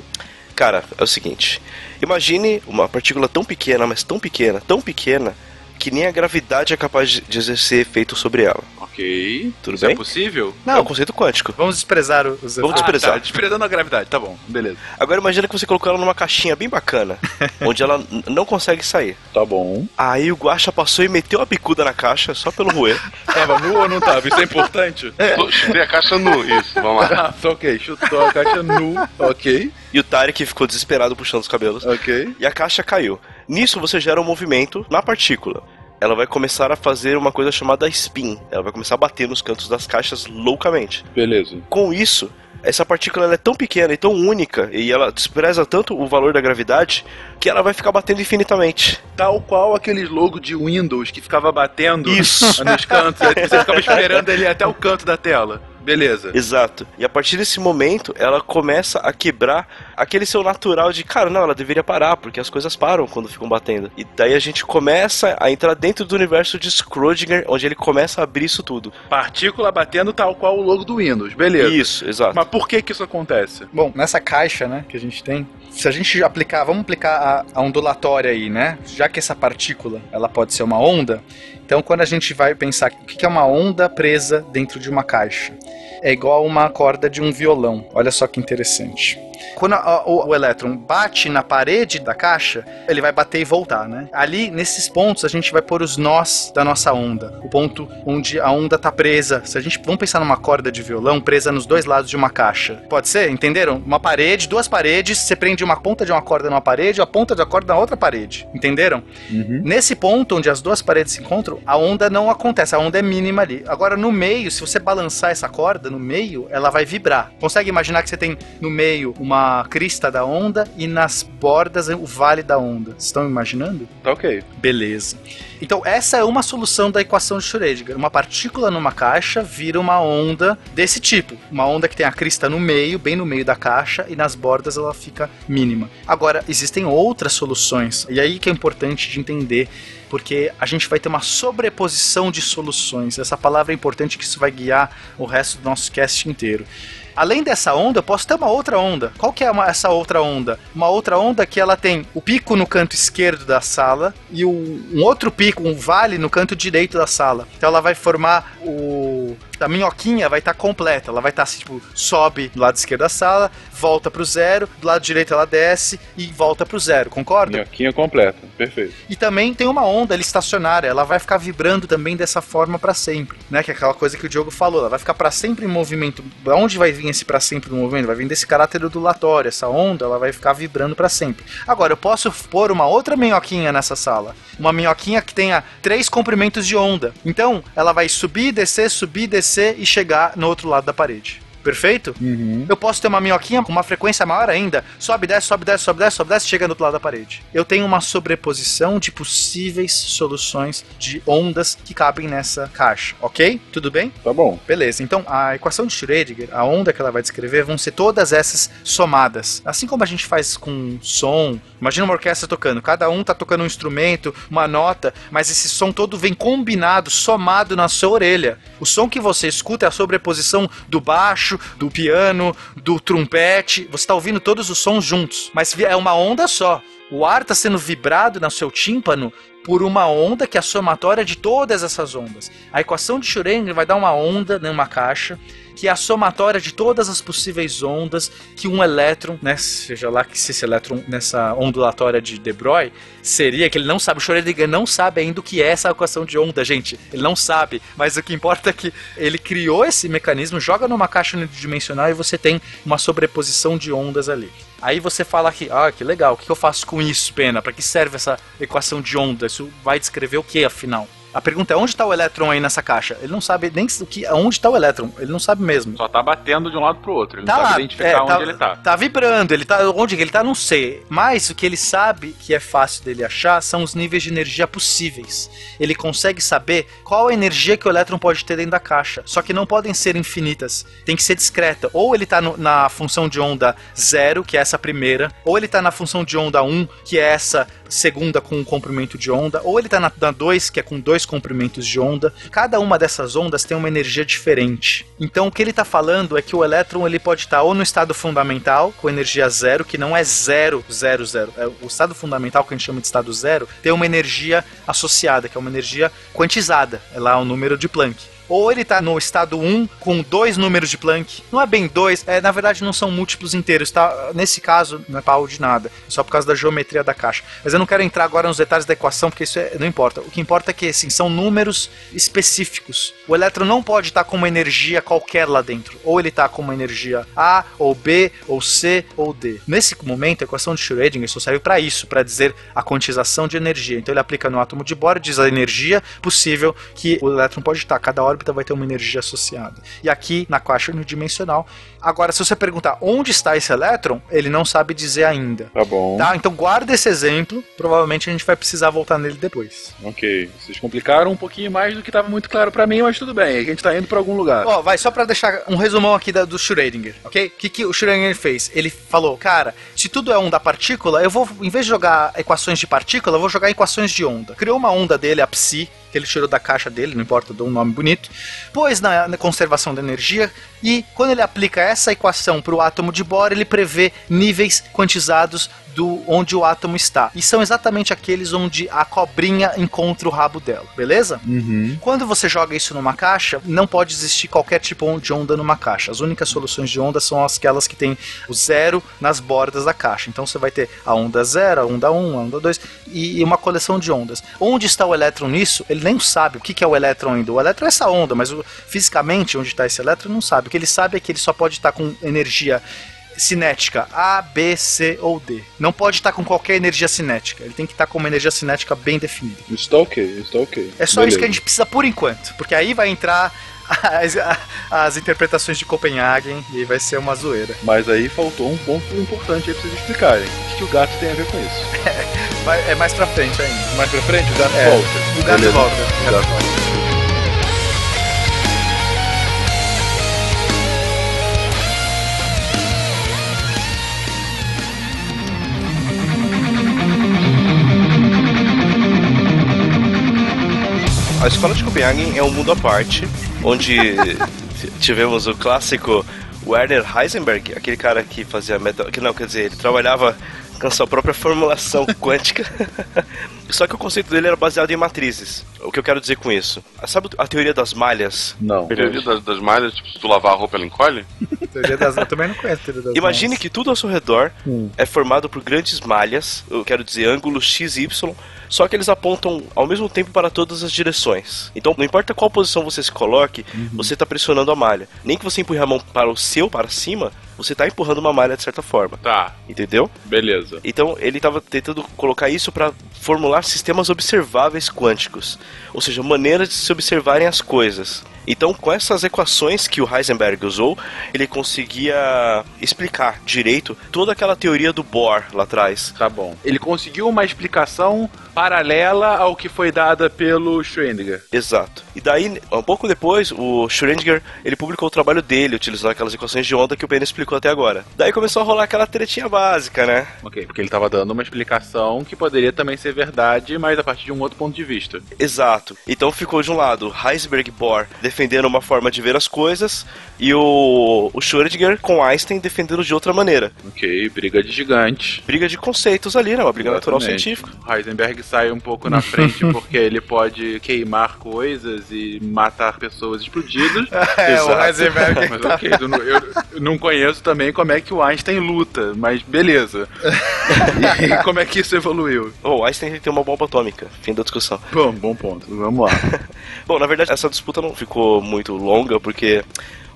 Cara, é o seguinte: imagine uma partícula tão pequena, mas tão pequena, tão pequena, que nem a gravidade é capaz de exercer efeito sobre ela. Ok. Tudo Isso bem? é possível? É um conceito quântico. Vamos desprezar os Vamos efeitos. desprezar. Ah, tá, desprezando a gravidade, tá bom, beleza. Agora imagina que você colocou ela numa caixinha bem bacana, onde ela não consegue sair. Tá bom. Aí o Guaxa passou e meteu a bicuda na caixa só pelo roer. Tava nu ou não tava? Isso é importante? Tô- Chutei a caixa nu, isso, vamos lá. Ah, ok, chutou a caixa nu, ok, E o Tarek ficou desesperado puxando os cabelos. ok. E a caixa caiu. Nisso você gera um movimento na partícula. Ela vai começar a fazer uma coisa chamada spin. Ela vai começar a bater nos cantos das caixas loucamente. Beleza. Com isso, essa partícula ela é tão pequena e tão única e ela despreza tanto o valor da gravidade que ela vai ficar batendo infinitamente. Tal qual aqueles logo de Windows que ficava batendo Isso. nos cantos, você ficava esperando ele até o canto da tela. Beleza. Exato. E a partir desse momento, ela começa a quebrar aquele seu natural de, cara, não, ela deveria parar, porque as coisas param quando ficam batendo. E daí a gente começa a entrar dentro do universo de Schrödinger, onde ele começa a abrir isso tudo. Partícula batendo tal qual o logo do Windows, beleza. Isso, exato. Mas por que que isso acontece? Bom, nessa caixa, né, que a gente tem, se a gente aplicar, vamos aplicar a, a ondulatória aí, né? Já que essa partícula, ela pode ser uma onda, então quando a gente vai pensar o que é uma onda presa dentro de uma caixa, é igual uma corda de um violão. Olha só que interessante. Quando a- a- o, o elétron bate na parede da caixa, ele vai bater e voltar, né? Ali, nesses pontos, a gente vai pôr os nós da nossa onda. O ponto onde a onda tá presa. Se a gente vamos pensar numa corda de violão presa nos dois lados de uma caixa. Pode ser? Entenderam? Uma parede, duas paredes, você prende uma ponta de uma corda numa parede, a ponta da corda na outra parede. Entenderam? Nesse ponto onde as duas paredes se encontram, a onda não acontece, a onda é mínima ali. Agora, no meio, se você balançar essa corda no meio, ela vai vibrar. Consegue imaginar que você tem no meio uma crista da onda e nas bordas o vale da onda? Vocês estão imaginando? Tá ok. Beleza. Então, essa é uma solução da equação de Schrödinger. Uma partícula numa caixa vira uma onda desse tipo. Uma onda que tem a crista no meio, bem no meio da caixa, e nas bordas ela fica mínima. Agora, existem outras soluções, e aí que é importante de entender, porque a gente vai ter uma sobreposição de soluções. Essa palavra é importante que isso vai guiar o resto do nosso cast inteiro. Além dessa onda, eu posso ter uma outra onda. Qual que é uma- essa outra onda? Uma outra onda que ela tem o pico no canto esquerdo da sala e o- um outro pico, um vale no canto direito da sala. Então ela vai formar o a minhoquinha vai estar completa, ela vai estar assim, tipo, sobe do lado esquerdo da sala, volta pro zero, do lado direito ela desce e volta pro zero, concorda? Minhoquinha completa. Perfeito. E também tem uma onda ali estacionária, ela vai ficar vibrando também dessa forma para sempre, né? Que é aquela coisa que o Diogo falou, ela vai ficar para sempre em movimento. Da onde vai vir esse para sempre no movimento? Vai vir desse caráter ondulatório, essa onda, ela vai ficar vibrando para sempre. Agora, eu posso pôr uma outra minhoquinha nessa sala, uma minhoquinha que tenha três comprimentos de onda. Então, ela vai subir, descer, subir, descer e chegar no outro lado da parede. Perfeito? Eu posso ter uma minhoquinha com uma frequência maior ainda. Sobe, desce, sobe, desce, sobe, desce, sobe, desce, chega do outro lado da parede. Eu tenho uma sobreposição de possíveis soluções de ondas que cabem nessa caixa, ok? Tudo bem? Tá bom. Beleza, então a equação de Schrödinger, a onda que ela vai descrever, vão ser todas essas somadas. Assim como a gente faz com som, imagina uma orquestra tocando, cada um tá tocando um instrumento, uma nota, mas esse som todo vem combinado, somado na sua orelha. O som que você escuta é a sobreposição do baixo, do piano, do trompete, você tá ouvindo todos os sons juntos, mas é uma onda só. O ar está sendo vibrado no seu tímpano por uma onda que é a somatória de todas essas ondas. A equação de Schrödinger vai dar uma onda numa caixa que é a somatória de todas as possíveis ondas que um elétron, né, seja lá que se esse elétron nessa ondulatória de De Broglie seria que ele não sabe, o Schrödinger não sabe ainda o que é essa equação de onda, gente. Ele não sabe, mas o que importa é que ele criou esse mecanismo, joga numa caixa unidimensional e você tem uma sobreposição de ondas ali. Aí você fala aqui, ah, que legal, o que eu faço com isso, Pena? Para que serve essa equação de onda? Isso vai descrever o que, afinal? A pergunta é onde está o elétron aí nessa caixa? Ele não sabe nem o que, onde está o elétron. Ele não sabe mesmo. Só tá batendo de um lado pro outro. Ele Tá não lá, sabe identificar é, onde tá- ele tá. Tá vibrando, ele tá onde ele tá, não sei. Mas o que ele sabe que é fácil dele achar são os níveis de energia possíveis. Ele consegue saber qual a energia que o elétron pode ter dentro da caixa. Só que não podem ser infinitas. Tem que ser discreta. Ou ele tá no- na função de onda zero, que é essa primeira, ou ele tá na função de onda 1, que é essa segunda com um comprimento de onda, ou ele tá na, na 2, que é com dois comprimentos de onda. Cada uma dessas ondas tem uma energia diferente. Então o que ele está falando é que o elétron ele pode estar ou no estado fundamental, com energia zero, que não é zero, zero, zero. É o estado fundamental, que a gente chama de estado zero, tem uma energia associada, que é uma energia quantizada. É lá o número de Planck. Ou ele tá no estado 1 com dois números de Planck. Não é bem dois, é, na verdade não são múltiplos inteiros, tá? Nesse caso, não é pau de nada. É só por causa da geometria da caixa. Mas eu não quero entrar agora nos detalhes da equação, porque isso é- não importa. O que importa é que, assim, são números específicos. O elétron não pode estar com uma energia qualquer lá dentro. Ou ele está com uma energia A, ou B, ou C, ou D. Nesse momento, a equação de Schrödinger só serve para isso, para dizer a quantização de energia. Então ele aplica no átomo de Bohr diz a energia possível que o elétron pode estar. Cada órbita vai ter uma energia associada. E aqui, na caixa unidimensional. Agora, se você perguntar onde está esse elétron, ele não sabe dizer ainda. Tá bom. Tá? Então guarda esse exemplo. Provavelmente a gente vai precisar voltar nele depois. Ok. Vocês complicaram um pouquinho mais do que estava muito claro pra mim, mas tudo bem. A gente tá indo pra algum lugar. Ó, vai, só pra deixar um resumão aqui da- do Schrödinger, ok? O que, que o Schrödinger fez? Ele falou, cara, se tudo é onda partícula, eu vou, em vez de jogar equações de partícula, eu vou jogar equações de onda. Criou uma onda dele, a psi, que ele tirou da caixa dele, não importa, deu um nome bonito, pôs na, na conservação da energia, e quando ele aplica essa equação para o átomo de Bohr, ele prevê níveis quantizados do onde o átomo está. E são exatamente aqueles onde a cobrinha encontra o rabo dela, beleza? Uhum. Quando você joga isso numa caixa, não pode existir qualquer tipo de onda numa caixa. As únicas soluções de onda são aquelas que tem o zero nas bordas da caixa. Então você vai ter a onda zero, a onda 1, a onda 2 e uma coleção de ondas. Onde está o elétron nisso? Ele nem sabe o que é o elétron ainda. O elétron é essa onda, mas fisicamente onde está esse elétron não sabe. O que ele sabe é que ele só pode estar com energia cinética A, B, C ou D. Não pode estar com qualquer energia cinética. Ele tem que estar com uma energia cinética bem definida. Isso tá ok, isso tá ok. É só Beleza. isso que a gente precisa por enquanto, porque aí vai entrar as, as interpretações de Copenhagen e vai ser uma zoeira. Mas aí faltou um ponto importante aí pra vocês explicarem. O que, o gato tem a ver com isso? Vai- é mais pra frente ainda. Mais pra frente, o gato É, volta. O gato Beleza. volta. O gato volta. A escola de Copenhagen é um mundo à parte, onde tivemos o clássico Werner Heisenberg, aquele cara que fazia metal, que não, quer dizer, ele trabalhava com a sua própria formulação quântica. Só que o conceito dele era baseado em matrizes. O que eu quero dizer com isso? Sabe a teoria das malhas? Não. Teoria das, das malhas, tipo, se tu lavar a roupa, ela encolhe? Teoria das- eu também não conheço a teoria das Imagine mãos. que tudo ao seu redor Hum. é formado por grandes malhas, eu quero dizer ângulos x e y, só que eles apontam ao mesmo tempo para todas as direções. Então, não importa qual posição você se coloque, você está pressionando a malha. Nem que você empurre a mão para o seu, para cima, você está empurrando uma malha de certa forma. Tá, Entendeu? beleza. Então ele estava tentando colocar isso para formular sistemas observáveis quânticos, ou seja, maneiras de se observarem as coisas. Então, com essas equações que o Heisenberg usou, ele conseguia explicar direito toda aquela teoria do Bohr lá atrás. Tá bom. Ele conseguiu uma explicação paralela ao que foi dada pelo Schrödinger. Exato. E daí, um pouco depois, o Schrödinger, ele publicou o trabalho dele, utilizando aquelas equações de onda que o Ben explicou até agora. Daí começou a rolar aquela tretinha básica, né? Ok, porque ele tava dando uma explicação que poderia também ser verdade, mas a partir de um outro ponto de vista. Exato. Então ficou de um lado Heisenberg e Bohr defendendo uma forma de ver as coisas e o, o Schrödinger com Einstein defendendo de outra maneira. Ok, briga de gigantes. Briga de conceitos ali, né? Uma briga natural Exatamente. científica. Heisenberg sai um pouco na frente porque ele pode queimar coisas e matar pessoas explodidas. É, o Exato. Heisenberg Mas ok, eu, não- eu não conheço também como é que o Einstein luta, mas beleza. E como é que isso evoluiu? Oh, Einstein tem uma bomba atômica. Fim da discussão. Bom, bom ponto. Vamos lá. Bom, na verdade, essa disputa não ficou muito longa, porque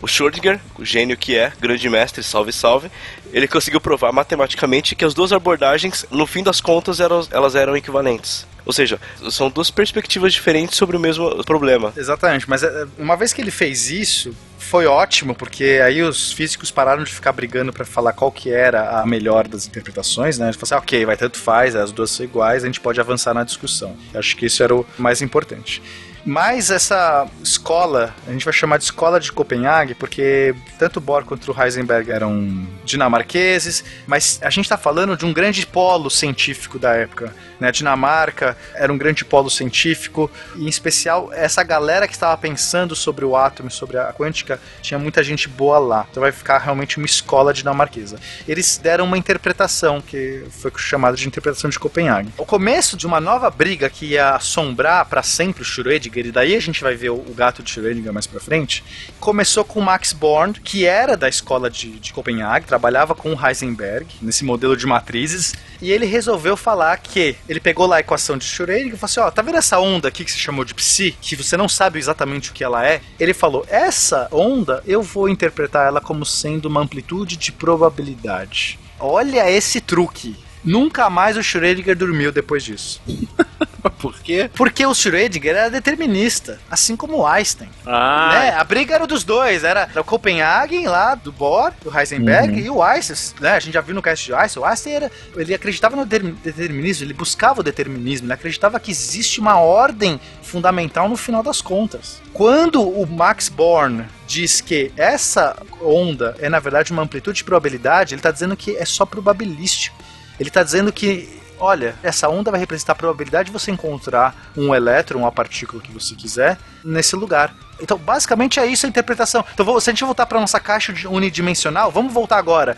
o Schrödinger, o gênio que é, grande mestre, salve, salve, ele conseguiu provar matematicamente que as duas abordagens, no fim das contas, eram, elas eram equivalentes. Ou seja, são duas perspectivas diferentes sobre o mesmo problema. Exatamente, mas é, uma vez que ele fez isso, foi ótimo, porque aí os físicos pararam de ficar brigando pra falar qual que era a melhor das interpretações, né? Eles falaram assim, ok, vai tanto faz, as duas são iguais, a gente pode avançar na discussão. Eu acho que isso era o mais importante. Mas essa escola, a gente vai chamar de escola de Copenhague, porque tanto Bohr quanto o Heisenberg eram dinamarqueses, mas a gente está falando de um grande polo científico da época. Né? A Dinamarca era um grande polo científico, e em especial essa galera que estava pensando sobre o átomo, sobre a quântica, tinha muita gente boa lá. Então vai ficar realmente uma escola dinamarquesa. Eles deram uma interpretação, que foi chamada de interpretação de Copenhague. O começo de uma nova briga que ia assombrar para sempre o Schrödinger Schrödinger, e daí a gente vai ver o, gato de Schrödinger mais pra frente, começou com Max Born, que era da escola de, de Copenhague, trabalhava com Heisenberg, nesse modelo de matrizes, e ele resolveu falar que ele pegou lá a equação de Schrödinger e falou assim: ó, tá vendo essa onda aqui que se chamou de psi, que você não sabe exatamente o que ela é? Ele falou: essa onda eu vou interpretar ela como sendo uma amplitude de probabilidade. Olha esse truque. Nunca mais o Schrödinger dormiu depois disso. Por quê? Porque o Schrödinger era determinista, assim como o Einstein. Ah, Né? A briga era dos dois, era o Copenhagen lá, do Bohr, do Heisenberg, Uhum. e o Einstein, né? A gente já viu no cast de Einstein, o Einstein era, ele acreditava no determin- determinismo, ele buscava o determinismo, ele acreditava que existe uma ordem fundamental no final das contas. Quando o Max Born diz que essa onda é na verdade uma amplitude de probabilidade, ele está dizendo que é só probabilístico. Ele está dizendo que, olha, essa onda vai representar a probabilidade de você encontrar um elétron, uma partícula que você quiser, nesse lugar. Então, basicamente é isso a interpretação. Então, se a gente voltar para nossa caixa unidimensional, vamos voltar agora.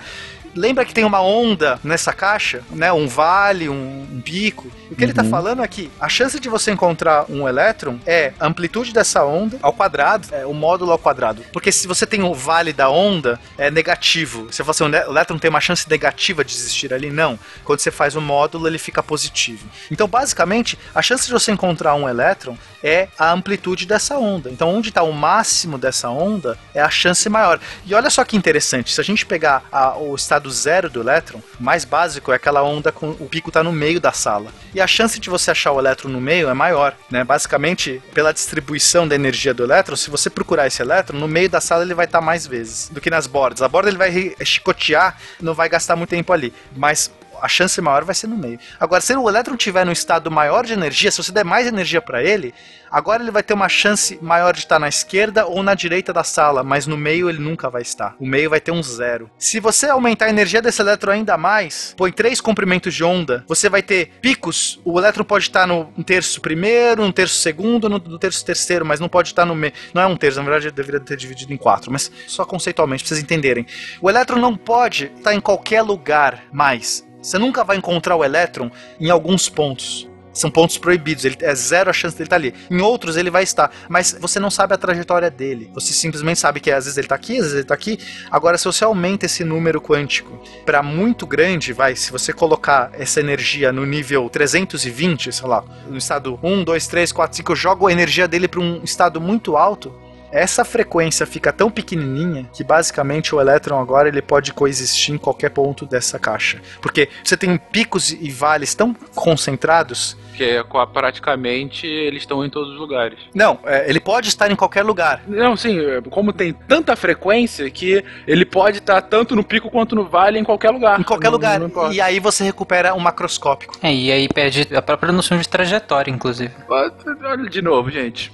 Lembra que tem uma onda nessa caixa, né? Um vale, um, um pico. O que ele está falando é que a chance de você encontrar um elétron é a amplitude dessa onda ao quadrado, é o módulo ao quadrado. Porque se você tem o vale da onda, é negativo. Você assim, o ne- o elétron tem uma chance negativa de existir ali? Não. Quando você faz o módulo, ele fica positivo. Então, basicamente, a chance de você encontrar um elétron é a amplitude dessa onda. Então, onde está o máximo dessa onda é a chance maior. E olha só que interessante, se a gente pegar a- o estado zero do elétron, mais básico é aquela onda com o pico está no meio da sala. E a chance de você achar o elétron no meio é maior, né? Basicamente, pela distribuição da energia do elétron, se você procurar esse elétron, no meio da sala ele vai estar mais vezes do que nas bordas. A borda ele vai chicotear, não vai gastar muito tempo ali, mas a chance maior vai ser no meio. Agora, se o elétron tiver no estado maior de energia, se você der mais energia para ele, agora ele vai ter uma chance maior de estar na esquerda ou na direita da sala, mas no meio ele nunca vai estar. O meio vai ter um zero. Se você aumentar a energia desse elétron ainda mais, põe três comprimentos de onda, você vai ter picos. O elétron pode estar no terço primeiro, no terço segundo, no, terço terceiro, mas não pode estar no meio. Não é um terço, na verdade, eu deveria ter dividido em quatro, mas só conceitualmente, pra vocês entenderem. O elétron não pode estar em qualquer lugar mais. Você nunca vai encontrar o elétron em alguns pontos. São pontos proibidos, ele é zero a chance dele estar ali. Em outros ele vai estar, mas você não sabe a trajetória dele. Você simplesmente sabe que às vezes ele está aqui, às vezes ele está aqui. Agora, se você aumenta esse número quântico para muito grande, vai, se você colocar essa energia no nível 320, sei lá, no estado 1, 2, 3, 4, 5, eu jogo a energia dele para um estado muito alto, essa frequência fica tão pequenininha que basicamente o elétron agora ele pode coexistir em qualquer ponto dessa caixa. Porque você tem picos e vales tão concentrados. Que é praticamente eles estão em todos os lugares. Não, é, ele pode estar em qualquer lugar. Não, sim, é, como tem tanta frequência que ele pode estar tanto no pico quanto no vale em qualquer lugar. Em qualquer Não- lugar. não e aí você recupera um macroscópico. É, e aí perde a própria noção de trajetória, inclusive. Olha de novo, gente.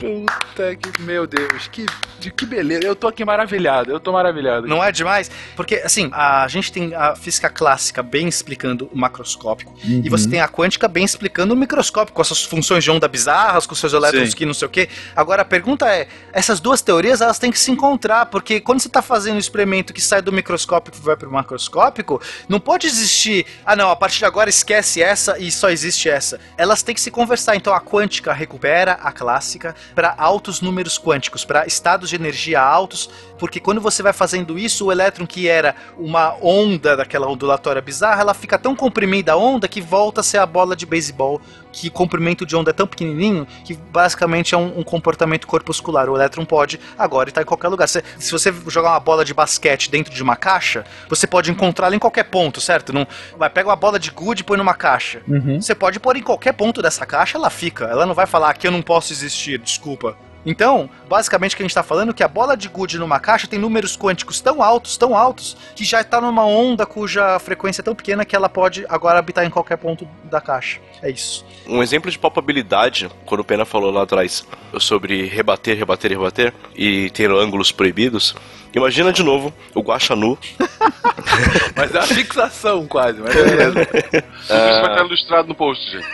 Puta que. Meu Deus, que, de- que beleza. Eu tô aqui maravilhado, eu tô maravilhado. Não é demais? Porque, assim, a gente tem a física clássica bem explicando o macroscópico, e você tem a quântica bem explicando o microscópico, com essas funções de onda bizarras, com seus elétrons Sim. que não sei o quê. Agora, a pergunta é, essas duas teorias, elas têm que se encontrar, porque quando você está fazendo um experimento que sai do microscópico e vai para o macroscópico, não pode existir, ah não, a partir de agora esquece essa e só existe essa. Elas têm que se conversar, então a quântica recupera a clássica para altos números quânticos, para estados de energia altos, porque quando você vai fazendo isso, o elétron que era uma onda daquela ondulatória bizarra, ela fica tão comprimida a onda que volta a ser a bola de beisebol, que o comprimento de onda é tão pequenininho que basicamente é um, um comportamento corpuscular. O elétron pode agora estar em qualquer lugar. Se, se você jogar uma bola de basquete dentro de uma caixa, você pode encontrá-la em qualquer ponto, certo? Não, vai pega uma bola de gude e põe numa caixa. Você pode pôr em qualquer ponto dessa caixa, ela fica. Ela não vai falar que eu não posso existir, desculpa. Então, basicamente o que a gente está falando é que a bola de gude numa caixa tem números quânticos tão altos, tão altos, que já está numa onda cuja frequência é tão pequena que ela pode agora habitar em qualquer ponto da caixa. É isso. Um exemplo de palpabilidade, quando o Pena falou lá atrás sobre rebater, rebater, rebater e ter ângulos proibidos, imagina de novo o Guaxanu. Mas é uma fixação quase, mas beleza. Isso vai estar ilustrado no post, gente.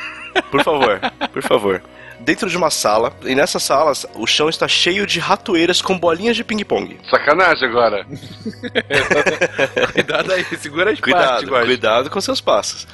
Por favor, por favor. Dentro de uma sala, e nessa sala o chão está cheio de ratoeiras com bolinhas de ping-pong. Sacanagem agora. Cuidado aí, segura as partes, Cuidado, Guaxa. cuidado com seus passos.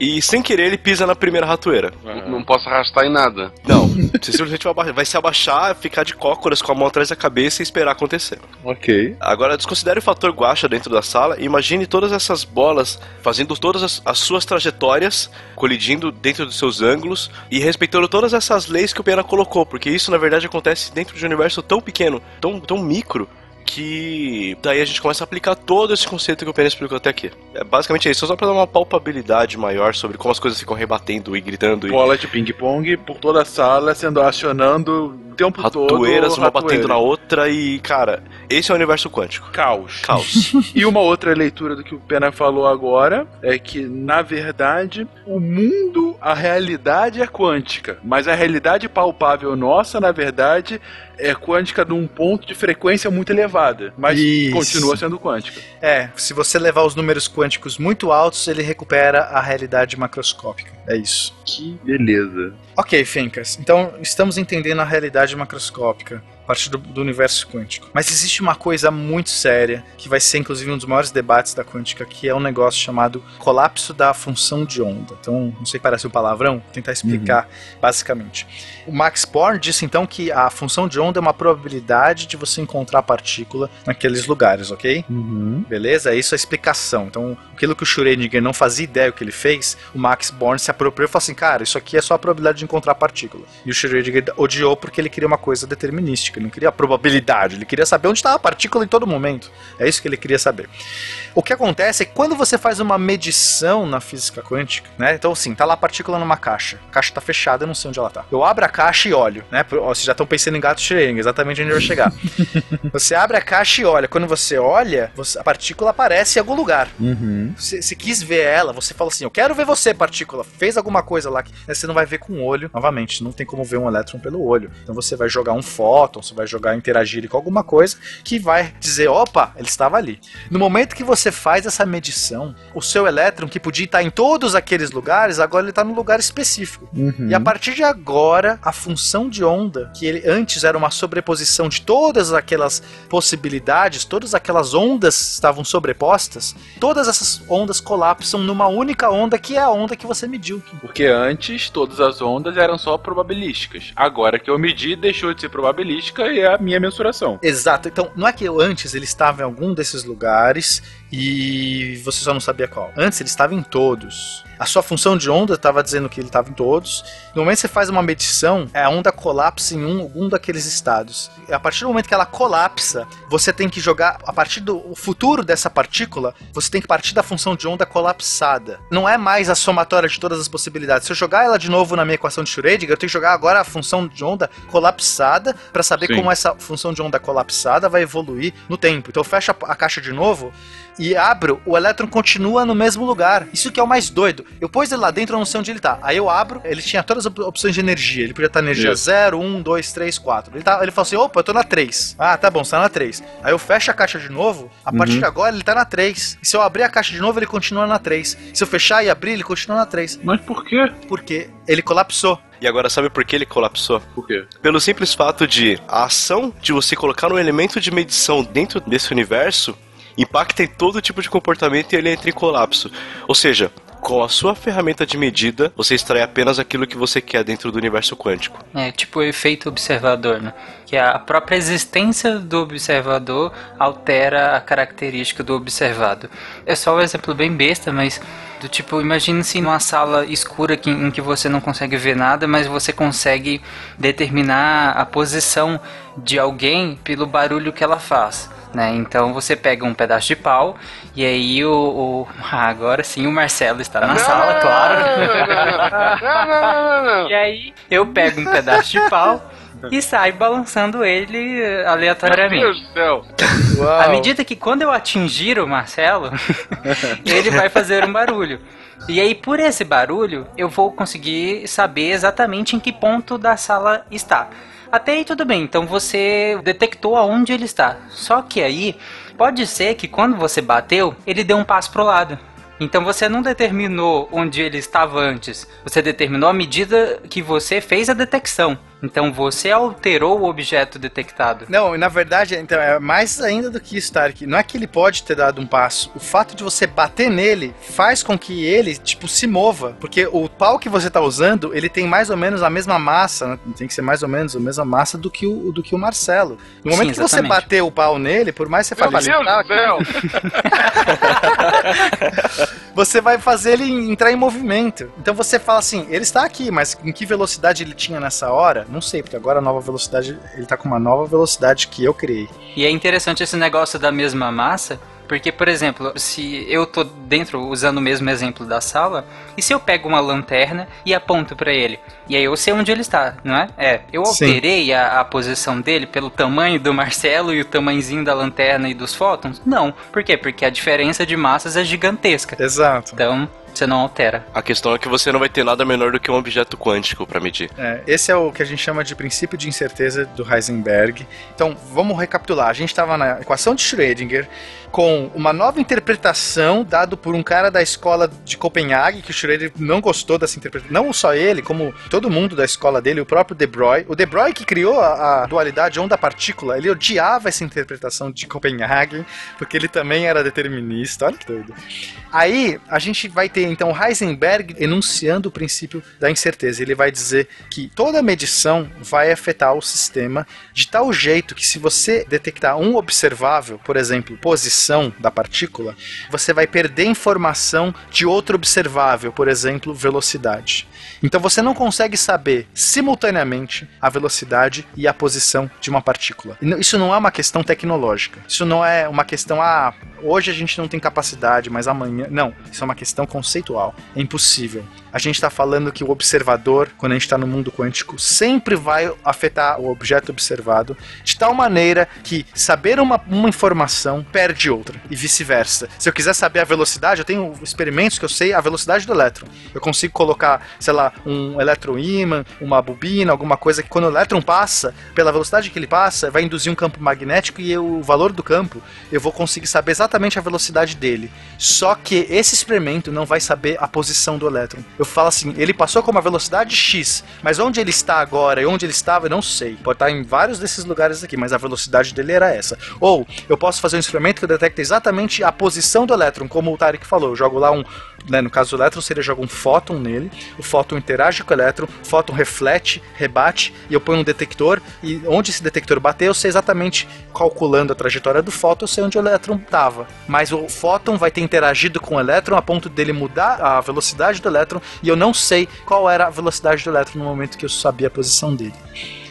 E sem querer ele pisa na primeira ratoeira. Não posso arrastar em nada. Não, você simplesmente vai se abaixar, ficar de cócoras com a mão atrás da cabeça e esperar acontecer. Ok. Agora, desconsidere o fator guacha dentro da sala e imagine todas essas bolas fazendo todas as, as suas trajetórias, colidindo dentro dos seus ângulos e respeitando todas essas leis que o Pena colocou, porque isso na verdade acontece dentro de um universo tão pequeno, tão, tão micro, que daí a gente começa a aplicar todo esse conceito que o Pena explicou até aqui. É basicamente isso, só pra dar uma palpabilidade maior sobre como as coisas ficam rebatendo e gritando e Bola de ping-pong por toda a sala, sendo acionando o tempo todo. ratoeiras, uma batendo na outra e, cara, esse é o universo quântico. Caos. Caos. E uma outra leitura do que o Pena falou agora é que, na verdade, o mundo, a realidade é quântica. Mas a realidade palpável nossa, na verdade, é quântica num ponto de frequência muito elevada. Mas Isso. continua sendo quântica. É, se você levar os números quânticos muito altos, ele recupera a realidade macroscópica. É isso. Que beleza. Ok, Fencas. Então, estamos entendendo a realidade macroscópica partir do, do universo quântico. Mas existe uma coisa muito séria, que vai ser inclusive um dos maiores debates da quântica, que é um negócio chamado colapso da função de onda. Então, não sei se parece um palavrão, vou tentar explicar basicamente. O Max Born disse então que a função de onda é uma probabilidade de você encontrar partícula naqueles lugares, ok? Beleza? É isso a explicação. Então, aquilo que o Schrödinger não fazia ideia o que ele fez, o Max Born se apropriou e falou assim: cara, isso aqui é só a probabilidade de encontrar partícula. E o Schrödinger odiou porque ele queria uma coisa determinística, ele não queria a probabilidade, ele queria saber onde estava a partícula em todo momento. É isso que ele queria saber. O que acontece é que quando você faz uma medição na física quântica, né? Então, assim, tá lá a partícula numa caixa. A caixa tá fechada, eu não sei onde ela tá. Eu abro a caixa e olho, né? Vocês já estão pensando em gato Schrödinger, exatamente onde vai chegar. você abre a caixa e olha. Quando você olha, a partícula aparece em algum lugar. Você, você quis ver ela, você fala assim: Eu quero ver você, partícula. Fez alguma coisa lá que né, você não vai ver com o olho. Novamente, não tem como ver um elétron pelo olho. Então você vai jogar um fóton, você vai jogar interagir ele com alguma coisa que vai dizer: opa, ele estava ali. No momento que você faz essa medição, o seu elétron, que podia estar em todos aqueles lugares, agora ele está num lugar específico. E a partir de agora, a função de onda, que ele antes era uma sobreposição de todas aquelas possibilidades, todas aquelas ondas estavam sobrepostas, todas essas ondas colapsam numa única onda que é a onda que você mediu. Porque antes todas as ondas eram só probabilísticas. Agora que eu medi, deixou de ser probabilística e é a minha mensuração. Exato. Então, não é que eu, antes ele estava em algum desses lugares e você só não sabia qual. Antes ele estava em todos. A sua função de onda estava dizendo que ele estava em todos. No momento que você faz uma medição, a onda colapsa em um, algum daqueles estados. E a partir do momento que ela colapsa, você tem que jogar a partir do futuro dessa partícula, você tem que partir da função de onda colapsada. Não é mais a somatória de todas as possibilidades. Se eu jogar ela de novo na minha equação de Schrödinger, eu tenho que jogar agora a função de onda colapsada para saber Sim. como essa função de onda colapsada vai evoluir no tempo. Então eu fecho a, a caixa de novo e abro, o elétron continua no mesmo lugar. Isso que é o mais doido. Eu pus ele lá dentro, eu não sei onde ele tá. Aí eu abro, ele tinha todas as op- opções de energia. Ele podia estar energia Isso. 0, 1, 2, 3, 4. Ele, tá, ele falou assim: opa, eu tô na 3. Ah, tá bom, você tá na 3. Aí eu fecho a caixa de novo, a partir de agora ele tá na 3. E se eu abrir a caixa de novo, ele continua na 3. Se eu fechar e abrir, ele continua na 3. Mas por quê? Porque ele colapsou. E agora sabe por que ele colapsou? Por quê? Pelo simples fato de a ação de você colocar um elemento de medição dentro desse universo impacta em todo tipo de comportamento e ele entra em colapso. Ou seja, com a sua ferramenta de medida, você extrai apenas aquilo que você quer dentro do universo quântico. É tipo o efeito observador, né? Que a própria existência do observador altera a característica do observado. É só um exemplo bem besta, mas do tipo, imagine-se numa sala escura que- em que você não consegue ver nada, mas você consegue determinar a posição de alguém pelo barulho que ela faz. Né? Então você pega um pedaço de pau e aí o, o- ah, agora sim o Marcelo está na sala, claro. Não, não, não, não, não. E aí eu pego um pedaço de pau e saio balançando ele eh, Meu aleatoriamente. Deus do céu. À medida que quando eu atingir o Marcelo, ele vai fazer um barulho. E aí, por esse barulho, eu vou conseguir saber exatamente em que ponto da sala está. Até aí tudo bem, então você detectou aonde ele está. Só que aí, pode ser que quando você bateu, ele deu um passo pro lado. Então você não determinou onde ele estava antes, você determinou a medida que você fez a detecção. Então você alterou o objeto detectado. Não, na verdade, então, é mais ainda do que isso, Tarek. Não é que ele pode ter dado um passo. O fato de você bater nele faz com que ele, tipo, se mova. Porque o pau que você tá usando, ele tem mais ou menos a mesma massa, né? Tem que ser mais ou menos a mesma massa do que o, do que o Marcelo. No momento Sim, que você bater o pau nele, por mais que você Meu fale, Deus "Ah, do céu! você vai fazer ele entrar em movimento. Então você fala assim, ele está aqui, mas em que velocidade ele tinha nessa hora? Não sei, porque agora a nova velocidade, ele tá com uma nova velocidade que eu criei. E é interessante esse negócio da mesma massa, porque, por exemplo, se eu tô dentro, usando o mesmo exemplo da sala, e se eu pego uma lanterna e aponto pra ele, e aí eu sei onde ele está, não é? É, eu alterei a, a posição dele pelo tamanho do Marcelo e o tamanhozinho da lanterna e dos fótons? Não. Por quê? Porque a diferença de massas é gigantesca. Exato. Então, você não altera. A questão é que você não vai ter nada menor do que um objeto quântico pra medir. É, esse é o que a gente chama de princípio de incerteza do Heisenberg. Então, vamos recapitular. A gente estava na equação de Schrödinger com uma nova interpretação dado por um cara da escola de Copenhague, que o Schrödinger não gostou dessa interpretação. Não só ele, como todo mundo da escola dele, o próprio De Broglie. O De Broglie que criou a, a dualidade onda-partícula, ele odiava essa interpretação de Copenhague, porque ele também era determinista. Olha que doido. Aí a gente vai ter então Heisenberg enunciando o princípio da incerteza. Ele vai dizer que toda medição vai afetar o sistema de tal jeito que se você detectar um observável, por exemplo, posição da partícula, você vai perder informação de outro observável, por exemplo, velocidade. Então você não consegue saber simultaneamente a velocidade e a posição de uma partícula. Isso não é uma questão tecnológica. Isso não é uma questão, ah, hoje a gente não tem capacidade, mas amanhã. Não, isso é uma questão conceitual. É impossível. A gente está falando que o observador, quando a gente está no mundo quântico, sempre vai afetar o objeto observado de tal maneira que saber uma, uma informação perde outra e vice-versa. Se eu quiser saber a velocidade, eu tenho experimentos que eu sei a velocidade do elétron. Eu consigo colocar, sei lá, um eletroímã, uma bobina, alguma coisa que quando o elétron passa, pela velocidade que ele passa, vai induzir um campo magnético e eu- o valor do campo, eu vou conseguir saber exatamente a velocidade dele. Só que esse experimento não vai saber a posição do elétron. Eu falo assim, ele passou com uma velocidade X, mas onde ele está agora e onde ele estava, eu não sei. Pode estar em vários desses lugares aqui, mas a velocidade dele era essa. Ou eu posso fazer um experimento que detecta exatamente a posição do elétron, como o Tarek falou. Eu jogo lá um, né, no caso do elétron, seria jogo um fóton nele, o fóton interage com o elétron, o fóton reflete, rebate, e eu ponho um detector, e onde esse detector bater, eu sei exatamente, calculando a trajetória do fóton, eu sei onde o elétron estava. Mas o fóton vai ter interagido com o elétron a ponto dele mudar a velocidade do elétron, e eu não sei qual era a velocidade do elétron no momento que eu sabia a posição dele.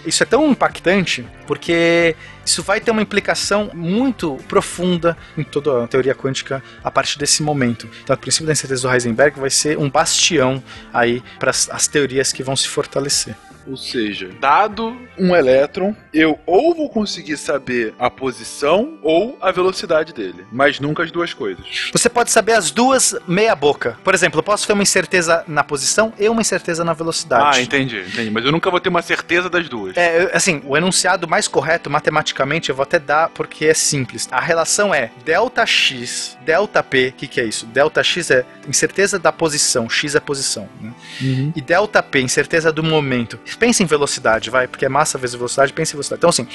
Isso é tão impactante porque isso vai ter uma implicação muito profunda em toda a teoria quântica a partir desse momento. Então, o princípio da incerteza do Heisenberg vai ser um bastião aí para as teorias que vão se fortalecer. Ou seja, dado um elétron, eu ou vou conseguir saber a posição ou a velocidade dele, mas nunca as duas coisas. Você pode saber as duas meia boca. Por exemplo, eu posso ter uma incerteza na posição e uma incerteza na velocidade. Ah, entendi, entendi. Mas eu nunca vou ter uma certeza das duas. É, assim, o enunciado mais correto, matematicamente, eu vou até dar porque é simples. A relação é delta x, delta p, o que, que é isso? Delta x é incerteza da posição, x é posição. Né? E delta p, incerteza do momento. Pensa em velocidade, vai, porque é massa vezes velocidade, pensa em velocidade. Então, assim,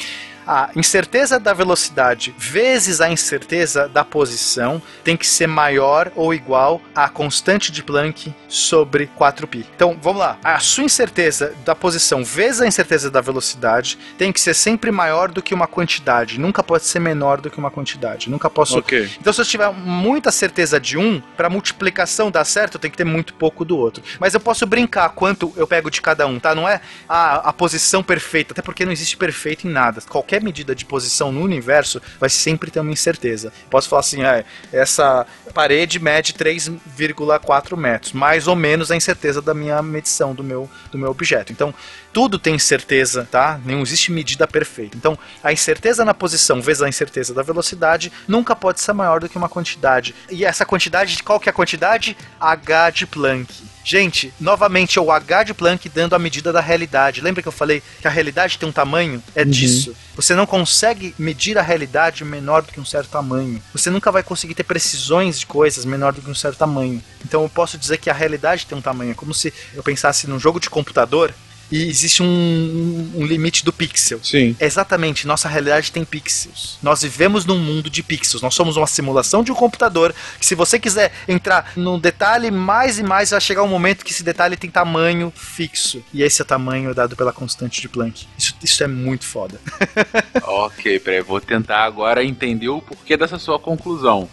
a incerteza da velocidade vezes a incerteza da posição tem que ser maior ou igual à constante de Planck sobre 4π. Então, vamos lá. A sua incerteza da posição vezes a incerteza da velocidade tem que ser sempre maior do que uma quantidade. Nunca pode ser menor do que uma quantidade. Nunca posso Ok. então, se eu tiver muita certeza de um, para multiplicação dar certo, eu tenho que ter muito pouco do outro. Mas eu posso brincar quanto eu pego de cada um, tá? Não é a, a posição perfeita, até porque não existe perfeito em nada. Qualquer medida de posição no universo vai sempre ter uma incerteza. Posso falar assim, é, essa parede mede 3,4 metros, mais ou menos a incerteza da minha medição do meu, do meu objeto. Então, tudo tem incerteza, tá? Não existe medida perfeita. Então, a incerteza na posição vezes a incerteza da velocidade nunca pode ser maior do que uma quantidade. E essa quantidade, qual que é a quantidade? H de Planck. Gente, novamente é o H de Planck dando a medida da realidade. Lembra que eu falei que a realidade tem um tamanho? É disso. Você não consegue medir a realidade menor do que um certo tamanho. Você nunca vai conseguir ter precisões de coisas menor do que um certo tamanho. Então eu posso dizer que a realidade tem um tamanho. É como se eu pensasse num jogo de computador e existe um, um- limite do pixel. Sim. Exatamente, nossa realidade tem pixels. Nós vivemos num mundo de pixels. Nós somos uma simulação de um computador que, se você quiser entrar num detalhe mais e mais, vai chegar um momento que esse detalhe tem tamanho fixo. E esse tamanho é dado pela constante de Planck. Isso, isso é muito foda. Ok, peraí, vou tentar agora entender o porquê dessa sua conclusão.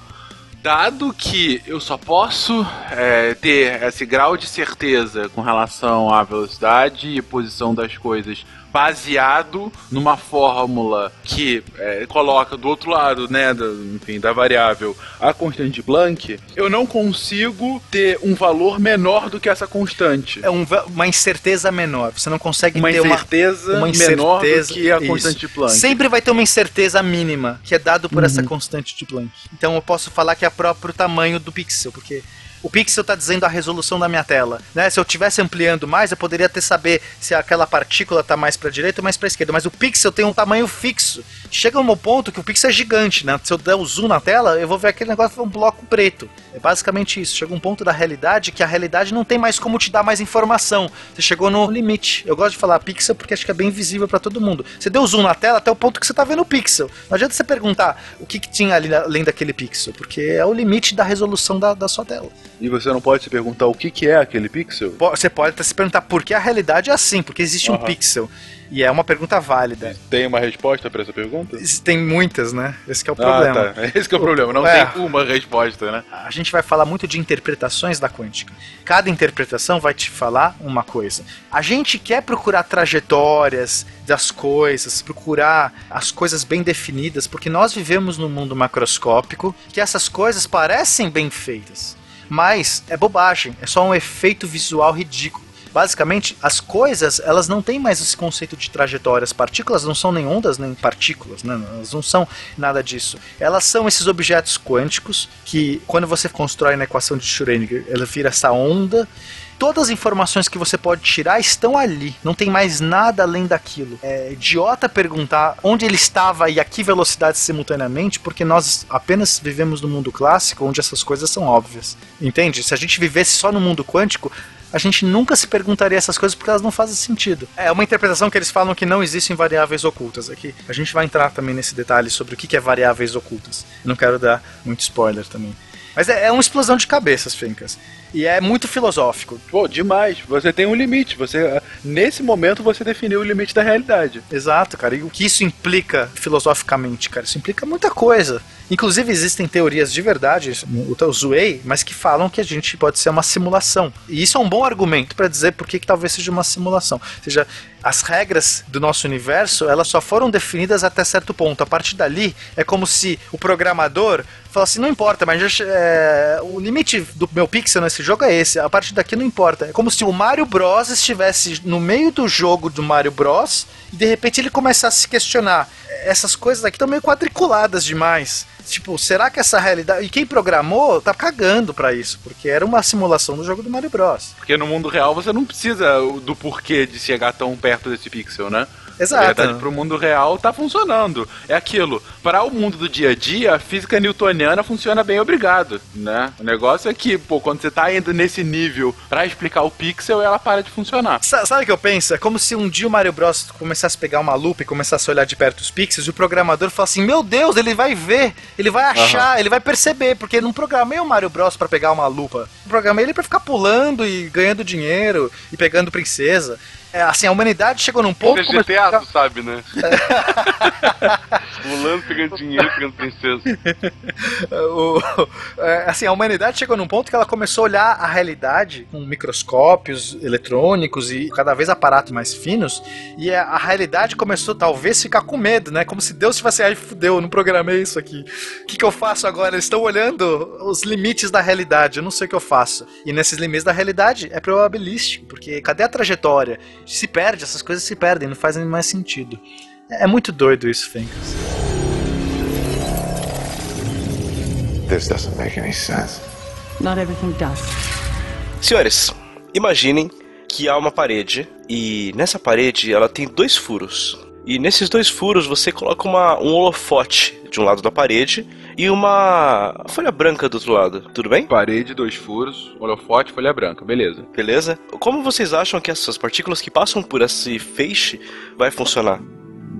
Dado que eu só posso é, ter esse grau de certeza com relação à velocidade e posição das coisas baseado numa fórmula que é, coloca do outro lado, né, da, enfim, da variável a constante de Planck, eu não consigo ter um valor menor do que essa constante. É um uma incerteza menor. Você não consegue Uma ter uma incerteza uma menor incerteza- do que a isso. constante de Planck. Sempre vai ter uma incerteza mínima, que é dado por Uhum. essa constante de Planck. Então eu posso falar que é o próprio tamanho do pixel, porque o pixel está dizendo a resolução da minha tela. Né? Se eu estivesse ampliando mais, eu poderia até saber se aquela partícula está mais para direita ou mais para esquerda. Mas o pixel tem um tamanho fixo. Chega um ponto que o pixel é gigante. Né? Se eu der o zoom na tela, eu vou ver aquele negócio um bloco preto. É basicamente isso. Chega um ponto da realidade que a realidade não tem mais como te dar mais informação. Você chegou no limite. Eu gosto de falar pixel porque acho que é bem visível para todo mundo. Você deu zoom na tela até o ponto que você está vendo o pixel. Não adianta você perguntar o que, que tinha ali além daquele pixel, porque é o limite da resolução da, da sua tela. E você não pode se perguntar o que, que é aquele pixel? Você pode até se perguntar por que a realidade é assim, porque existe um Aham. pixel. E é uma pergunta válida. Tem uma resposta pra essa pergunta? Tem muitas, né? Esse que é o Ah, problema. tá. Esse que é o problema. Não É. tem uma resposta, né? A gente vai falar muito de interpretações da quântica. Cada interpretação vai te falar uma coisa. A gente quer procurar trajetórias das coisas, procurar as coisas bem definidas, porque nós vivemos num mundo macroscópico que essas coisas parecem bem feitas. Mas é bobagem, é só um efeito visual ridículo. Basicamente, as coisas, elas não têm mais esse conceito de trajetórias. Partículas não são nem ondas nem partículas, né? Elas não são nada disso. Elas são esses objetos quânticos que, quando você constrói na equação de Schrödinger, ela vira essa onda. Todas as informações que você pode tirar estão ali. Não tem mais nada além daquilo. É idiota perguntar onde ele estava e a que velocidade simultaneamente, porque nós apenas vivemos no mundo clássico, onde essas coisas são óbvias. Entende? Se a gente vivesse só no mundo quântico, a gente nunca se perguntaria essas coisas porque elas não fazem sentido. É uma interpretação que eles falam que não existem variáveis ocultas. Aqui a gente vai entrar também nesse detalhe sobre o que é variáveis ocultas. Não quero dar muito spoiler também. Mas é, é uma explosão de cabeças, Fencas. E é muito filosófico. Pô, demais. Você tem um limite. Você, nesse momento, você definiu o limite da realidade. Exato, cara. E o que isso implica filosoficamente, cara? Isso implica muita coisa. Inclusive, existem teorias de verdade, eu zoei, mas que falam que a gente pode ser uma simulação. E isso é um bom argumento para dizer por que talvez seja uma simulação. Ou seja, as regras do nosso universo, elas só foram definidas até certo ponto. A partir dali, é como se o programador falasse, não importa, mas é, o limite do meu pixel nesse jogo é esse. A partir daqui não importa. É como se o Mario Bros estivesse no meio do jogo do Mario Bros e de repente ele começasse a se questionar. Essas coisas aqui estão meio quadriculadas demais. Tipo, será que essa realidade. E quem programou tá cagando pra isso, porque era uma simulação do jogo do Mario Bros. Porque no mundo real você não precisa do porquê de chegar tão perto desse pixel, né? Exato. Na verdade, pro mundo real tá funcionando. É aquilo. Para o mundo do dia a dia, a física newtoniana funciona bem, obrigado, né? O negócio é que, pô, quando você tá indo nesse nível pra explicar o pixel, ela para de funcionar. Sa- Sabe o que eu penso? É como se um dia o Mario Bros começasse a pegar uma lupa e começasse a olhar de perto os pixels e o programador falasse assim: Meu Deus, ele vai ver, ele vai achar, ele vai perceber, porque eu não programei o Mario Bros pra pegar uma lupa. Eu programei ele pra ficar pulando e ganhando dinheiro e pegando princesa. É, assim, a humanidade chegou num ponto. Isso é GTA, tu sabe, né? Pulando, pegando dinheiro, pegando princesa. o- é, assim, a humanidade chegou num ponto que ela começou a olhar a realidade com microscópios eletrônicos e cada vez aparatos mais finos, e a, a realidade começou talvez ficar com medo, né? Como se Deus tivesse, ai, fudeu, eu não programei isso aqui. O que, que eu faço agora? Eles estão olhando os limites da realidade, eu não sei o que eu faço. E nesses limites da realidade é probabilístico, porque cadê a trajetória? Se perde, essas coisas se perdem, não fazem mais sentido. É, é muito doido isso, Fencas. This doesn't make any sense. Not everything does. Senhores, imaginem que há uma parede e nessa parede ela tem dois furos. E nesses dois furos você coloca uma, um holofote de um lado da parede e uma folha branca do outro lado. Tudo bem? Parede, dois furos, holofote, folha branca, beleza. Beleza? Como vocês acham que essas partículas que passam por esse feixe vai funcionar?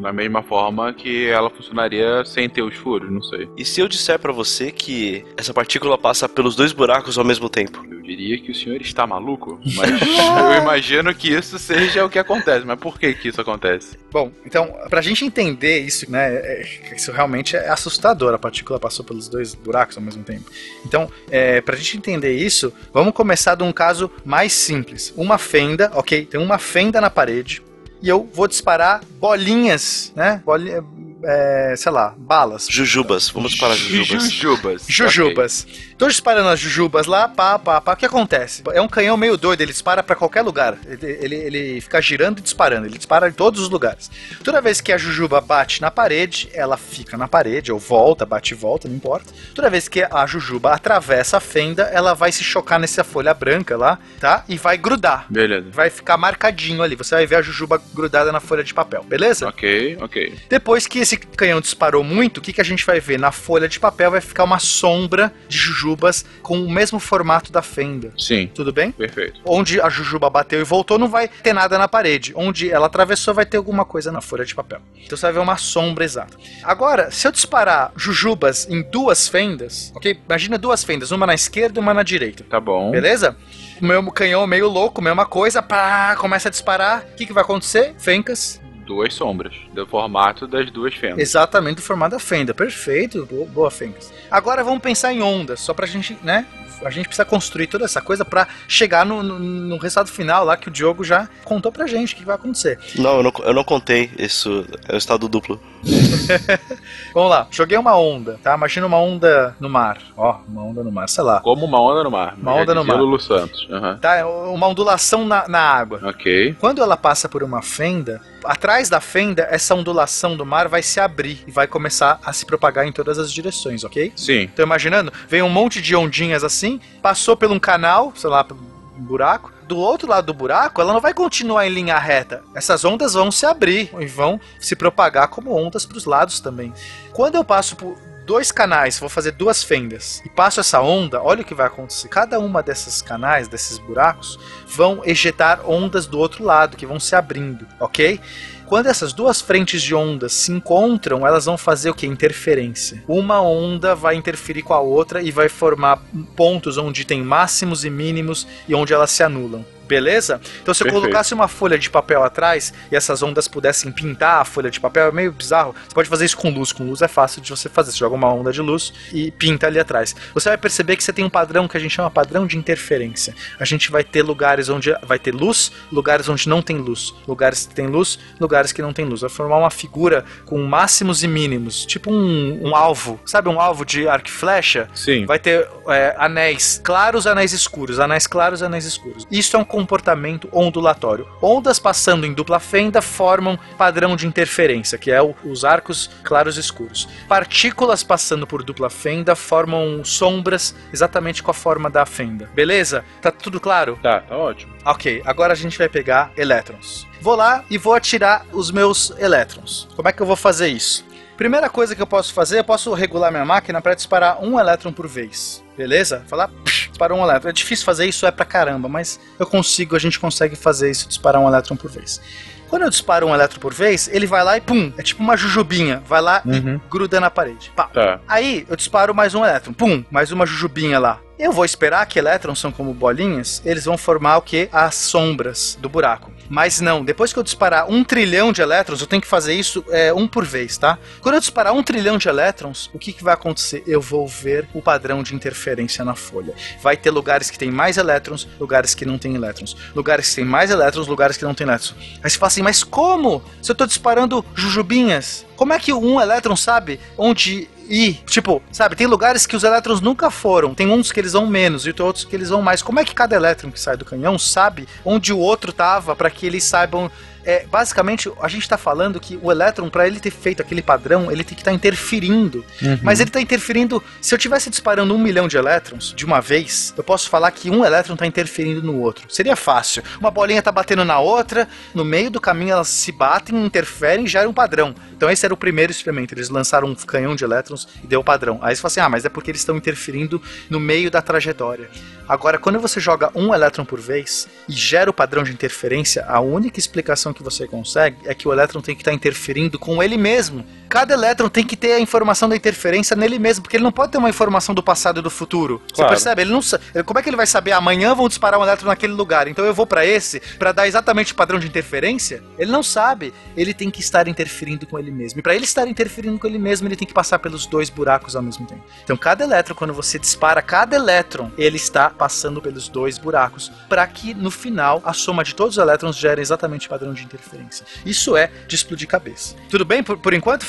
Da mesma forma que ela funcionaria sem ter os furos, não sei. E se eu disser pra você que essa partícula passa pelos dois buracos ao mesmo tempo? Eu diria que o senhor está maluco, mas eu imagino que isso seja o que acontece. Mas por que que isso acontece? Bom, então, pra gente entender isso, né, é- isso realmente é assustador. A partícula passou pelos dois buracos ao mesmo tempo. Então, é, pra gente entender isso, vamos começar de um caso mais simples. Uma fenda, ok? Tem uma fenda na parede e eu vou disparar bolinhas, né? Bolinha, é, sei lá, balas. Jujubas, vamos para jujubas. Jujubas. Jujubas. Tô disparando as jujubas lá, pá, pá, pá. O que acontece? É um canhão meio doido, ele dispara pra qualquer lugar. Ele, ele, ele fica girando e disparando, ele dispara em todos os lugares. Toda vez que a jujuba bate na parede, ela fica na parede, ou volta, bate e volta, não importa. Toda vez que a jujuba atravessa a fenda, ela vai se chocar nessa folha branca lá, tá? E vai grudar. Beleza. Vai ficar marcadinho ali. Você vai ver a jujuba grudada na folha de papel, beleza? Ok, ok. Depois que esse canhão disparou muito, o que, que a gente vai ver? Na folha de papel vai ficar uma sombra de jujubas com o mesmo formato da fenda. Sim, Tudo bem? perfeito. Onde a jujuba bateu e voltou, não vai ter nada na parede. Onde ela atravessou, vai ter alguma coisa na folha de papel. Então você vai ver uma sombra exata. Agora, se eu disparar jujubas em duas fendas, ok? Imagina duas fendas, uma na esquerda e uma na direita. Tá bom. Beleza? O meu canhão meio louco, mesma coisa, pá, começa a disparar. O que, que vai acontecer? Fencas. Duas sombras, do formato das duas fendas. Exatamente do formato da fenda. Perfeito. Boa, boa. Agora vamos pensar em ondas, só pra gente, né? A gente precisa construir toda essa coisa pra chegar no, no, no resultado final lá que o Diogo já contou pra gente o que vai acontecer. Não, eu não, eu não contei. Isso é o estado duplo. Vamos lá, joguei uma onda, tá? Imagina uma onda no mar. Ó, uma onda no mar, sei lá. Como uma onda no mar. Uma onda no mar. Lulu Santos. Aham. Tá? Uma ondulação na, na água. Ok. Quando ela passa por uma fenda, atrás da fenda, essa ondulação do mar vai se abrir e vai começar a se propagar em todas as direções, ok? Sim. Tô imaginando? Vem um monte de ondinhas assim, passou por um canal, sei lá, um buraco. Do outro lado do buraco, ela não vai continuar em linha reta. Essas ondas vão se abrir e vão se propagar como ondas para os lados também. Quando eu passo por dois canais, vou fazer duas fendas e passo essa onda, olha o que vai acontecer. Cada uma dessas canais, desses buracos, vão ejetar ondas do outro lado que vão se abrindo, ok? Quando essas duas frentes de ondas se encontram, elas vão fazer o que? Interferência. Uma onda vai interferir com a outra e vai formar pontos onde tem máximos e mínimos e onde elas se anulam. Beleza? Então, se eu Perfeito. colocasse uma folha de papel atrás e essas ondas pudessem pintar a folha de papel, é meio bizarro. Você pode fazer isso com luz. Com luz é fácil de você fazer. Você joga uma onda de luz e pinta ali atrás. Você vai perceber que você tem um padrão que a gente chama padrão de interferência. A gente vai ter lugares onde vai ter luz, lugares onde não tem luz. Lugares que tem luz, lugares que não tem luz. Vai formar uma figura com máximos e mínimos. Tipo um, um alvo. Sabe um alvo de arco e flecha? Sim. Vai ter é, anéis claros, anéis escuros, anéis claros, anéis escuros. Isso é um comportamento ondulatório. Ondas passando em dupla fenda formam padrão de interferência, que é o- os arcos claros e escuros. Partículas passando por dupla fenda formam sombras exatamente com a forma da fenda. Beleza? Tá tudo claro? Tá, tá ótimo. Ok, agora a gente vai pegar elétrons. Vou lá e vou atirar os meus elétrons. Como é que eu vou fazer isso? Primeira coisa que eu posso fazer, eu posso regular minha máquina para disparar um elétron por vez. Beleza? Falar, disparou um elétron. É difícil fazer isso, é pra caramba, mas eu consigo, a gente consegue fazer isso, disparar um elétron por vez. Quando eu disparo um elétron por vez, ele vai lá e pum, é tipo uma jujubinha, vai lá Uhum. e gruda na parede. Pá. Tá. Aí eu disparo mais um elétron, pum, mais uma jujubinha lá. Eu vou esperar que elétrons são como bolinhas, eles vão formar o que? As sombras do buraco. Mas não, depois que eu disparar um trilhão de elétrons, eu tenho que fazer isso é, um por vez, tá? Quando eu disparar um trilhão de elétrons, o que, que vai acontecer? Eu vou ver o padrão de interferência na folha. Vai ter lugares que tem mais elétrons, lugares que não tem elétrons. Lugares que tem mais elétrons, lugares que não tem elétrons. Aí você fala assim, mas como? Se eu tô disparando jujubinhas, como é que um elétron sabe onde ir? Tipo, sabe, tem lugares que os elétrons nunca foram. Tem uns que eles vão menos e tem outros que eles vão mais. Como é que cada elétron que sai do canhão sabe onde o outro tava para que eles saibam É, basicamente, a gente tá falando que o elétron, para ele ter feito aquele padrão, ele tem que estar interferindo. Mas ele tá interferindo. Se eu tivesse disparando um milhão de elétrons de uma vez, eu posso falar que um elétron tá interferindo no outro. Seria fácil. Uma bolinha tá batendo na outra, no meio do caminho elas se batem, interferem e geram um padrão. Então esse era o primeiro experimento. Eles lançaram um canhão de elétrons e deu o padrão. Aí você fala assim: ah, mas é porque eles estão interferindo no meio da trajetória. Agora, quando você joga um elétron por vez e gera o padrão de interferência, a única explicação que você consegue é que o elétron tem que estar interferindo com ele mesmo. Cada elétron tem que ter a informação da interferência nele mesmo, porque ele não pode ter uma informação do passado e do futuro. Você Claro. percebe? Ele não Como é que ele vai saber amanhã vão disparar um elétron naquele lugar? Então eu vou pra esse pra dar exatamente o padrão de interferência? Ele não sabe. Ele tem que estar interferindo com ele mesmo. E pra ele estar interferindo com ele mesmo, ele tem que passar pelos dois buracos ao mesmo tempo. Então cada elétron, quando você dispara cada elétron, ele está passando pelos dois buracos para que no final a soma de todos os elétrons gere exatamente o padrão de interferência. Isso é de explodir cabeça. Tudo bem por, por enquanto,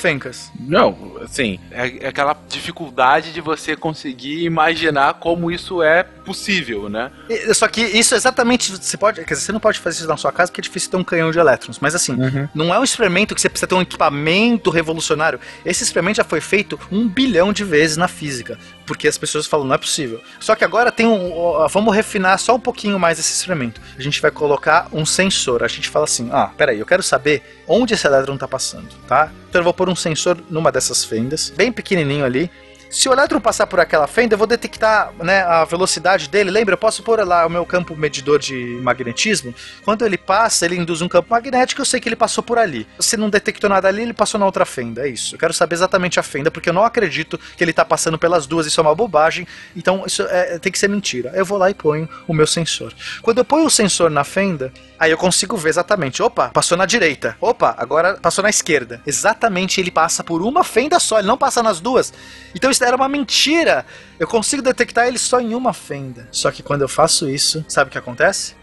Não, assim, é, é aquela dificuldade de você conseguir imaginar como isso é possível, né? E- Só que isso exatamente. Você pode. Quer dizer, você não pode fazer isso na sua casa porque é difícil ter um canhão de elétrons. Mas assim, não é um experimento que você precisa ter um equipamento revolucionário. Esse experimento já foi feito um bilhão de vezes na física. Porque as pessoas falam, não é possível. Só que agora tem um. Vamos refinar só um pouquinho mais esse experimento. A gente vai colocar um sensor. A gente fala assim: ah, peraí, eu quero saber onde esse elétron está passando, tá? Então eu vou pôr um sensor numa dessas fendas, bem pequenininho ali. Se o elétron passar por aquela fenda, eu vou detectar né, a velocidade dele. Lembra, eu posso pôr lá o meu campo medidor de magnetismo. Quando ele passa, ele induz um campo magnético, eu sei que ele passou por ali. Se não detectou nada ali, ele passou na outra fenda. É isso. Eu quero saber exatamente a fenda, porque eu não acredito que ele está passando pelas duas. Isso é uma bobagem. Então, isso é- tem que ser mentira. Eu vou lá e ponho o meu sensor. Quando eu ponho o sensor na fenda, aí eu consigo ver exatamente. Opa, passou na direita. Opa, agora passou na esquerda. Exatamente, ele passa por uma fenda só, ele não passa nas duas. Então isso era uma mentira. Eu consigo detectar ele só em uma fenda. Só que quando eu faço isso, sabe o que acontece?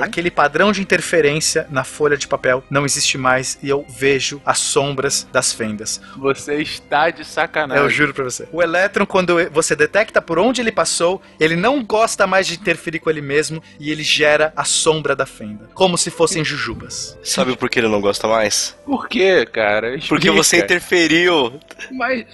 Aquele padrão de interferência na folha de papel não existe mais e eu vejo as sombras das fendas. Você está de sacanagem. Eu juro pra você. O elétron, quando você detecta por onde ele passou, ele não gosta mais de interferir com ele mesmo e ele gera a sombra da fenda. Como se fossem jujubas. Sabe por que ele não gosta mais? Por quê, cara? Porque Explica. você interferiu. Mas.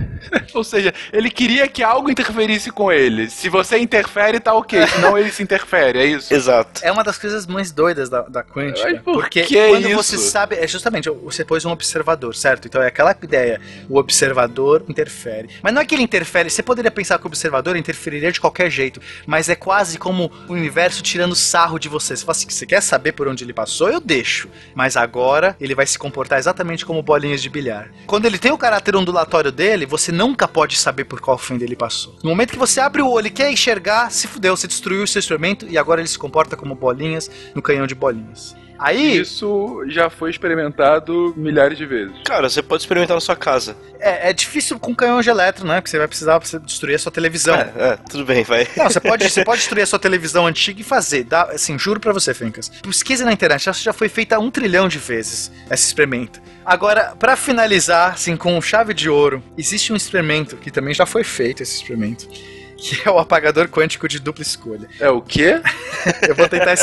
Ou seja, ele queria que algo interferisse com ele. Se você interfere, tá ok. Senão ele se interfere, é isso? Exato. É uma das coisas mais doidas da, da quântica. Mas por porque que quando isso? você sabe. É justamente, você pôs um observador, certo? Então é aquela ideia. O observador interfere. Mas não é que ele interfere. Você poderia pensar que o observador interferiria de qualquer jeito. Mas é quase como o universo tirando sarro de você. Você fala assim: você quer saber por onde ele passou? Eu deixo. Mas agora ele vai se comportar exatamente como bolinhas de bilhar. Quando ele tem o caráter ondulatório dele, você nunca pode saber por qual fenda ele passou. No momento que você abre o olho e quer enxergar, se fudeu, você destruiu o seu instrumento e agora ele se comporta como bolinhas no canhão de bolinhas. Aí, Isso já foi experimentado milhares de vezes. Cara, você pode experimentar na sua casa. é, é difícil com canhão de elétron, né? Porque você vai precisar você destruir a sua televisão. É, é, tudo bem, vai. Não, você pode, você pode destruir a sua televisão antiga e fazer. Dá, assim, juro pra você, Fencas. Pesquisa na internet, essa já foi feita um trilhão de vezes, esse experimento. Agora, pra finalizar, assim, com chave de ouro, existe um experimento que também já foi feito, esse experimento, que é o apagador quântico de dupla escolha. É o quê? Eu vou tentar.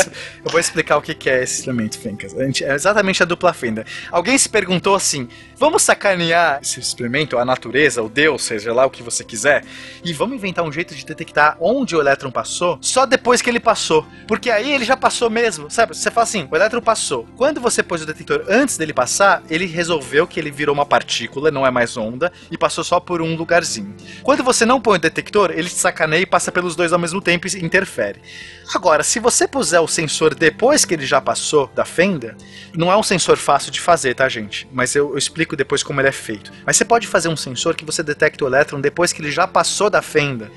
eu vou explicar o que é esse experimento, Fencas. É exatamente a dupla fenda. Alguém se perguntou assim: vamos sacanear esse experimento, a natureza, o Deus, seja lá o que você quiser, e vamos inventar um jeito de detectar onde o elétron passou só depois que ele passou. Porque aí ele já passou mesmo, sabe? Você fala assim: o elétron passou. Quando você pôs o detector antes dele passar, ele resolveu que ele virou uma partícula, não é mais onda, e passou só por um lugarzinho. Quando você não põe o detector, ele te sacaneia e passa pelos dois ao mesmo tempo e interfere. Agora, se você puser o sensor depois que ele já passou da fenda, não é um sensor fácil de fazer, tá, gente? Mas eu, eu explico depois como ele é feito. Mas você pode fazer um sensor que você detecta o elétron depois que ele já passou da fenda.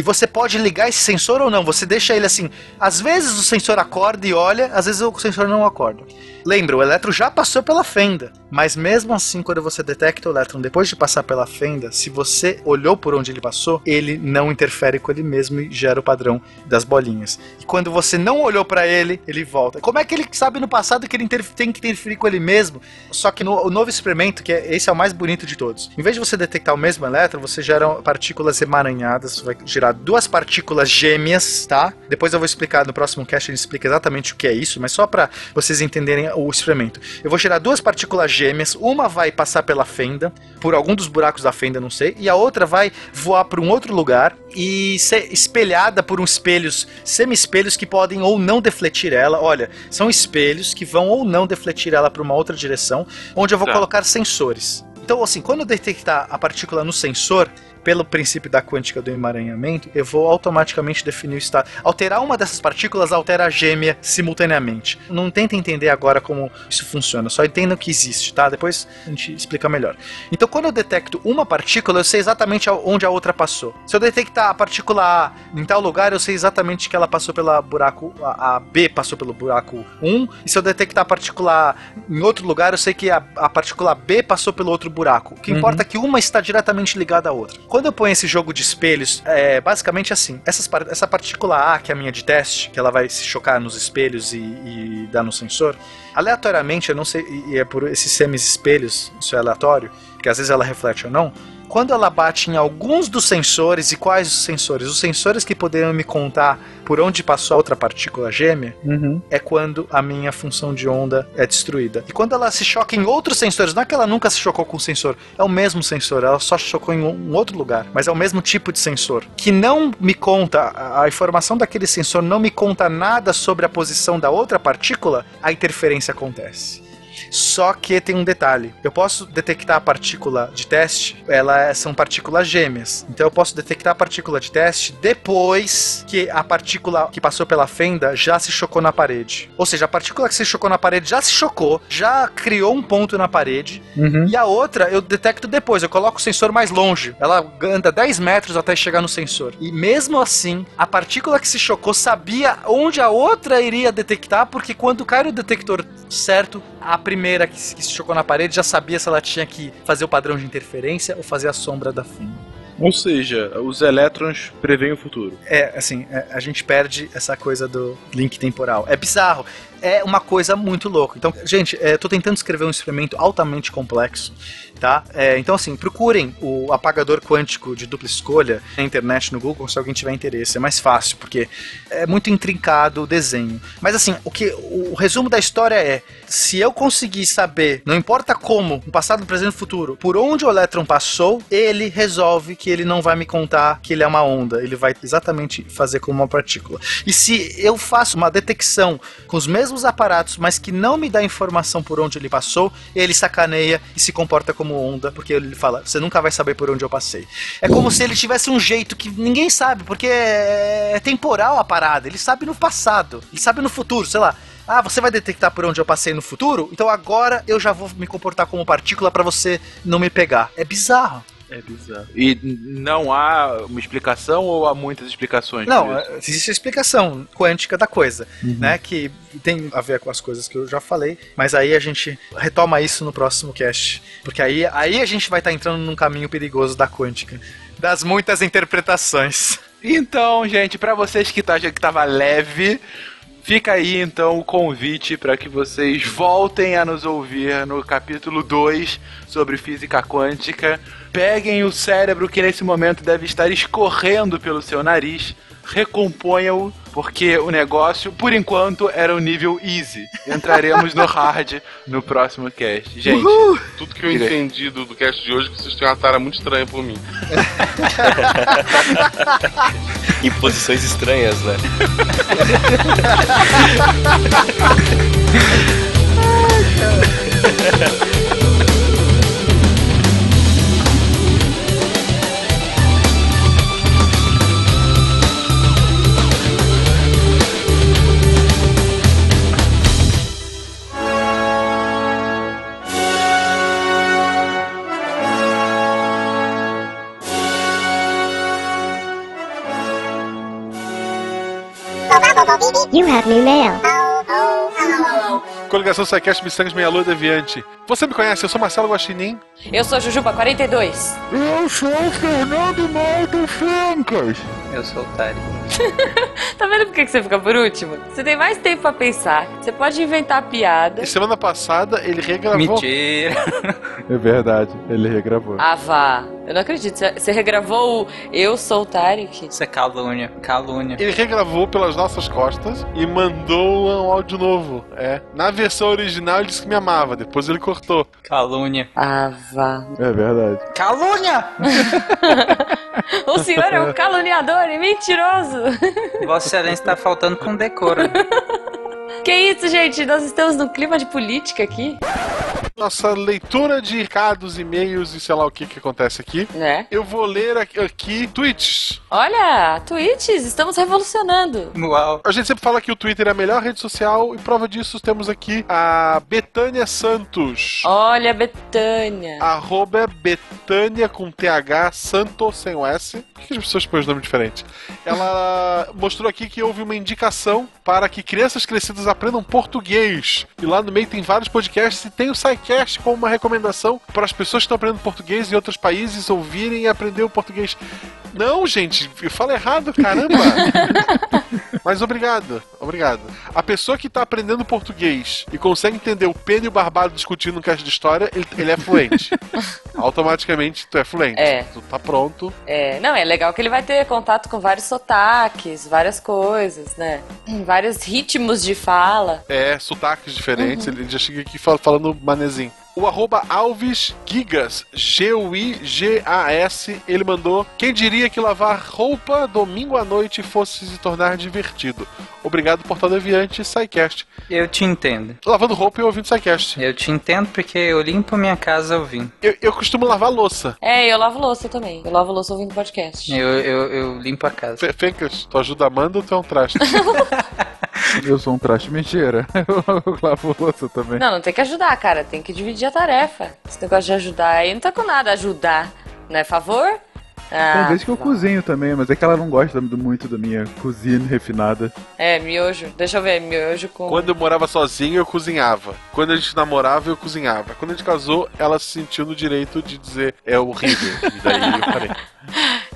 E você pode ligar esse sensor ou não. Você deixa ele assim. Às vezes o sensor acorda e olha, às vezes o sensor não acorda. Lembra, o elétron já passou pela fenda. Mas mesmo assim, quando você detecta o elétron depois de passar pela fenda, se você olhou por onde ele passou, ele não interfere com ele mesmo e gera o padrão das bolinhas. E quando você não olhou pra ele, ele volta. Como é que ele sabe no passado que ele tem que interferir com ele mesmo? Só que no novo experimento, que é, esse é o mais bonito de todos. Em vez de você detectar o mesmo elétron, você gera partículas emaranhadas, vai girar gerar duas partículas gêmeas, tá? Depois eu vou explicar no próximo cast, a gente explica exatamente o que é isso, mas só para vocês entenderem o experimento. Eu vou gerar duas partículas gêmeas, uma vai passar pela fenda, por algum dos buracos da fenda, não sei, e a outra vai voar para um outro lugar e ser espelhada por uns espelhos, semi-espelhos que podem ou não defletir ela. Olha, são espelhos que vão ou não defletir ela para uma outra direção, onde eu vou Tá. colocar sensores. Então, assim, quando eu detectar a partícula no sensor, pelo princípio da quântica do emaranhamento, eu vou automaticamente definir o estado. Alterar uma dessas partículas altera a gêmea simultaneamente. Não tenta entender agora como isso funciona, só entenda que existe, tá? Depois a gente explica melhor. Então, quando eu detecto uma partícula, eu sei exatamente onde a outra passou. Se eu detectar a partícula A em tal lugar, eu sei exatamente que ela passou pela buraco a, a B passou pelo buraco 1, e se eu detectar a partícula A em outro lugar, eu sei que a, a partícula B passou pelo outro buraco. O que Uhum. importa é que uma está diretamente ligada à outra. Quando eu ponho esse jogo de espelhos, é basicamente assim: essas essa partícula A, que é a minha de teste, que ela vai se chocar nos espelhos e, e dar no sensor, aleatoriamente, eu não sei, e é por esses semis-espelhos, isso é aleatório, que às vezes ela reflete ou não. Quando ela bate em alguns dos sensores, e quais os sensores? Os sensores que poderiam me contar por onde passou a outra partícula gêmea, Uhum. é quando a minha função de onda é destruída. E quando ela se choca em outros sensores, não é que ela nunca se chocou com o sensor, é o mesmo sensor, ela só chocou em um outro lugar, mas é o mesmo tipo de sensor. Que não me conta, a informação daquele sensor não me conta nada sobre a posição da outra partícula, a interferência acontece. Só que tem um detalhe. Eu posso detectar a partícula de teste, elas são partículas gêmeas. Então eu posso detectar a partícula de teste depois que a partícula que passou pela fenda já se chocou na parede. Ou seja, a partícula que se chocou na parede já se chocou, já criou um ponto na parede, Uhum. e a outra eu detecto depois, eu coloco o sensor mais longe. Ela anda 10 metros até chegar no sensor. E mesmo assim, a partícula que se chocou sabia onde a outra iria detectar, porque quando cai no detector certo, a primeira que se, que se chocou na parede já sabia se ela tinha que fazer o padrão de interferência ou fazer a sombra da fenda. Ou seja, os elétrons preveem o futuro. É, assim, é, a gente perde essa coisa do link temporal. É bizarro. É uma coisa muito louca. Então, gente, é, tô tentando escrever um experimento altamente complexo, tá? É, então, assim, procurem o apagador quântico de dupla escolha na internet, no Google, se alguém tiver interesse. É mais fácil, porque é muito intrincado o desenho. Mas, assim, o que o, resumo da história é: se eu conseguir saber, não importa como, no passado, no presente e futuro, por onde o elétron passou, ele resolve que ele não vai me contar que ele é uma onda. Ele vai exatamente fazer como uma partícula. E se eu faço uma detecção com os mesmos aparatos, mas que não me dá informação por onde ele passou, ele sacaneia e se comporta como onda, porque ele fala: você nunca vai saber por onde eu passei. É como se ele tivesse um jeito que ninguém sabe, porque é é temporal a parada. Ele sabe no passado, ele sabe no futuro, sei lá. Ah, você vai detectar por onde eu passei no futuro? Então agora eu já vou me comportar como partícula pra você não me pegar. É bizarro. É bizarro. E não há uma explicação ou há muitas explicações? Não, existe a explicação quântica da coisa, né? Que tem a ver com as coisas que eu já falei, mas aí a gente retoma isso no próximo cast. Porque aí, aí a gente vai estar entrando num caminho perigoso da quântica. Das muitas interpretações. Então, gente, pra vocês que tá que tava leve, fica aí então o convite para que vocês voltem a nos ouvir no capítulo 2 sobre física quântica. Peguem o cérebro que nesse momento deve estar escorrendo pelo seu nariz, recomponham-o, porque o negócio, por enquanto, era o nível easy. Entraremos no hard no próximo cast. Gente, Tudo que eu entendi do, do cast de hoje é que vocês têm uma tara muito estranha por mim. Em posições estranhas, né? You have new mail. Coligação Psycast Missangas Meia Lua Deviante. Você me conhece, eu sou Marcelo Guaxinim. Eu sou Jujuba 42. Eu sou o Fernando Malta Fencas. Eu sou o Tari. Tá vendo por que você fica por último? Você tem mais tempo pra pensar. Você pode inventar piada. E semana passada ele regravou. Mentira. É verdade, ele regravou. Ah, vá. Eu não acredito. Você- Você regravou o Eu Sou o Tarek? Isso é calúnia. Calúnia. Ele regravou pelas nossas costas e mandou um áudio novo. É. Na versão original ele disse que me amava, depois ele cortou. Calúnia. Ah, vá. É verdade. Calúnia! O senhor é um caluniador e mentiroso. Vossa Excelência tá faltando com decoro. Que isso, gente? Nós estamos num clima de política aqui, Nossa leitura de recados, e-mails e sei lá o que que acontece aqui. né? Eu vou ler aqui, aqui tweets. Olha, tweets, estamos revolucionando. Uau. A gente sempre fala que o Twitter é a melhor rede social e prova disso temos aqui a Betânia Santos. Olha, Betânia. Arroba Betânia com TH, Santos sem o S. Por que as pessoas põem os nomes diferentes? Ela mostrou aqui que houve uma indicação para que crianças crescidas aprendam português. E lá no meio tem vários podcasts e tem o SciCast como uma recomendação para as pessoas que estão aprendendo português em outros países ouvirem e aprender o português. Não, gente, eu falo errado, caramba! Mas obrigado, obrigado. A pessoa que tá aprendendo português e consegue entender o Pena e o Barbado discutindo um cast de história, ele, ele é fluente. Automaticamente tu é fluente. É. Tu tá pronto. É, não, é legal que ele vai ter contato com vários sotaques, várias coisas, né? Vários ritmos de fala. É, sotaques diferentes. Ele já chega aqui fal- falando manezinho. amazing O arroba Alves Gigas, G-U-I-G-A-S, ele mandou. Quem diria que lavar roupa domingo à noite fosse se tornar divertido? Obrigado, Portal Deviante, SciCast. Eu te entendo. Lavando roupa e ouvindo SciCast. Eu te entendo porque eu limpo minha casa ouvindo. Eu, eu costumo lavar louça. É, eu lavo louça também. Eu lavo louça ouvindo podcast. Eu, eu, eu limpo a casa. Fe- Fencas, tu ajuda a Amanda ou tu é um traste? Eu sou um traste mentira. Eu lavo louça também. Não, não tem que ajudar, cara. Tem que dividir a tarefa. Esse negócio de ajudar aí não tá com nada. Ajudar, não é favor? Tem Ah, vezes que eu cozinho também, mas é que ela não gosta muito da minha cozinha refinada. É, miojo. Deixa eu ver, miojo com. Quando eu morava sozinho, eu cozinhava. Quando a gente namorava, eu cozinhava. Quando a gente casou, ela se sentiu no direito de dizer é horrível. E daí eu parei.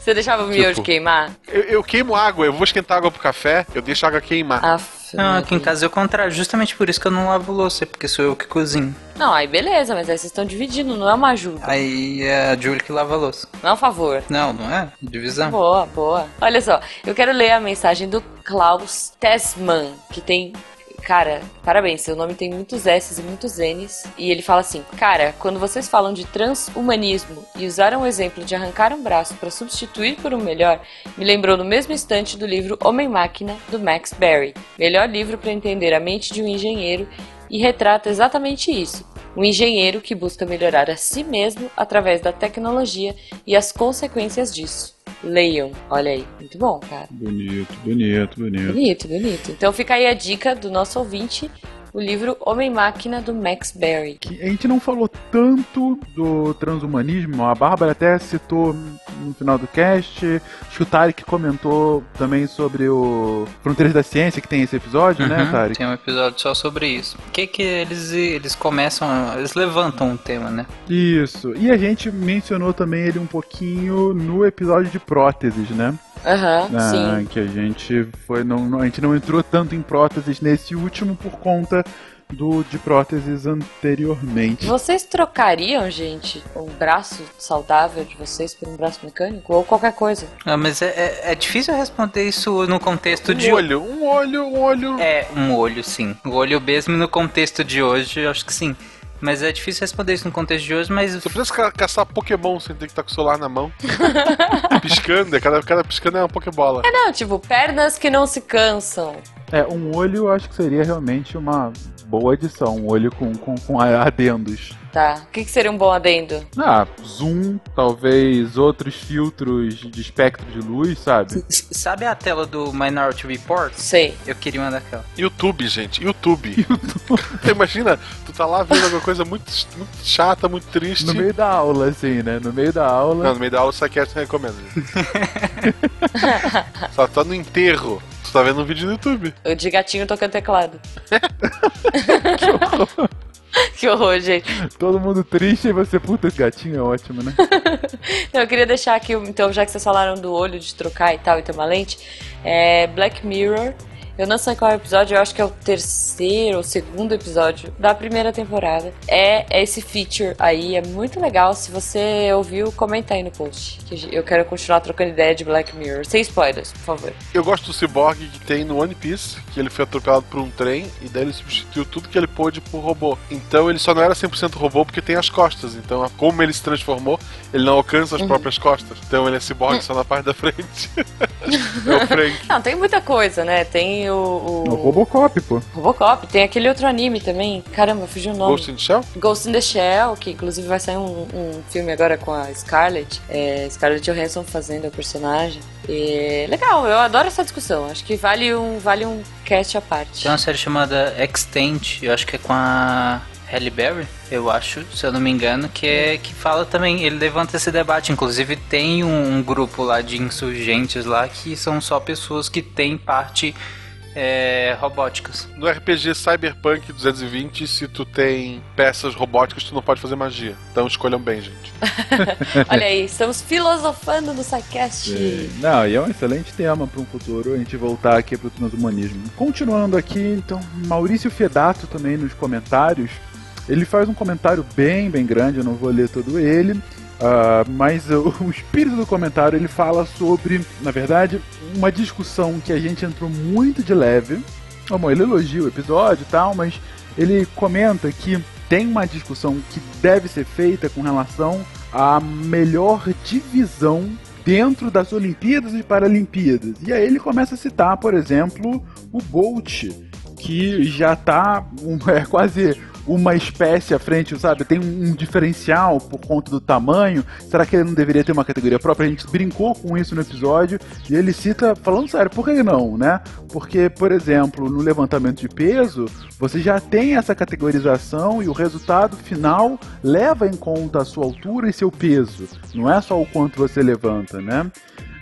Você deixava o miojo Tipo- queimar? Eu, eu queimo água, eu vou esquentar água pro café, eu deixo a água queimar. Aff, Não, aqui em casa é o contrário. Justamente por isso que eu não lavo louça, porque sou eu que cozinho. Não, aí beleza, mas aí vocês estão dividindo, não é uma ajuda. Aí é a Julie que lava a louça. Não é um favor. Não, não é? Divisão. Boa, boa. Olha só, eu quero ler a mensagem do Klaus Tessmann, que tem. Cara, parabéns, seu nome tem muitos S's e muitos N's. E ele fala assim: Cara, quando vocês falam de transhumanismo e usaram o exemplo de arrancar um braço para substituir por um melhor, me lembrou no mesmo instante do livro Homem-Máquina, do Max Berry. Melhor livro para entender a mente de um engenheiro e retrata exatamente isso. Um engenheiro que busca melhorar a si mesmo através da tecnologia e as consequências disso. Leiam, olha aí, muito bom, cara. Bonito, bonito, bonito. Bonito, bonito. Então fica aí a dica do nosso ouvinte, o livro Homem-Máquina do Max Berry. Que A gente não falou tanto do transhumanismo, a Bárbara até citou no final do cast, acho que o Tarek comentou também sobre o Fronteiras da Ciência, que tem esse episódio, né, Uhum, Tarek? Tem um episódio só sobre isso. O que que eles, eles começam, a- eles levantam um tema, né? Isso. E a gente mencionou também ele um pouquinho no episódio de próteses, né? Aham, Ah, sim. que a gente foi não, não- a gente não entrou tanto em próteses nesse último por conta do de próteses anteriormente. Vocês trocariam, gente, um braço saudável de vocês por um braço mecânico? Ou qualquer coisa? Ah, mas é, é, é difícil responder isso no contexto de Um olho, um olho, um olho. É, um olho, sim. O olho mesmo no contexto de hoje, eu acho que sim. Mas é difícil responder isso no contexto de hoje, mas. Você precisa ca- caçar Pokémon sem ter que estar com o celular na mão. piscando, é cada, cada piscando é uma Pokébola. É não, tipo, pernas que não se cansam. É, um olho eu acho que seria realmente uma boa adição, um olho com, com, com adendos. Tá. O que, que seria um bom adendo? Ah, zoom, talvez outros filtros de espectro de luz, sabe? S- Sabe a tela do Minority Report? Sei. Eu queria uma daquela. YouTube, gente, YouTube. Imagina, tu tá lá vendo alguma coisa muito, muito chata, muito triste. No meio da aula, assim, né? No meio da aula. Não, no meio da aula, o Saquete recomenda. Só tá no enterro. Tá vendo um vídeo no YouTube. Eu de gatinho tocando teclado. que horror, gente. Todo mundo triste e você, puta, esse gatinho é ótimo, né? Não, eu queria deixar aqui, então, já que vocês falaram do olho de trocar e tal, e ter uma lente, é Black Mirror. Eu não sei qual é o episódio, eu acho que é o terceiro ou segundo episódio da primeira temporada. É esse feature aí, é muito legal. Se você ouviu, comenta aí no post. Que eu quero continuar trocando ideia de Black Mirror. Sem spoilers, por favor. Eu gosto do Cyborg que tem no One Piece, que ele foi atropelado por um trem e daí ele substituiu tudo que ele pôde por robô. Então ele só não era 100% robô porque tem as costas. Então, como ele se transformou, ele não alcança as Uhum. próprias costas. Então ele é Cyborg só na parte da frente. é o Frank. Não, tem muita coisa, né? Tem o, o... O Robocop, pô. Robocop, tem aquele outro anime também. Caramba, fugiu o nome. Ghost in the Shell? Ghost in the Shell, que inclusive vai sair um, um filme agora com a Scarlett. É, Scarlett Johansson fazendo a personagem. E, legal, eu adoro essa discussão. Acho que vale um, vale um cast à parte. Tem uma série chamada Extent, eu acho que é com a Halle Berry, eu acho, se eu não me engano, que é que fala também, ele levanta esse debate. Inclusive tem um, um grupo lá de insurgentes lá que são só pessoas que têm parte é, robóticas. No RPG Cyberpunk 220, se tu tem peças robóticas, tu não pode fazer magia. Então escolham bem, gente. Olha aí, estamos filosofando no SciCast. É, Não, e é um excelente tema para um futuro a gente voltar aqui para o transhumanismo. Continuando aqui, então, Maurício Fedato também nos comentários. Ele faz um comentário bem, bem grande, eu não vou ler todo ele. Ah, mas o, espírito do comentário ele fala sobre, na verdade, uma discussão que a gente entrou muito de leve. Bom, ele elogia o episódio e tal, mas ele comenta que tem uma discussão que deve ser feita com relação à melhor divisão dentro das Olimpíadas e Paralimpíadas. E aí ele começa a citar, por exemplo, o Bolt, que já tá um- é quase uma espécie à frente, sabe? Tem um, diferencial por conta do tamanho. Será que ele não deveria ter uma categoria própria? A gente brincou com isso no episódio e ele cita, falando sério, por que não, né? Porque, por exemplo, no levantamento de peso, você já tem essa categorização e o resultado final leva em conta a sua altura e seu peso. Não é só o quanto você levanta, né?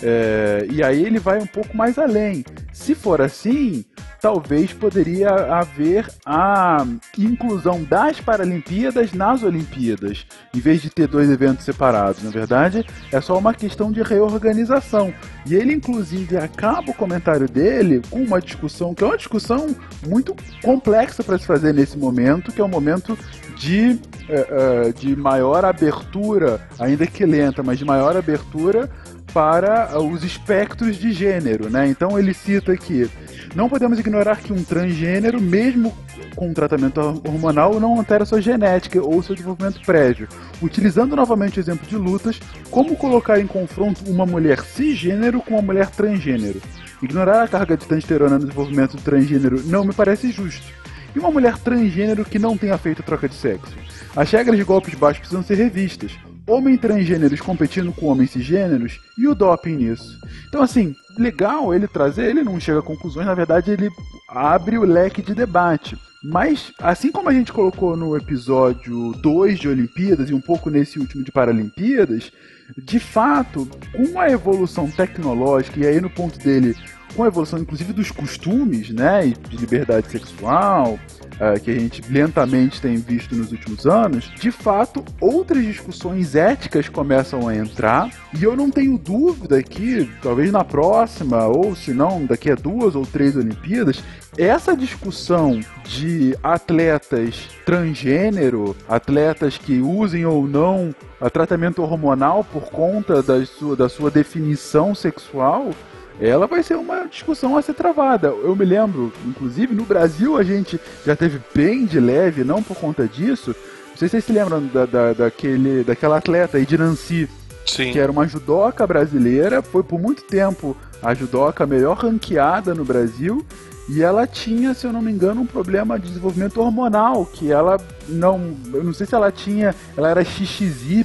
É, e aí ele vai um pouco mais além. Se for assim, talvez poderia haver a inclusão das Paralimpíadas nas Olimpíadas, em vez de ter dois eventos separados. Na verdade, é só uma questão de reorganização. E ele, inclusive, acaba o comentário dele com uma discussão que é uma discussão muito complexa para se fazer nesse momento, que é um momento de, eh, eh, de maior abertura, ainda que lenta, mas de maior abertura para ah, os espectros de gênero, né? Então ele cita que não podemos ignorar que um transgênero, mesmo com tratamento hormonal, não altera sua genética ou seu desenvolvimento prévio. Utilizando novamente o exemplo de lutas, como colocar em confronto uma mulher cisgênero com uma mulher transgênero? Ignorar a carga de testosterona no desenvolvimento do transgênero não me parece justo. E uma mulher transgênero que não tenha feito troca de sexo? As regras de golpes baixos precisam ser revistas. Homem transgêneros competindo com homens cisgêneros e o doping nisso. Então, assim, legal ele trazer, ele não chega a conclusões, na verdade, ele abre o leque de debate. Mas, assim como a gente colocou no episódio 2 de Olimpíadas e um pouco nesse último de Paralimpíadas, de fato, com a evolução tecnológica, e aí no ponto dele, com a evolução inclusive dos costumes, né, de liberdade sexual, ah, que a gente lentamente tem visto nos últimos anos, de fato, outras discussões éticas começam a entrar, e eu não tenho dúvida que, talvez na próxima, ou se não, daqui a duas ou três Olimpíadas, essa discussão de atletas transgênero, atletas que usem ou não tratamento hormonal por conta da sua, da sua definição sexual, ela vai ser uma discussão a ser travada. Eu me lembro, inclusive, no Brasil a gente já teve bem de leve, não por conta disso. Não sei se vocês se lembram da, da, daquele, daquela atleta aí de Nancy, Sim. que era uma judoca brasileira, foi por muito tempo a judoca melhor ranqueada no Brasil. E ela tinha, se eu não me engano, um problema de desenvolvimento hormonal, que ela não. Eu não sei se ela tinha. Ela era XXY.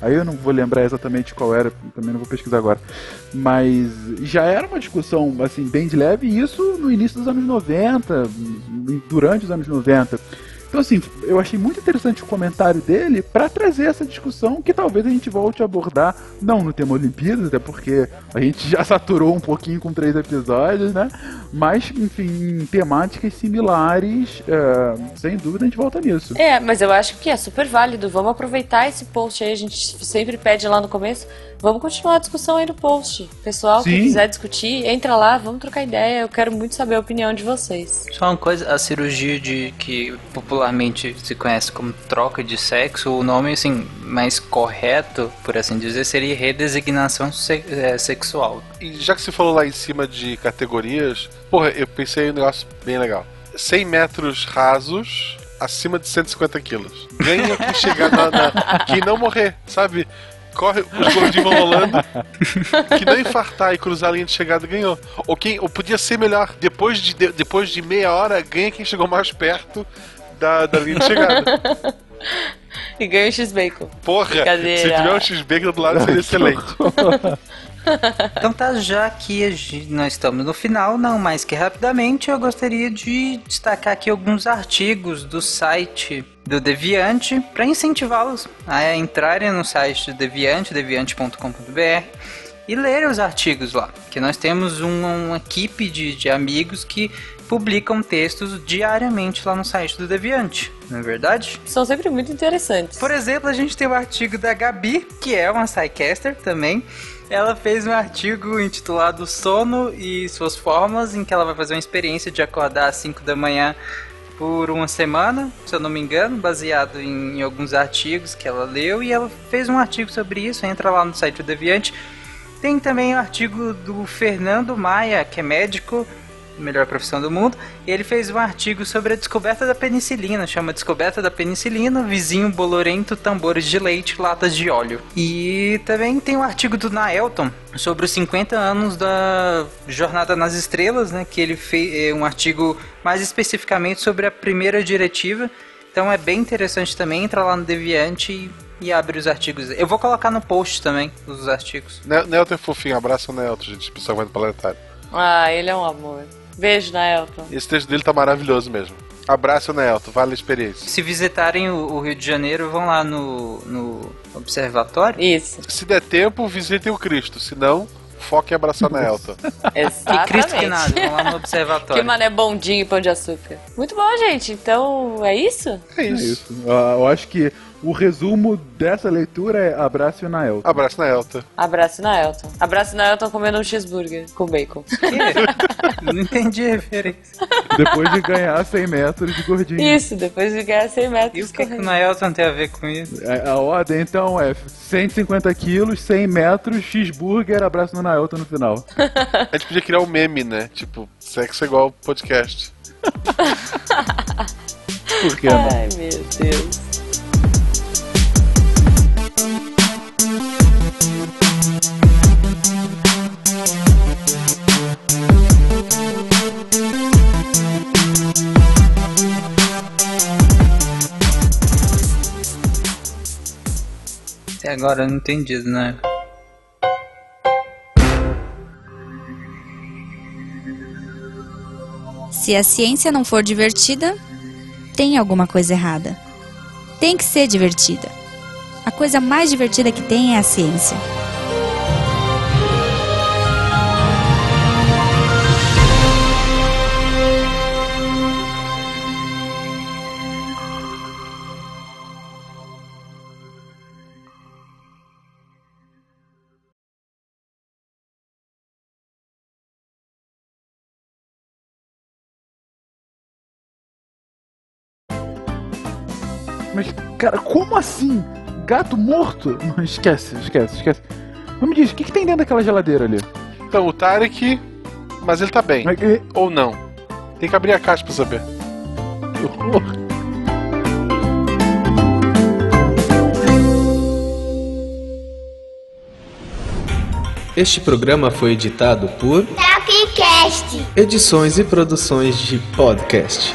Aí eu não vou lembrar exatamente qual era, também não vou pesquisar agora. Mas já era uma discussão, assim, bem de leve, e isso no início dos anos 90, durante os anos 90. Então, assim, eu achei muito interessante o comentário dele para trazer essa discussão que talvez a gente volte a abordar, não no tema Olimpíadas, até porque a gente já saturou um pouquinho com três episódios, né? Mas, enfim, em temáticas similares, é, sem dúvida a gente volta nisso. É, mas eu acho que é super válido. Vamos aproveitar esse post aí, a gente sempre pede lá no começo. Vamos continuar a discussão aí no post. Pessoal que Sim. quiser discutir, entra lá, vamos trocar ideia. Eu quero muito saber a opinião de vocês. Só uma coisa, a cirurgia de que popularmente se conhece como troca de sexo, o nome assim mais correto, por assim dizer, seria redesignação se- é, sexual. E já que você falou lá em cima de categorias, porra, eu pensei em um negócio bem legal. 100 metros rasos acima de 150 quilos. Ganha quem chegar na, na- Quem não morrer, sabe? Corre, os gordinhos vão rolando. Que não infartar e cruzar a linha de chegada ganhou. Ou quem. Ou podia ser melhor. Depois de, de- depois de meia hora, ganha quem chegou mais perto da, da linha de chegada. E ganha o X-Bacon. Porra, se tiver um X-Bacon do lado seria excelente. Então tá, já que nós estamos no final, não mais que rapidamente, eu gostaria de destacar aqui alguns artigos do site do Deviante para incentivá-los a entrarem no site do Deviante, deviante.com.br e lerem os artigos lá, que nós temos um- uma equipe de, de amigos que publicam textos diariamente lá no site do Deviante, não é verdade? São sempre muito interessantes. Por exemplo, a gente tem o artigo da Gabi, que é uma Psycaster também. Ela fez um artigo intitulado Sono e suas formas, em que ela vai fazer uma experiência de acordar às 5 da manhã por uma semana, se eu não me engano, baseado em, em alguns artigos que ela leu, e ela fez um artigo sobre isso, entra lá no site do Deviante. Tem também o artigo do Fernando Maia, que é médico, melhor profissão do mundo. E ele fez um artigo sobre a descoberta da penicilina, chama Descoberta da Penicilina, Vizinho Bolorento, Tambores de Leite, Latas de Óleo. E também tem um artigo do Naelton sobre os 50 anos da Jornada nas Estrelas, né, que ele fez um artigo mais especificamente sobre a primeira diretiva. Então é bem interessante também, entra lá no Deviante e, e abre os artigos. Eu vou colocar no post também os artigos. Ne- Nelton é fofinho, abraço o Nelton, gente, pensamento planetário. Ah, ele é um amor. Beijo, Naelton. Esse texto dele tá maravilhoso mesmo. Abraço, Nelton, vale a experiência. Se visitarem o, Rio de Janeiro, vão lá no, no observatório. Isso. Se der tempo, visitem o Cristo, se não, foque em abraçar Nelton. Exatamente. Que Cristo que nada, vão lá no Que observatório. mané bondinho e pão de açúcar. Muito bom, gente. Então, é isso? É É isso. isso. Ah, Eu acho que o resumo dessa leitura é abraço e Nael. Abraço, Nelton. Abraço Naelton. Abraço Naelton comendo um cheeseburger com bacon. Não entendi a referência. Depois de ganhar 100 metros de gordinho. Isso, depois de ganhar 100 E metros o que, que o. Naelton tem a ver com isso? A, a ordem então é 150 quilos, 100 metros, cheeseburger, abraço no Naelton no final. A gente podia criar um meme, né? Tipo, sexo é igual podcast. Por que não? Ai, meu Deus. Até agora eu não entendi, né? Se a ciência não for divertida, tem alguma coisa errada. Tem que ser divertida. A coisa mais divertida que tem é a ciência. Mas, cara, como assim? Gato morto? Não, esquece, esquece, esquece. Mas me diz, o que, que tem dentro daquela geladeira ali? Então, o Tarek, mas ele tá bem. Mas, eh, Ou não. Tem que abrir a caixa pra saber. que horror. Este programa foi editado por Tapcast. Edições e Produções de Podcast.